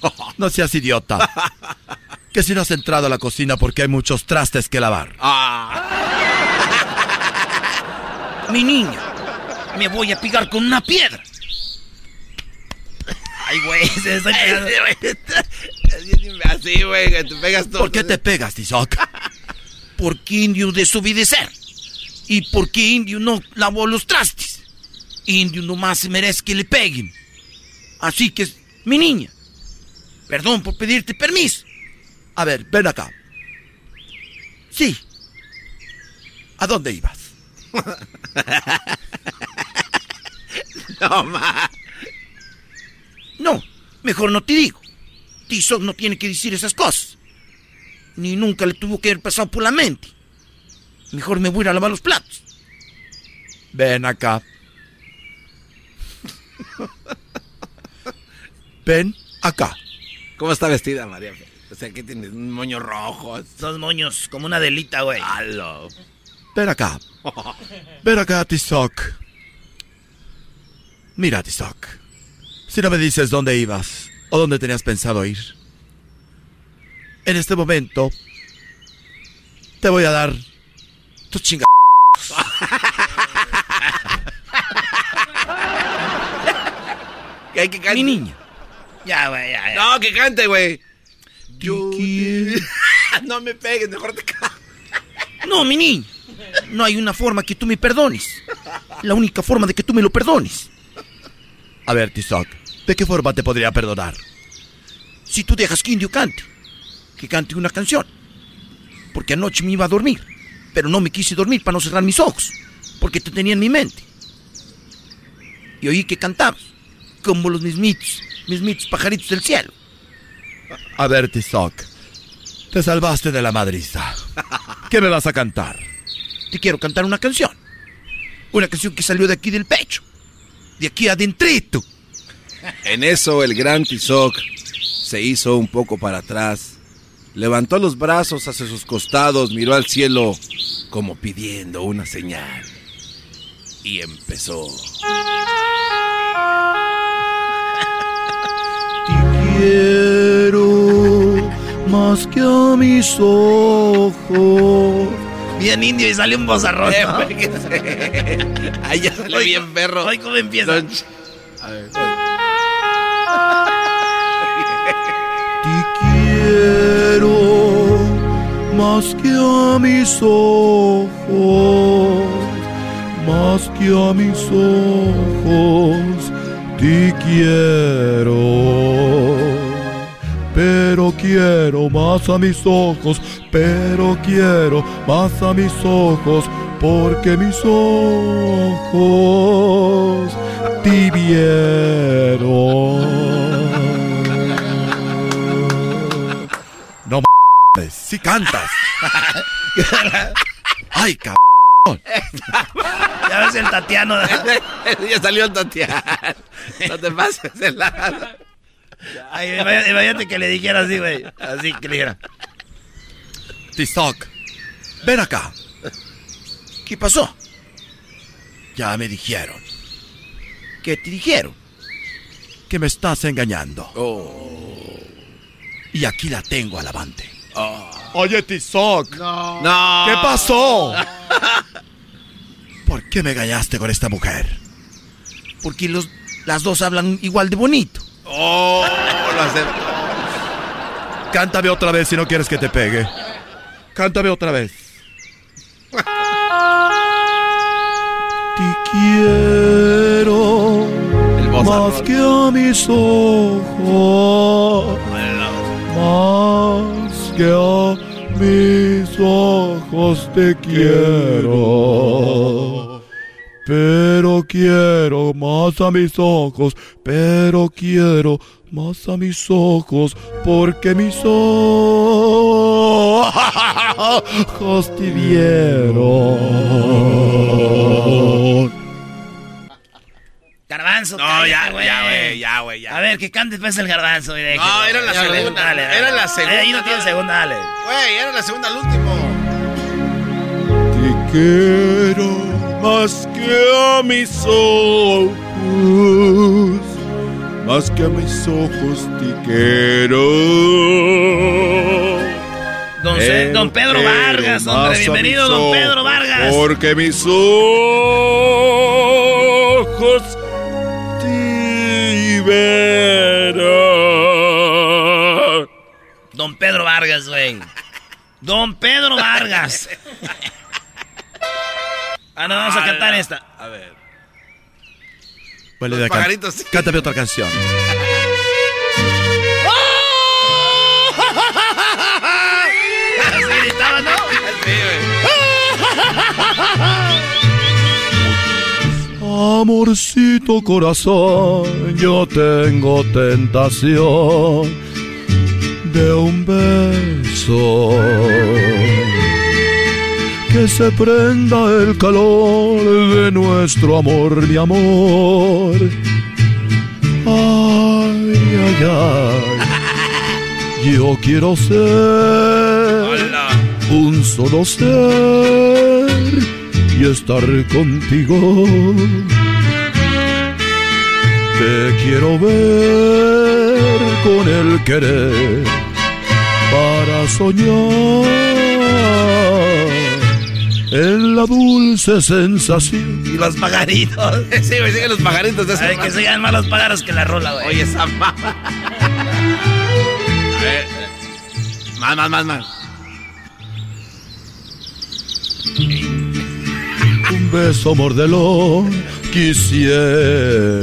No seas idiota. Que si no has entrado a la cocina porque hay muchos trastes que lavar. Mi niña. Me voy a picar con una piedra. Ay, güey, se está. Así, güey, que te pegas todo. ¿Por qué te pegas, Tizoc? Porque indio desobedecer. Y porque indio no lavó los trastes. Indio nomás se merece que le peguen. Así que, mi niña. Perdón por pedirte permiso. A ver, ven acá. Sí. ¿A dónde ibas? No, ma. No, mejor no te digo. Tizoc no tiene que decir esas cosas. Ni nunca le tuvo que haber pasado por la mente. Mejor me voy a lavar los platos. Ven acá. Ven acá. ¿Cómo está vestida, María? O sea, que tiene un moño rojo. Dos moños, como una delita, güey. Ven acá. Ven acá, Tizoc. Mira, Tizoc. Si no me dices dónde ibas o dónde tenías pensado ir, en este momento te voy a dar tu chinga. Que hay que cante. Mi niña. Ya, güey, ya, ya. No, que cante, güey. Yo no me pegues, mejor te ca- No, mi niña. No hay una forma que tú me perdones. La única forma de que tú me lo perdones. A ver, Tizoc, ¿de qué forma te podría perdonar? Si tú dejas que Indio cante, que cante una canción. Porque anoche me iba a dormir, pero no me quise dormir para no cerrar mis ojos, porque te tenía en mi mente. Y oí que cantabas, como los mismitos, mismitos pajaritos del cielo. A ver, Tizoc, te salvaste de la madriza. ¿Qué me vas a cantar? Te quiero cantar una canción. Una canción que salió de aquí del pecho. De aquí adentrito. En eso el gran Tizoc se hizo un poco para atrás, levantó los brazos hacia sus costados, miró al cielo como pidiendo una señal y empezó. Quiero más que a mis ojos. Bien indio y sale un bozarrón. Eh, ¿no? Ahí ya sale bien perro. Oye, ¿cómo empieza? A ver, Quiero más que a mis ojos. Más que a mis ojos. Te quiero. Pero quiero más a mis ojos, pero quiero más a mis ojos, porque mis ojos te vieron. No mames, si cantas. Ay, cabrón. Ya ves el Tatiano. ya salió el Tatiana. No te pases de la... Ay, imagínate, que le dijera así, güey. Así que le dijera. Tizoc, ven acá. ¿Qué pasó? Ya me dijeron. ¿Qué te dijeron? Que me estás engañando. Y aquí la tengo al avante. Oye, Tizoc. No. ¿Qué pasó? ¿Por qué me engañaste con esta mujer? Porque los, las dos hablan igual de bonito. Oh, lo Cántame otra vez si no quieres que te pegue. Cántame otra vez. Te quiero más que a mis ojos. Más que a mis ojos te quiero. Pero quiero más a mis ojos, pero quiero más a mis ojos, porque mis ojos te vieron. Garbanzo. No, cállate, ya, ya, güey, ya, güey, ya. A ver, que cante después el garbanzo. y déjelo. No, era la segunda, dale, dale. era la segunda. Ahí no tiene segunda, dale. Güey, era la segunda al último. Te quiero más que a mis ojos, más que a mis ojos te quiero. Don, don Pedro Vargas, hombre. Bienvenido, don ojos, Pedro Vargas. Porque mis ojos te verán. Don Pedro Vargas, güey. Don Pedro Vargas. Ah, no, vamos a cantar esta. A ver. Acá. pajaritos, sí. Cántame otra canción. Así gritaba, ¿no? Amorcito corazón, yo tengo tentación de un beso. Que se prenda el calor de nuestro amor, mi amor. Ay, ay, ay. Yo quiero ser un solo ser y estar contigo. Te quiero ver con el querer para soñar en la dulce sensación. Y los pagaritos. sí, me siguen los pagaritos de Ay, que sigan más los pájaros que la rola, güey. Oye, esa mamá. A ver, más, más, más, más. Un beso mordelón quisiera.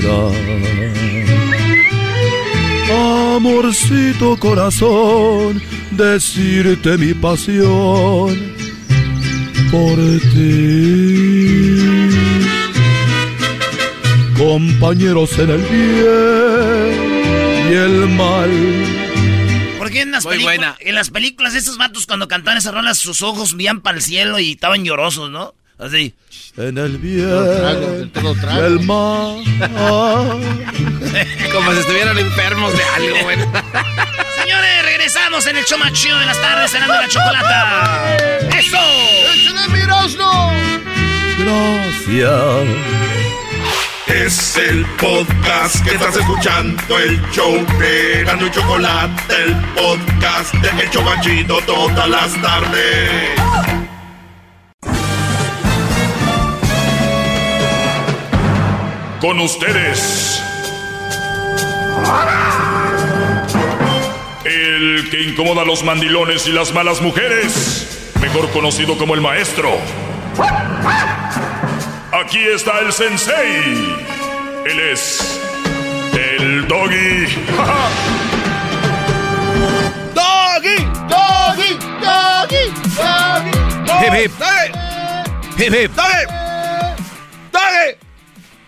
Amorcito corazón, decirte mi pasión por ti. Compañeros en el bien y el mal. Porque en las, películas, en las películas esos vatos cuando cantaban esas rolas sus ojos veían para el cielo y estaban llorosos, ¿no? Así. En el bien te lo trago. y el mal. Como si estuvieran enfermos de algo, güey. Regresamos en el show más chido de las tardes, cenando la chocolata. ¡Eso! Gracias. Es el podcast que estás escuchando, el show de Gano y Chocolate, el podcast de El Chobachito todas las tardes. Con ustedes. El que incomoda a los mandilones y las malas mujeres. Mejor conocido como el maestro. Aquí está el sensei. Él es el doggy. ¡Doggy! ¡Doggy! ¡Doggy! ¡Doggy! Hip, hip. Hip, hip. ¡Dale! ¡Dale!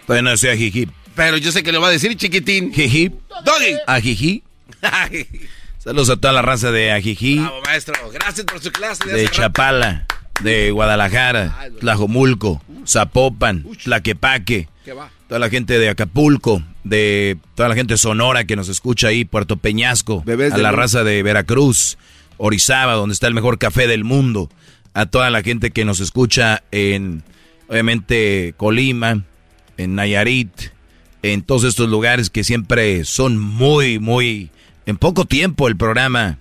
Todavía no sea jiji. Pero yo sé que le va a decir chiquitín. Jiji. ¡Doggy! Ajiji. Saludos a toda la raza de Ajiji, Bravo, maestro. Gracias por su clase. de rato. Chapala, de Guadalajara, Tlajomulco, Zapopan, Tlaquepaque, ¿Qué va? toda la gente de Acapulco, de toda la gente de Sonora que nos escucha ahí, Puerto Peñasco, Bebés a la mundo. raza de Veracruz, Orizaba, donde está el mejor café del mundo, a toda la gente que nos escucha en, obviamente, Colima, en Nayarit, en todos estos lugares que siempre son muy, muy, en poco tiempo el programa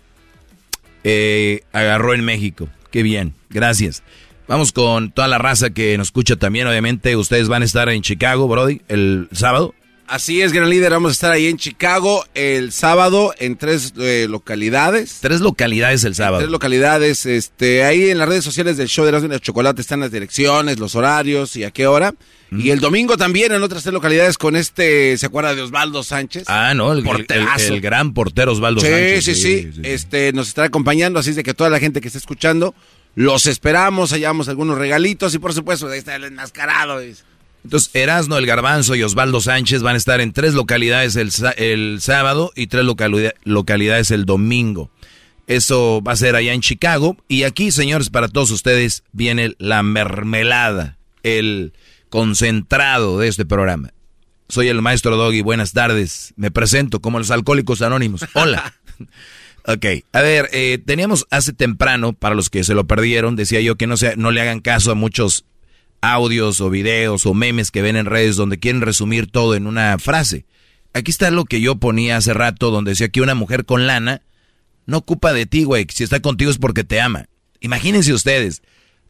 eh, agarró en México. Qué bien, gracias. Vamos con toda la raza que nos escucha también. Obviamente, ustedes van a estar en Chicago, Brody, el sábado. Así es, gran líder. Vamos a estar ahí en Chicago el sábado en tres eh, localidades. Tres localidades el sábado. Tres localidades. Este, ahí en las redes sociales del show de Erasmo y la Chocolate están las direcciones, los horarios y a qué hora. Y el domingo también en otras tres localidades con este, ¿se acuerda de Osvaldo Sánchez? Ah, no, el, el- Porterazo. el- el gran portero Osvaldo sí, Sánchez. Sí, sí, Este, nos estará acompañando, así es de que toda la gente que está escuchando, los esperamos, hallamos algunos regalitos y por supuesto, ahí está el enmascarado. Entonces, Erasno, el Garbanzo y Osvaldo Sánchez van a estar en tres localidades el, el sábado y tres localidad- localidades el domingo. Eso va a ser allá en Chicago. Y aquí, señores, para todos ustedes viene la mermelada, el concentrado de este programa. Soy el maestro Doggy, buenas tardes. Me presento como los alcohólicos anónimos. Hola. Ok, a ver, eh, teníamos hace temprano, para los que se lo perdieron, decía yo que no, se, no le hagan caso a muchos audios o videos o memes que ven en redes donde quieren resumir todo en una frase. Aquí está lo que yo ponía hace rato donde decía que una mujer con lana no ocupa de ti, güey. Si está contigo es porque te ama. Imagínense ustedes,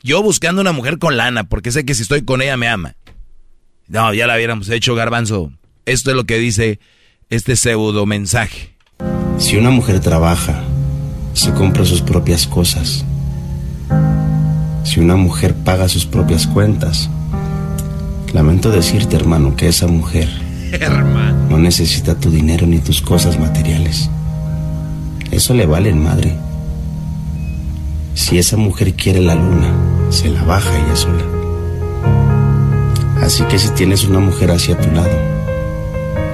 yo buscando una mujer con lana porque sé que si estoy con ella me ama. No, ya la hubiéramos hecho, garbanzo. Esto es lo que dice este pseudo mensaje. Si una mujer trabaja, se compra sus propias cosas. Si una mujer paga sus propias cuentas, lamento decirte, hermano, que esa mujer no necesita tu dinero ni tus cosas materiales. Eso le vale madre. Si esa mujer quiere la luna, se la baja ella sola. Así que si tienes una mujer hacia tu lado,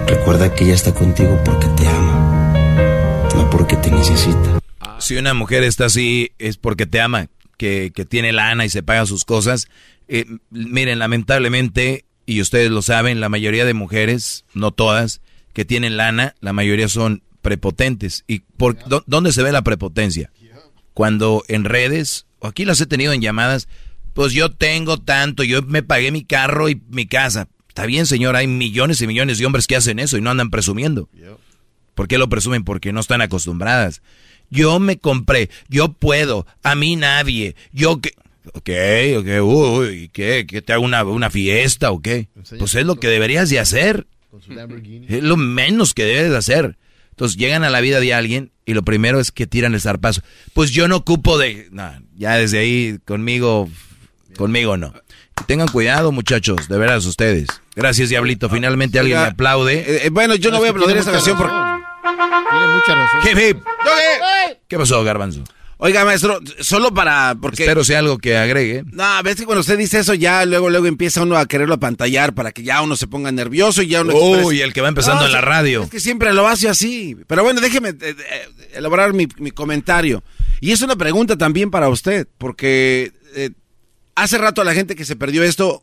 recuerda que ella está contigo porque te ama, no porque te necesita. Si una mujer está así es porque te ama, que, que tiene lana y se paga sus cosas. Eh, miren, lamentablemente, y ustedes lo saben, la mayoría de mujeres, no todas, que tienen lana, la mayoría son prepotentes. ¿Y por dó- dónde se ve la prepotencia? Cuando en redes, o aquí las he tenido en llamadas, pues yo tengo tanto, yo me pagué mi carro y mi casa. Está bien, señor, hay millones y millones de hombres que hacen eso y no andan presumiendo. ¿Por qué lo presumen? Porque no están acostumbradas. Yo me compré, yo puedo, a mí nadie, yo que... Ok, ok, uy, ¿qué? ¿Que te hago una, una fiesta o qué? Pues es lo que deberías de hacer. Es lo menos que debes de hacer. Entonces llegan a la vida de alguien y lo primero es que tiran el zarpazo. Pues yo no ocupo de... No, ya desde ahí conmigo, conmigo no. Tengan cuidado muchachos, de veras ustedes. Gracias Diablito, finalmente alguien me aplaude. eh, eh, bueno, yo no voy a aplaudir esa canción porque... Tiene mucha razón. Hip, hip. ¿Qué pasó, Garbanzo? Oiga, maestro, solo para... porque Espero sea algo que agregue. No, ves que cuando usted dice eso ya luego luego empieza uno a quererlo apantallar para que ya uno se ponga nervioso y ya uno... Uy, el que va empezando No, en la radio. Es que siempre lo hace así. Pero bueno, déjeme eh, eh, elaborar mi, mi comentario. Y es una pregunta también para usted, porque eh, hace rato a la gente que se perdió esto,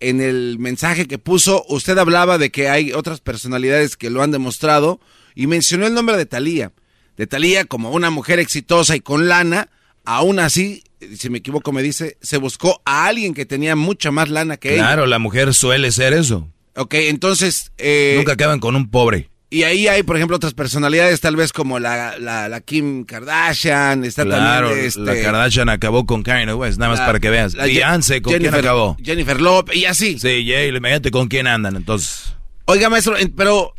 en el mensaje que puso, usted hablaba de que hay otras personalidades que lo han demostrado y mencionó el nombre de Talía. De Talía como una mujer exitosa y con lana, aún así, si me equivoco me dice, se buscó a alguien que tenía mucha más lana que ella. Claro, la mujer suele ser eso. Ok, entonces... eh, Nunca acaban con un pobre. y ahí hay, por ejemplo, otras personalidades, tal vez como la, la, la Kim Kardashian, está Claro, también este, la Kardashian acabó con Kanye West, nada más la- para que veas. la Beyoncé, ¿con quién Jennifer- acabó? Jennifer Lopez, y así. Sí, Jay, imagínate con quién andan, entonces. Oiga, maestro, pero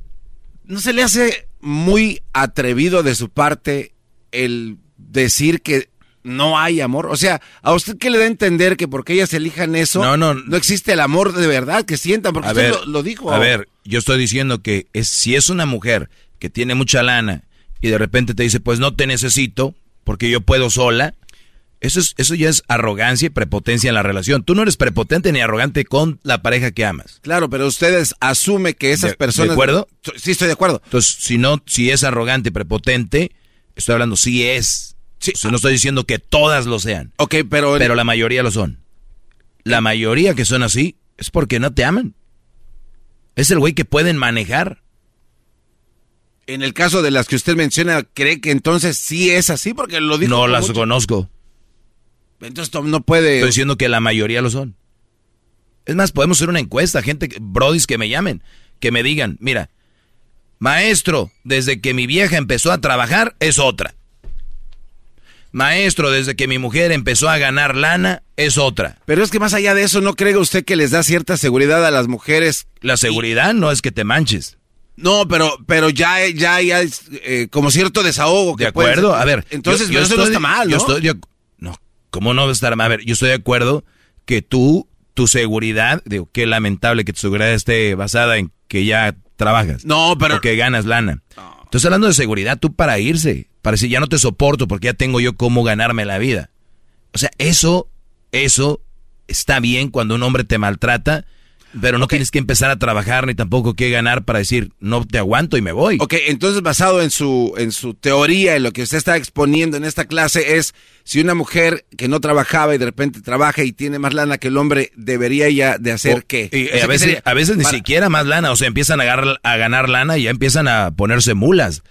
¿no se le hace muy atrevido de su parte el decir que no hay amor? O sea, ¿a usted qué le da a entender que porque ellas elijan eso, No, no. no existe el amor de verdad que sientan? Porque A usted ver, lo, lo dijo. A ver, yo estoy diciendo que es, si es una mujer que tiene mucha lana y de repente te dice, pues no te necesito porque yo puedo sola, eso, es, eso ya es arrogancia y prepotencia en la relación. Tú no eres prepotente ni arrogante con la pareja que amas. Claro, pero ustedes asumen que esas ¿De- personas... ¿De acuerdo? Sí, estoy de acuerdo. Entonces, si no, si es arrogante y prepotente, estoy hablando si es. Sí. O sea, no estoy diciendo que todas lo sean, Ok, pero... pero la mayoría lo son. La mayoría que son así es porque no te aman. Es el güey que pueden manejar. En el caso de las que usted menciona, ¿cree que entonces sí es así? Porque lo dijo... No las mucho- conozco. Entonces Tom, no puede... Estoy diciendo que la mayoría lo son. Es más, podemos hacer una encuesta, gente, brodis que me llamen, que me digan, mira, maestro, desde que mi vieja empezó a trabajar es otra. Maestro, desde que mi mujer empezó a ganar lana es otra. Pero es que más allá de eso, ¿no cree usted que les da cierta seguridad a las mujeres? La seguridad no es que te manches. No, pero, pero ya, ya, ya es eh, como cierto desahogo. ¿De que puede acuerdo? A ver. Entonces, yo- yo eso no estoy- está mal, ¿no? Yo estoy de no, ¿cómo no va a estar? A ver, yo estoy de acuerdo que tú, tu seguridad, digo, qué lamentable que tu seguridad esté basada en que ya trabajas. No, pero- O que ganas lana. Entonces, hablando de seguridad, tú para irse, para decir, ya no te soporto porque ya tengo yo cómo ganarme la vida. O sea, eso, eso está bien cuando un hombre te maltrata, pero no tienes que empezar a trabajar ni tampoco que ganar para decir, no te aguanto y me voy. Ok, entonces basado en su, en su teoría, en lo que usted está exponiendo en esta clase, es si una mujer que no trabajaba y de repente trabaja y tiene más lana que el hombre, ¿debería ya de hacer O- qué? y- O sea, a, ¿qué veces, sería? a veces ni siquiera más lana, o sea, empiezan a, agarrar- a ganar lana y ya empiezan a ponerse mulas.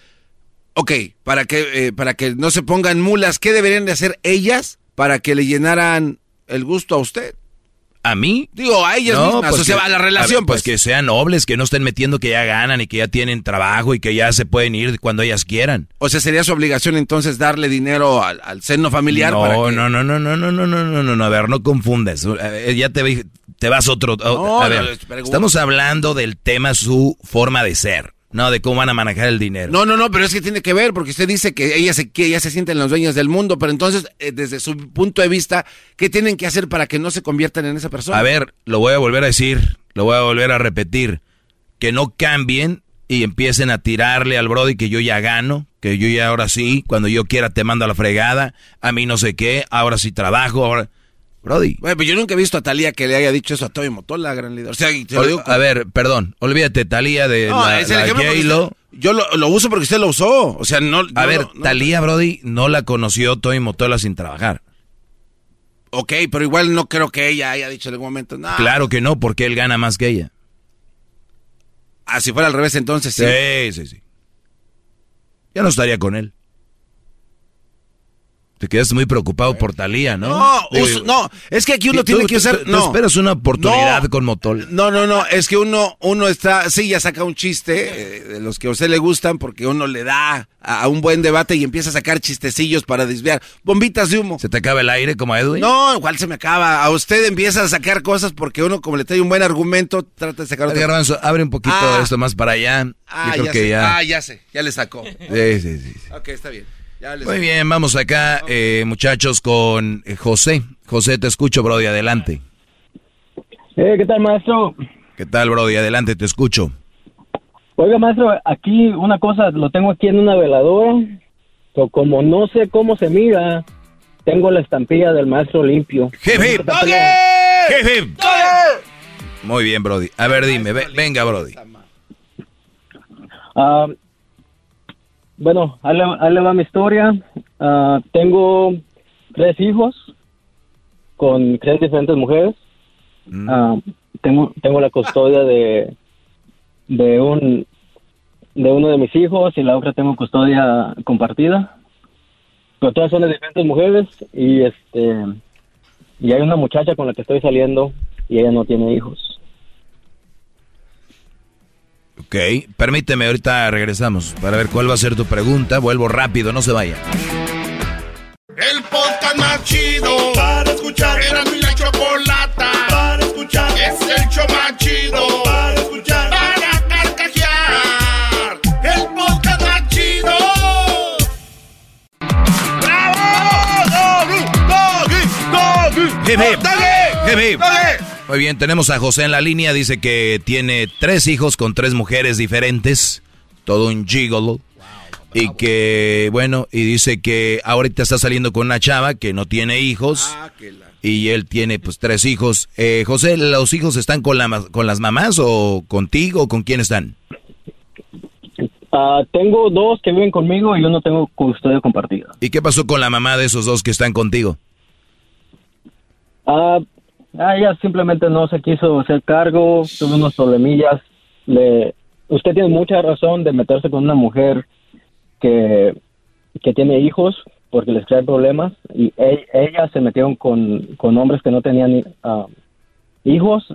Ok, para que, eh, para que no se pongan mulas, ¿qué deberían de hacer ellas para que le llenaran el gusto a usted? ¿A mí? Digo, a ellas mismas, pues o sea, que- a la ver, relación, pues. que sean nobles, que no estén metiendo que ya ganan y que ya tienen trabajo y que ya se pueden ir cuando ellas quieran. O sea, sería su obligación entonces darle dinero al, al seno familiar no, para que... no, no, no, no, no, no, no, no, no, no, a ver, no confundes. Eh, Ya te, te vas otro. No, a no, ver, pregunto. estamos hablando del tema su forma de ser, no de cómo van a manejar el dinero. No, no, no, pero es que tiene que ver, porque usted dice que ellas se, que ellas se sienten las dueñas del mundo, pero entonces, eh, desde su punto de vista, ¿qué tienen que hacer para que no se conviertan en esa persona? A ver, lo voy a volver a decir, lo voy a volver a repetir. Que no cambien y empiecen a tirarle al Brody que yo ya gano, que yo ya ahora sí, cuando yo quiera te mando a la fregada, a mí no sé qué, ahora sí trabajo, ahora... Brody. Bueno, pues yo nunca he visto a Talía que le haya dicho eso a Toby Motola, gran líder. O sea, y te lo Ol- digo con- A ver, perdón, olvídate, Talía de No, la, es el la yo lo, lo uso porque usted lo usó. O sea, no. A ver, no- Talía Brody no la conoció Toy Motola sin trabajar. Ok, pero igual no creo que ella haya dicho en algún momento. No. Claro que no, porque él gana más que ella. Ah, si fuera al revés, entonces sí. Sí, sí, sí. Ya no estaría con él. Te quedaste muy preocupado por Talía, ¿no? No, Digo, no, es que aquí uno tú- tiene que ser. tú- tú No. esperas una oportunidad No. con Motol. No, no, no, es que uno, uno está, sí, ya saca un chiste eh, de los que a usted le gustan porque uno le da a, a un buen debate y empieza a sacar chistecillos para desviar. Bombitas de humo. ¿Se te acaba el aire como a Edwin? No, igual se me acaba. A usted empieza a sacar cosas porque uno, como le trae un buen argumento, trata de sacar Ay, otro. Garbanzo, abre un poquito Ah. esto más para allá. Ah, Yo creo ya que sé. ya. Ah, ya sé, ya le sacó. Sí, sí, sí. Ok, está bien. Muy bien, vamos acá, eh, muchachos, con eh, José. José, te escucho, Brody, adelante. Eh, ¿Qué tal, maestro? ¿Qué tal, Brody? Adelante, te escucho. Oiga, maestro, aquí una cosa, lo tengo aquí en una veladora. pero como no sé cómo se mira, tengo la estampilla del maestro limpio. Hip, hip. Hip, hip. Muy bien, Brody. A ver, dime, ve- venga, Brody. Ah, bueno, ahí le, ahí le va mi historia. Ah, tengo tres hijos con tres diferentes mujeres. Ah, tengo, tengo la custodia de, de un de uno de mis hijos y la otra tengo custodia compartida. Pero todas son de diferentes mujeres y este y hay una muchacha con la que estoy saliendo y ella no tiene hijos. Ok, permíteme, ahorita regresamos para ver cuál va a ser tu pregunta. Vuelvo rápido, no se vaya. El podcast más chido para escuchar. Era mi la chocolata para escuchar. Es el show más chido para escuchar. Para carcajear. El podcast más chido. Hip, hip. Hip, hip. Muy bien, tenemos a José en la línea. Dice que tiene tres hijos con tres mujeres diferentes. Todo un gigolo. Y que, bueno, y dice que ahorita está saliendo con una chava que no tiene hijos. Y él tiene, pues, tres hijos. Eh, José, ¿los hijos están con, la, ma- con las mamás o contigo o con quién están? Ah, tengo dos que viven conmigo y yo no tengo custodia compartida. ¿Y qué pasó con la mamá de esos dos que están contigo? Ah, ah, ella simplemente no se quiso hacer cargo, tuvo unos problemillas. Le, usted tiene mucha razón de meterse con una mujer que, que tiene hijos porque les trae problemas y e- ellas se metieron con, con hombres que no tenían ah, hijos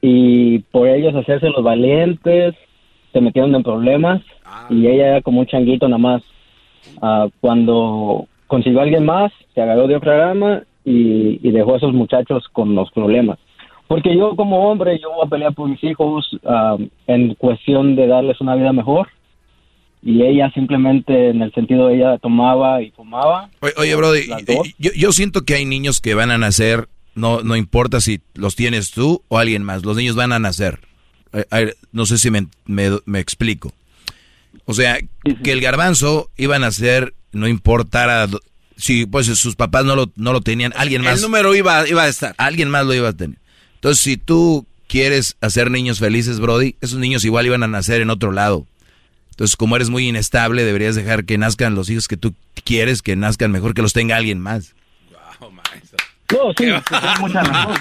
y por ellos hacerse los valientes se metieron en problemas y ella era como un changuito nada más. Ah, cuando consiguió a alguien más, se agarró de otra rama y, y dejó a esos muchachos con los problemas. Porque yo como hombre, yo voy a pelear por mis hijos ah, en cuestión de darles una vida mejor. Y ella simplemente, en el sentido, ella tomaba y fumaba. Oye, oye, Brody, yo, yo siento que hay niños que van a nacer, no, no importa si los tienes tú o alguien más, los niños van a nacer. Eh, no sé si me, me- me explico. O sea, que el garbanzo iba a nacer, no importara si pues sus papás no lo, no lo tenían, alguien más. El número iba, iba a estar. Alguien más lo iba a tener. Entonces, si tú quieres hacer niños felices, Brody, esos niños igual iban a nacer en otro lado. Entonces, como eres muy inestable, deberías dejar que nazcan los hijos que tú quieres, que nazcan mejor que los tenga alguien más. No, sí, mucha razón.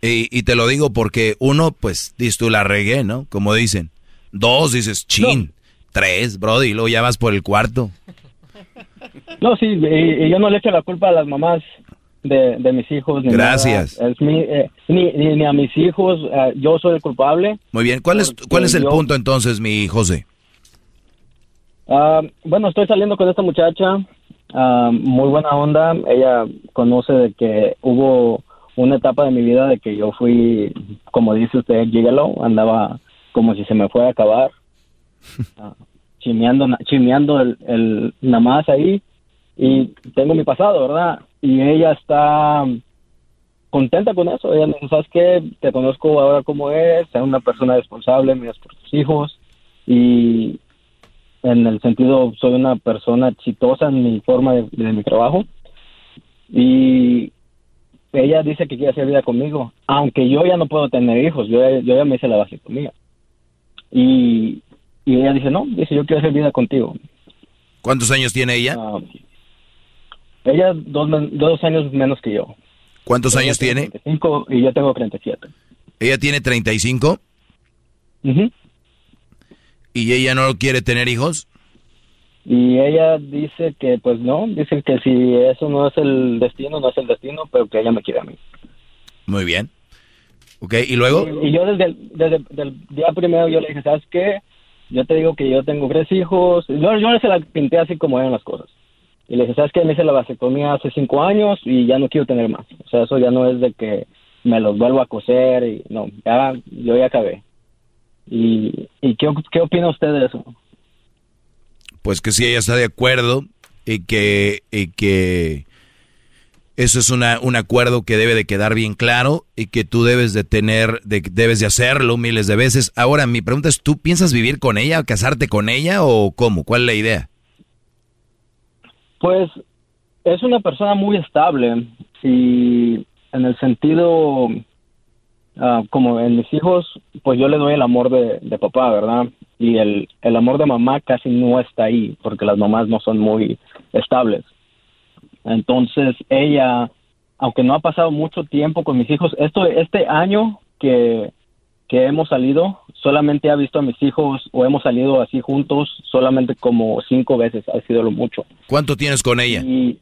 Y, y te lo digo porque uno, pues, dices tú la regué, ¿no? Como dicen. Dos, dices, chin. Tres, Brody, y luego ya vas por el cuarto. No, sí, y, y yo no le echo la culpa a las mamás de, de mis hijos. Ni Gracias. nada. Es mi- eh, ni, ni, ni a mis hijos, eh, yo soy el culpable. Muy bien, ¿cuál es, cuál es el yo- punto entonces, mi José? Ah, bueno, estoy saliendo con esta muchacha, ah, muy buena onda. Ella conoce de que hubo una etapa de mi vida de que yo fui, como dice usted, gigolo, andaba como si se me fuera a acabar, ah, chimeando, chimeando el, el nada más ahí. Y tengo mi pasado, ¿verdad? Y ella está contenta con eso. Ella me dice, ¿sabes qué? Te conozco ahora como es, ser una persona responsable, miras por tus hijos. Y en el sentido soy una persona exitosa en mi forma de, de mi trabajo y ella dice que quiere hacer vida conmigo aunque yo ya no puedo tener hijos yo, yo ya me hice la vasectomía y, y ella dice no dice yo quiero hacer vida contigo ¿Cuántos años tiene ella? Ah, ella dos, dos años menos que yo ¿Cuántos Ella años tiene? 35 y yo tengo 37 Ella tiene 35 Ujú. y ella no quiere tener hijos. Y ella dice que pues no, dice que si eso no es el destino, no es el destino, pero que ella me quiere a mí. Muy bien. Ok, ¿y luego? Y, yo desde el, desde el día primero yo le dije, ¿sabes qué? Yo te digo que yo tengo tres hijos. Yo, yo se la pinté así como eran las cosas. Y le dije, ¿sabes qué? Me hice la vasectomía hace cinco años y ya no quiero tener más. O sea, eso ya no es de que me los vuelvo a coser y no, ya, yo ya acabé. ¿Y, y qué, qué opina usted de eso? Pues que si ella está de acuerdo y que, y que eso es una, un acuerdo que debe de quedar bien claro y que tú debes de tener, de, debes de hacerlo miles de veces. Ahora, mi pregunta es, ¿tú piensas vivir con ella, casarte con ella o cómo? ¿Cuál es la idea? Pues es una persona muy estable y en el sentido, ah, como en mis hijos, pues yo le doy el amor de, de papá, ¿verdad? Y el, el amor de mamá casi no está ahí porque las mamás no son muy estables. Entonces ella, aunque no ha pasado mucho tiempo con mis hijos, esto este año que, que hemos salido, solamente ha visto a mis hijos o hemos salido así juntos solamente como cinco veces, ha sido lo mucho. ¿Cuánto tienes con ella? Y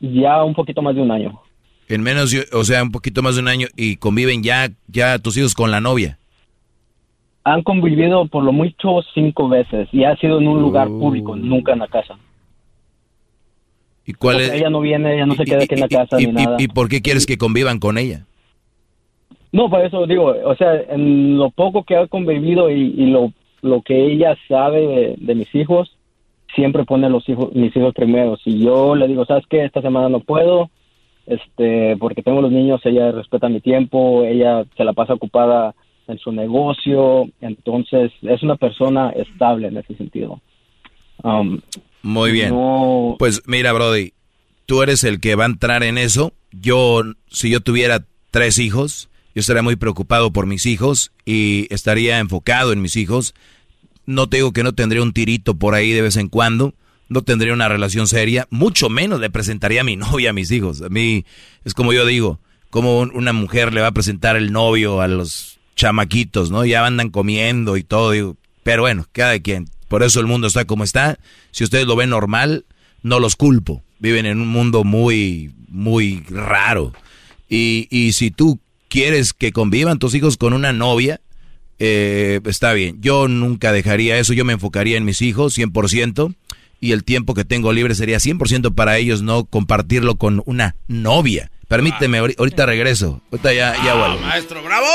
ya un poquito más de un año. En menos, o sea, un poquito más de un año y conviven ya, ya tus hijos con la novia. Han convivido por lo mucho cinco veces y ha sido en un lugar público, nunca en la casa. ¿Y cuál Porque es? Ella no viene, ella no se queda aquí en la casa y, ni y- nada. y por qué quieres que convivan con ella? No, por eso digo, o sea, en lo poco que ha convivido y, y lo, lo que ella sabe de, de mis hijos, siempre pone los hijos, mis hijos primero. Si yo le digo, ¿sabes qué? Esta semana no puedo, este, porque tengo los niños, ella respeta mi tiempo, ella se la pasa ocupada en su negocio, entonces es una persona estable en ese sentido. Um, Muy bien. no- Pues mira, Brody, tú eres el que va a entrar en eso. Yo, si yo tuviera tres hijos, yo estaría muy preocupado por mis hijos y estaría enfocado en mis hijos. No te digo que no tendría un tirito por ahí de vez en cuando, no tendría una relación seria, mucho menos le presentaría a mi novia a mis hijos. A mí es como yo digo, como un- una mujer le va a presentar el novio a los chamaquitos, ¿no? Ya andan comiendo y todo, digo, pero bueno, cada quien. Por eso el mundo está como está. Si ustedes lo ven normal, no los culpo. Viven en un mundo muy, muy raro. Y, y si tú quieres que convivan tus hijos con una novia, eh, está bien. Yo nunca dejaría eso. Yo me enfocaría en mis hijos 100%. Y el tiempo que tengo libre sería 100% para ellos, no compartirlo con una novia. Permíteme, ahori- ahorita regreso. Ahorita ya, ya vuelvo. Maestro, bravo.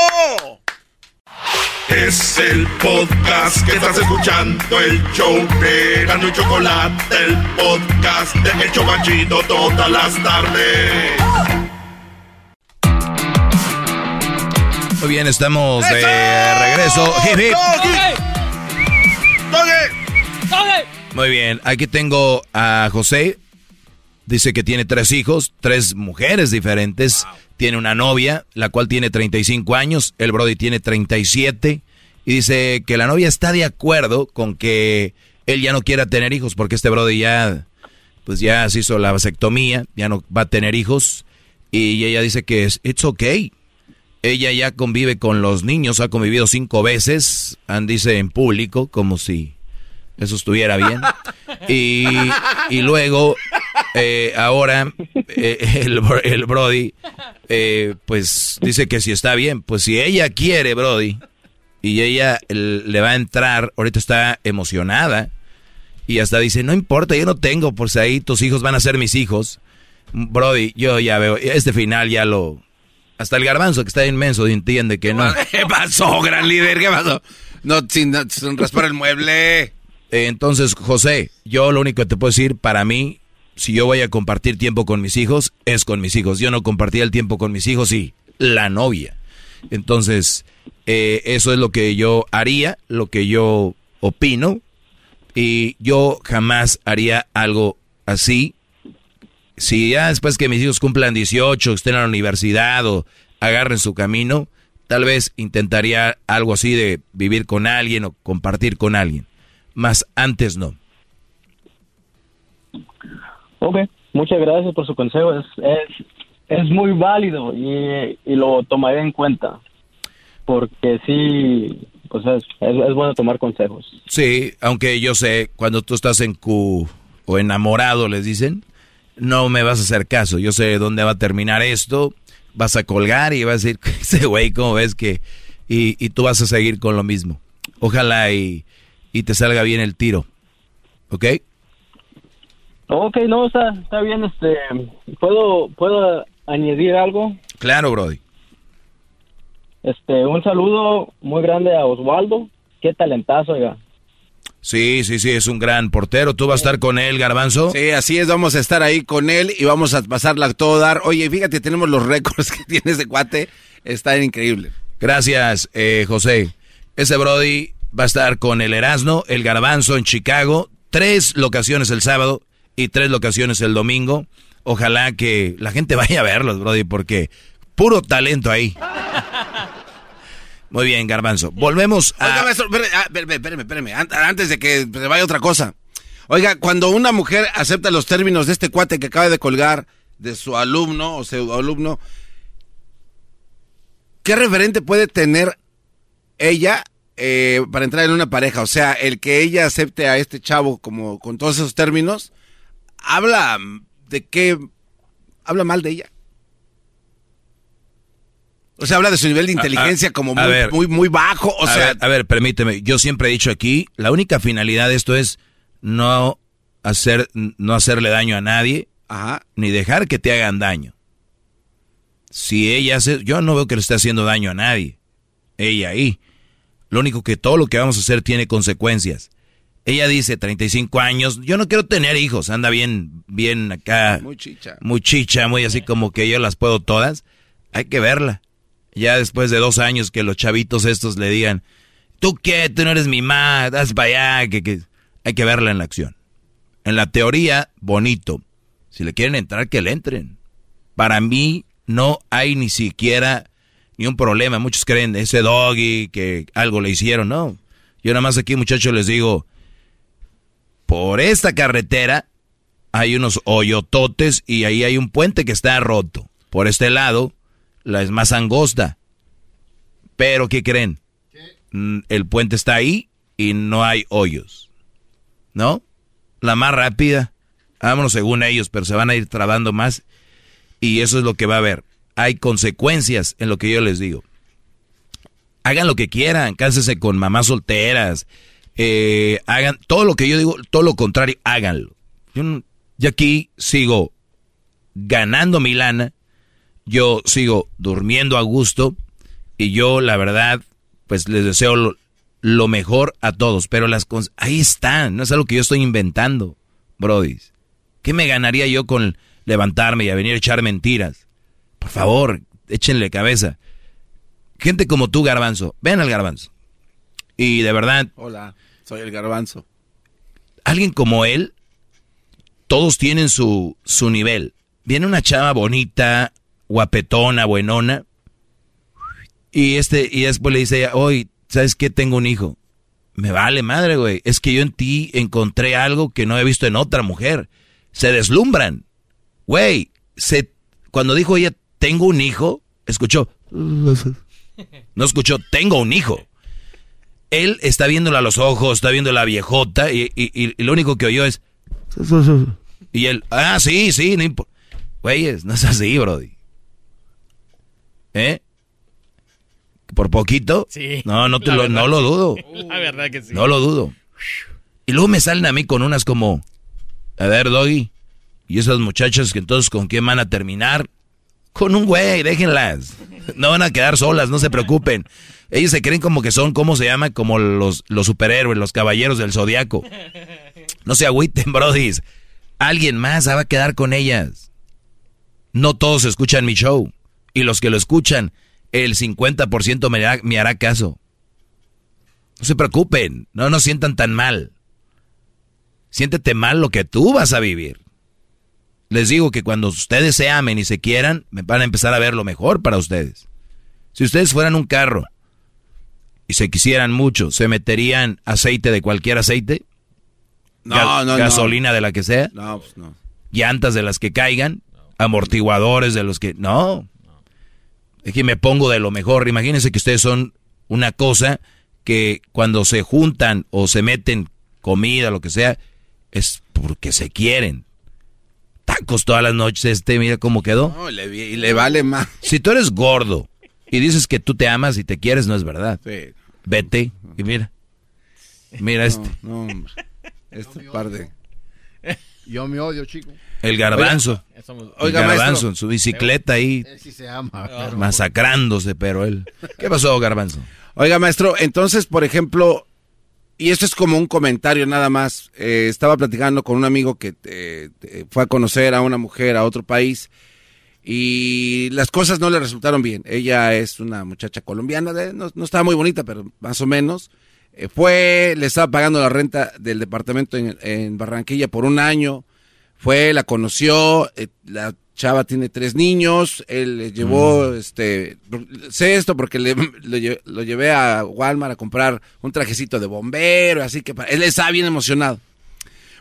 Es el podcast que estás escuchando, el show de Gano y Chocolate, el podcast de El Chocachito todas las tardes. Muy bien, estamos de regreso. Hip, hip. Muy bien, aquí tengo a José. Dice que tiene tres hijos, tres mujeres diferentes. Tiene una novia, la cual tiene 35 años. El Brody tiene 37. Y dice que la novia está de acuerdo con que él ya no quiera tener hijos porque este Brody ya, pues ya se hizo la vasectomía, ya no va a tener hijos. Y ella dice que es, it's okay. Ella ya convive con los niños, ha convivido cinco veces, and dice en público, como si eso estuviera bien. Y, y luego, eh, ahora, eh, el, el Brody, eh, pues dice que si está bien, pues si ella quiere, Brody, y ella el- le va a entrar, ahorita está emocionada, y hasta dice, no importa, yo no tengo, por si ahí tus hijos van a ser mis hijos. Brody, yo ya veo, este final ya lo... Hasta el garbanzo que está inmenso entiende que no. ¿Qué pasó, gran líder? ¿Qué pasó? No, sin, sin raspar el mueble. Entonces, José, yo lo único que te puedo decir, para mí, si yo voy a compartir tiempo con mis hijos, es con mis hijos. Yo no compartía el tiempo con mis hijos y la novia. Entonces, eh, eso es lo que yo haría, lo que yo opino. Y yo jamás haría algo así. Si ya después que mis hijos cumplan 18, estén en la universidad o agarren su camino, tal vez intentaría algo así de vivir con alguien o compartir con alguien. Más antes no. Ok, muchas gracias por su consejo. Es, es, es muy válido y, y lo tomaré en cuenta. Porque sí, pues es, bueno tomar consejos. Sí, aunque yo sé, cuando tú estás en Q o enamorado, les dicen, no me vas a hacer caso. Yo sé dónde va a terminar esto. Vas a colgar y vas a decir, ese güey, ¿cómo ves que...? Y, y tú vas a seguir con lo mismo. Ojalá y, y te salga bien el tiro. ¿Ok? Ok, no, está, está bien, este, ¿puedo, ¿puedo añadir algo? Claro, Brody. Este, un saludo muy grande a Osvaldo, qué talentazo, oiga. Sí, sí, sí, es un gran portero. ¿Tú vas a estar con él, Garbanzo? Sí, así es, vamos a estar ahí con él y vamos a pasarla a todo dar. Oye, fíjate, tenemos los récords que tiene ese cuate, está increíble. Gracias, eh, José. Ese Brody va a estar con el Erasmo, el Garbanzo en Chicago, tres locaciones el sábado y tres locaciones el domingo. Ojalá que la gente vaya a verlos, Brody, porque puro talento ahí. Muy bien, Garbanzo. Volvemos a... Oiga, maestro, espérame, ah, espérame, espérame, espérame, an- antes de que se vaya otra cosa. Oiga, cuando una mujer acepta los términos de este cuate que acaba de colgar de su alumno o su alumno, ¿qué referente puede tener ella eh, para entrar en una pareja? O sea, el que ella acepte a este chavo como con todos esos términos, habla de qué, habla mal de ella. O sea, habla de su nivel de inteligencia como a muy, ver. muy, muy bajo. O a, sea, ver, a ver, permíteme. Yo siempre he dicho aquí, la única finalidad de esto es no hacer, no hacerle daño a nadie, ni dejar que te hagan daño. Si ella hace, yo no veo que le esté haciendo daño a nadie. Ella ahí. Lo único que todo lo que vamos a hacer tiene consecuencias. Ella dice 35 años, yo no quiero tener hijos, anda bien, bien acá. Muy chicha. Muy chicha, muy así como que yo las puedo todas. Hay que verla. Ya después de dos años que los chavitos estos le digan, ¿tú qué? Tú no eres mi madre, das para allá, que, que... Hay que verla en la acción. En la teoría, bonito. Si le quieren entrar, que le entren. Para mí, no hay ni siquiera ni un problema. Muchos creen ese doggy que algo le hicieron. No. Yo nada más aquí, muchachos, les digo, por esta carretera hay unos hoyototes y ahí hay un puente que está roto. Por este lado, la es más angosta. Pero, ¿qué creen? Mm, El puente está ahí y no hay hoyos. ¿No? La más rápida. Vámonos según ellos, pero se van a ir trabando más. Y eso es lo que va a haber. Hay consecuencias en lo que yo les digo. Hagan lo que quieran, cásense con mamás solteras, eh, hagan todo lo que yo digo, todo lo contrario, háganlo. Yo, yo aquí sigo ganando mi lana, yo sigo durmiendo a gusto y yo la verdad, pues les deseo lo, mejor a todos, pero las ahí están, no es algo que yo estoy inventando, Brody. ¿Qué me ganaría yo con levantarme y a venir a echar mentiras? Por favor, échenle cabeza. Gente como tú, Garbanzo, ven al Garbanzo. Y de verdad, hola, soy el garbanzo. alguien como él, todos tienen su, su nivel. Viene una chava bonita, guapetona, buenona, y este, y después le dice hoy, ¿sabes qué? Tengo un hijo. Me vale madre, güey. Es que yo en ti encontré algo que no he visto en otra mujer. Se deslumbran. Güey, se, cuando dijo ella, tengo un hijo, escuchó. No escuchó, tengo un hijo. Él está viéndola a los ojos, está viendo la viejota y, y- y- y lo único que oyó es... Y él, ah, sí, sí, no importa. Güeyes, no es así, Brody. ¿Eh? ¿Por poquito? Sí. No, no, te lo, no lo dudo. La verdad que sí. No lo dudo. Y luego me salen a mí con unas como, a ver, Doggy, y esas muchachas que entonces con quién van a terminar. Con un güey, déjenlas. No van a quedar solas, no se preocupen. Ellos se creen como que son, ¿cómo se llama? Como los, los superhéroes, los caballeros del zodiaco. No se agüiten, brodis. Alguien más va a quedar con ellas. No todos escuchan mi show. Y los que lo escuchan, el 50% me hará, me hará caso. No se preocupen, no nos sientan tan mal. Siéntete mal lo que tú vas a vivir. Les digo que cuando ustedes se amen y se quieran, me van a empezar a ver lo mejor para ustedes. Si ustedes fueran un carro y se quisieran mucho, ¿se meterían aceite de cualquier aceite? No, no. Gasolina de la que sea. No, pues no. Llantas de las que caigan. Amortiguadores de los que... No. Es que me pongo de lo mejor. Imagínense que ustedes son una cosa que cuando se juntan o se meten comida, lo que sea, es porque se quieren. Tacos todas las noches, este, mira cómo quedó. No, le, y le vale más. Si tú eres gordo y dices que tú te amas y te quieres, no es verdad. Sí. Vete y mira. Mira este. No, hombre. Este par de. Yo me odio, chico. El garbanzo. Oiga, somos- el Oiga, garbanzo maestro. en su bicicleta ahí Él sí se ama. pero- masacrándose, pero él. ¿Qué pasó, garbanzo? Oiga, maestro, entonces, por ejemplo, y esto es como un comentario nada más. eh, estaba platicando con un amigo que eh, fue a conocer a una mujer a otro país y las cosas no le resultaron bien. Ella es una muchacha colombiana, de- no, no estaba muy bonita, pero más o menos. Eh, fue, le estaba pagando la renta del departamento en, en Barranquilla por un año. Fue, la conoció, la chava tiene tres niños, él le llevó, este, sé esto porque le, lo, lle- lo llevé a Walmart a comprar un trajecito de bombero, así que pa- él estaba bien emocionado.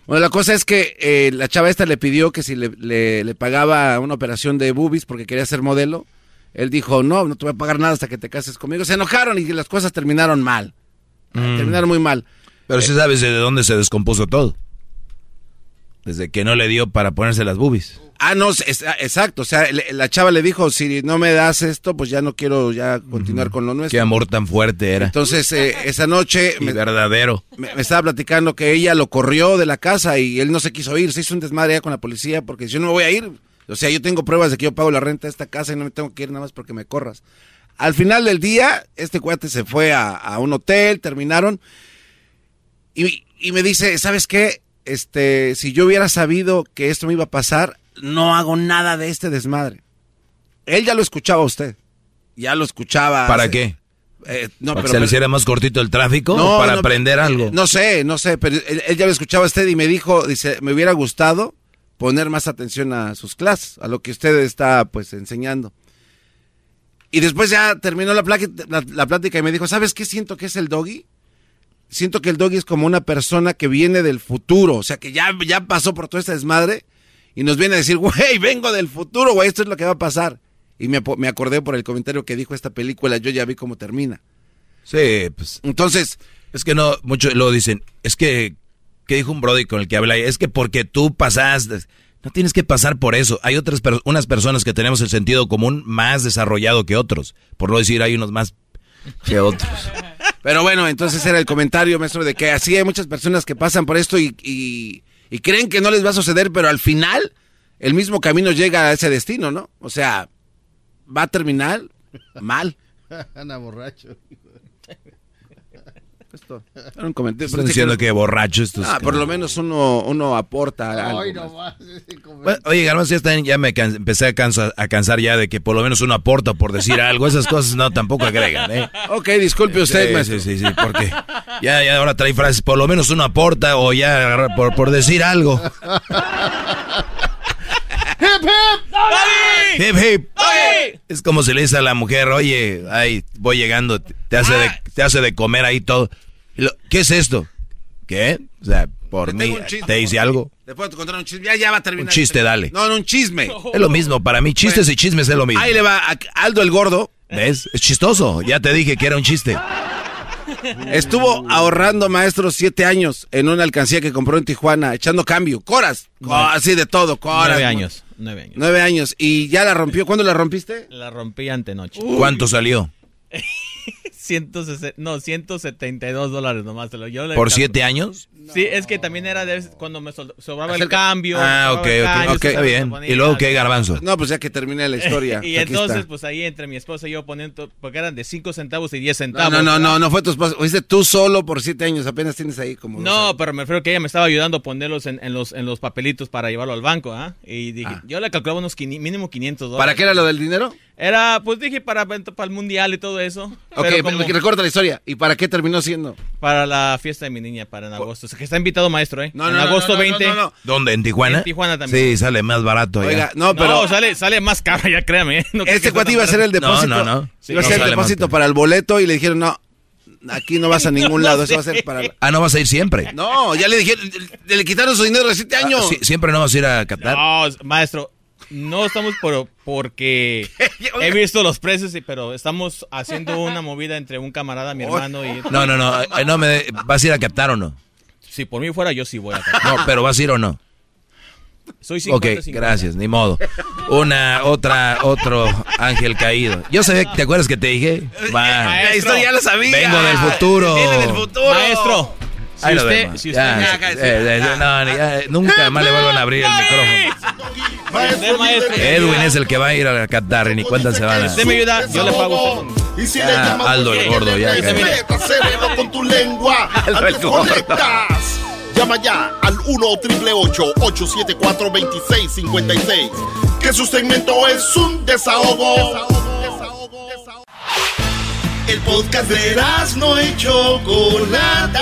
Bueno, la cosa es que eh, la chava esta le pidió que si le, le- le pagaba una operación de boobies porque quería ser modelo. Él dijo, no, no te voy a pagar nada hasta que te cases conmigo. Se enojaron y las cosas terminaron mal. Mm. Terminaron muy mal. Pero sí sabes de dónde se descompuso todo. Desde que no le dio para ponerse las boobies. Ah, no, es- exacto. O sea, la chava le dijo, si no me das esto, pues ya no quiero ya continuar con lo nuestro. Qué amor tan fuerte era. Entonces, eh, esa noche Y me, verdadero. me- me estaba platicando que ella lo corrió de la casa y él no se quiso ir. Se hizo un desmadre ya con la policía porque yo no me voy a ir. O sea, yo tengo pruebas de que yo pago la renta de esta casa y no me tengo que ir nada más porque me corras. Al final del día, este cuate se fue a, a un hotel, terminaron. Y, y me dice, ¿sabes qué? Este, si yo hubiera sabido que esto me iba a pasar, no hago nada de este desmadre. Él ya lo escuchaba a usted. Ya lo escuchaba. ¿Para hace- qué? Eh, no, ¿Para que pero- se le hiciera más cortito el tráfico o para no, aprender algo? No sé, no sé, pero él, él ya lo escuchaba a usted y me dijo, dice, me hubiera gustado poner más atención a sus clases, a lo que usted está pues enseñando. Y después ya terminó la, la, la plática y me dijo, ¿sabes qué siento que es el doggy? Siento que el doggy es como una persona que viene del futuro, o sea, que ya, ya pasó por todo este desmadre y nos viene a decir, güey, vengo del futuro, güey, esto es lo que va a pasar. Y me, me acordé por el comentario que dijo esta película, yo ya vi cómo termina. Sí, pues. Entonces. Es que no, muchos lo dicen. Es que, ¿qué dijo un Brody con el que hablé? Es que porque tú pasaste. No tienes que pasar por eso. Hay otras per- unas personas que tenemos el sentido común más desarrollado que otros. Por no decir, hay unos más que otros. Pero bueno, entonces era el comentario, maestro, de que así hay muchas personas que pasan por esto y, y- y creen que no les va a suceder, pero al final el mismo camino llega a ese destino, ¿no? O sea, va a terminar mal. Anda borracho. Esto, era un comentario. Están diciendo que borracho estos. Ah, por lo menos uno, uno aporta algo. Ay, no más. Bueno, oye, Garbanzo, ya, están- ya me can- empecé a, cansa- a cansar ya de que por lo menos uno aporta por decir algo. Esas cosas no tampoco agregan, ¿eh? Ok, disculpe usted, Sí, maestro. Sí, sí, sí, porque ya, ya ahora trae frases, por lo menos uno aporta o ya por, por decir algo. ¡Hip, hip! Hip, hip. Es como si le dice a la mujer, oye, ay, voy llegando, te hace de, te hace de comer ahí todo. ¿Qué es esto? ¿Qué? O sea, por Te mí, ¿te dice por- algo? Le puedo contar un chisme. Ya, ya va a terminar. Un chiste, dale. No, no, un chisme. Es lo mismo, para mí, chistes y chismes es lo mismo. Ahí le va a- Aldo el Gordo. ¿Ves? Es chistoso. Ya te dije que era un chiste. Estuvo ahorrando, maestro, siete años en una alcancía que compró en Tijuana, echando cambio. Coras. Co- así de todo, coras. Nueve años. Nueve años. Nueve años. ¿Y ya la rompió? ¿Cuándo la rompiste? La rompí antenoche. ¿Cuánto salió? 160 no, 172 dólares nomás. yo le ¿Por calculo. siete años? Sí, es que también era de cuando me sobraba el cambio. Ah, ok, el ok, cambio, ok, se está bien. ponía ¿Y luego qué, garbanzo? No, pues ya que termine la historia. y Aquí entonces, está. pues ahí entre mi esposa y yo poniendo, porque eran de 5 centavos y 10 No, centavos. no, no, no, no fue tu esposa. Fuiste tú solo por siete años. Apenas tienes ahí como. No, pero me refiero que ella me estaba ayudando a ponerlos en, en los, en los papelitos para llevarlo al banco, ¿ah? Y dije, yo le calculaba unos quini- mínimo 500 dólares. ¿Para qué era lo del dinero? Era, pues dije, para, para el mundial y todo eso. Ok, Pero como- recorta la historia. ¿Y para qué terminó siendo? Para la fiesta de mi niña, para en agosto. O sea, que está invitado maestro, ¿eh? No, en no, no, agosto no, no, 20. no, no. ¿Dónde? ¿En Tijuana? En Tijuana también. Sí, sale más barato allá. Oiga, no, pero. No, sale, sale más caro, ya créame. ¿eh? Este cuate iba a hacer el depósito. No, no, no. Iba a hacer no el depósito para el boleto y le dijeron, no, aquí no vas a ningún lado. Eso va a ser para. Ah, ¿no vas a ir siempre? No, ya le dijeron, le, le quitaron su dinero de siete años. Ah, sí, ¿Siempre no vas a ir a Qatar? No, maestro. No estamos por, porque he visto los precios, pero estamos haciendo una movida entre un camarada, mi hermano y... No, no, no, eh, no me, ¿vas a ir a captar o no? Si por mí fuera, yo sí voy a captar. No, pero ¿vas a ir o no? Soy 50, Ok, 50. gracias, ni modo. Una, otra, otro ángel caído. Yo sé, ¿te acuerdas que te dije? Va. Maestro, ya lo sabía. Vengo del futuro. Viene del futuro. Maestro, Ahí usted, vemos. si usted Ya, me- no, ni- ya, nunca más le vuelvan a abrir el micrófono. Usted, maestro. Edwin es el que va a ir a Qatar y ni cuentas se van a... usted me ayuda, yo le pago. Y si Ya, le llamas Aldo el gordo, ya, con tu lengua. Aldo el Antes gordo. conectas. Llama ya al 1 888 874 2656 Que su segmento es un desahogo. El podcast de no y Chocolata.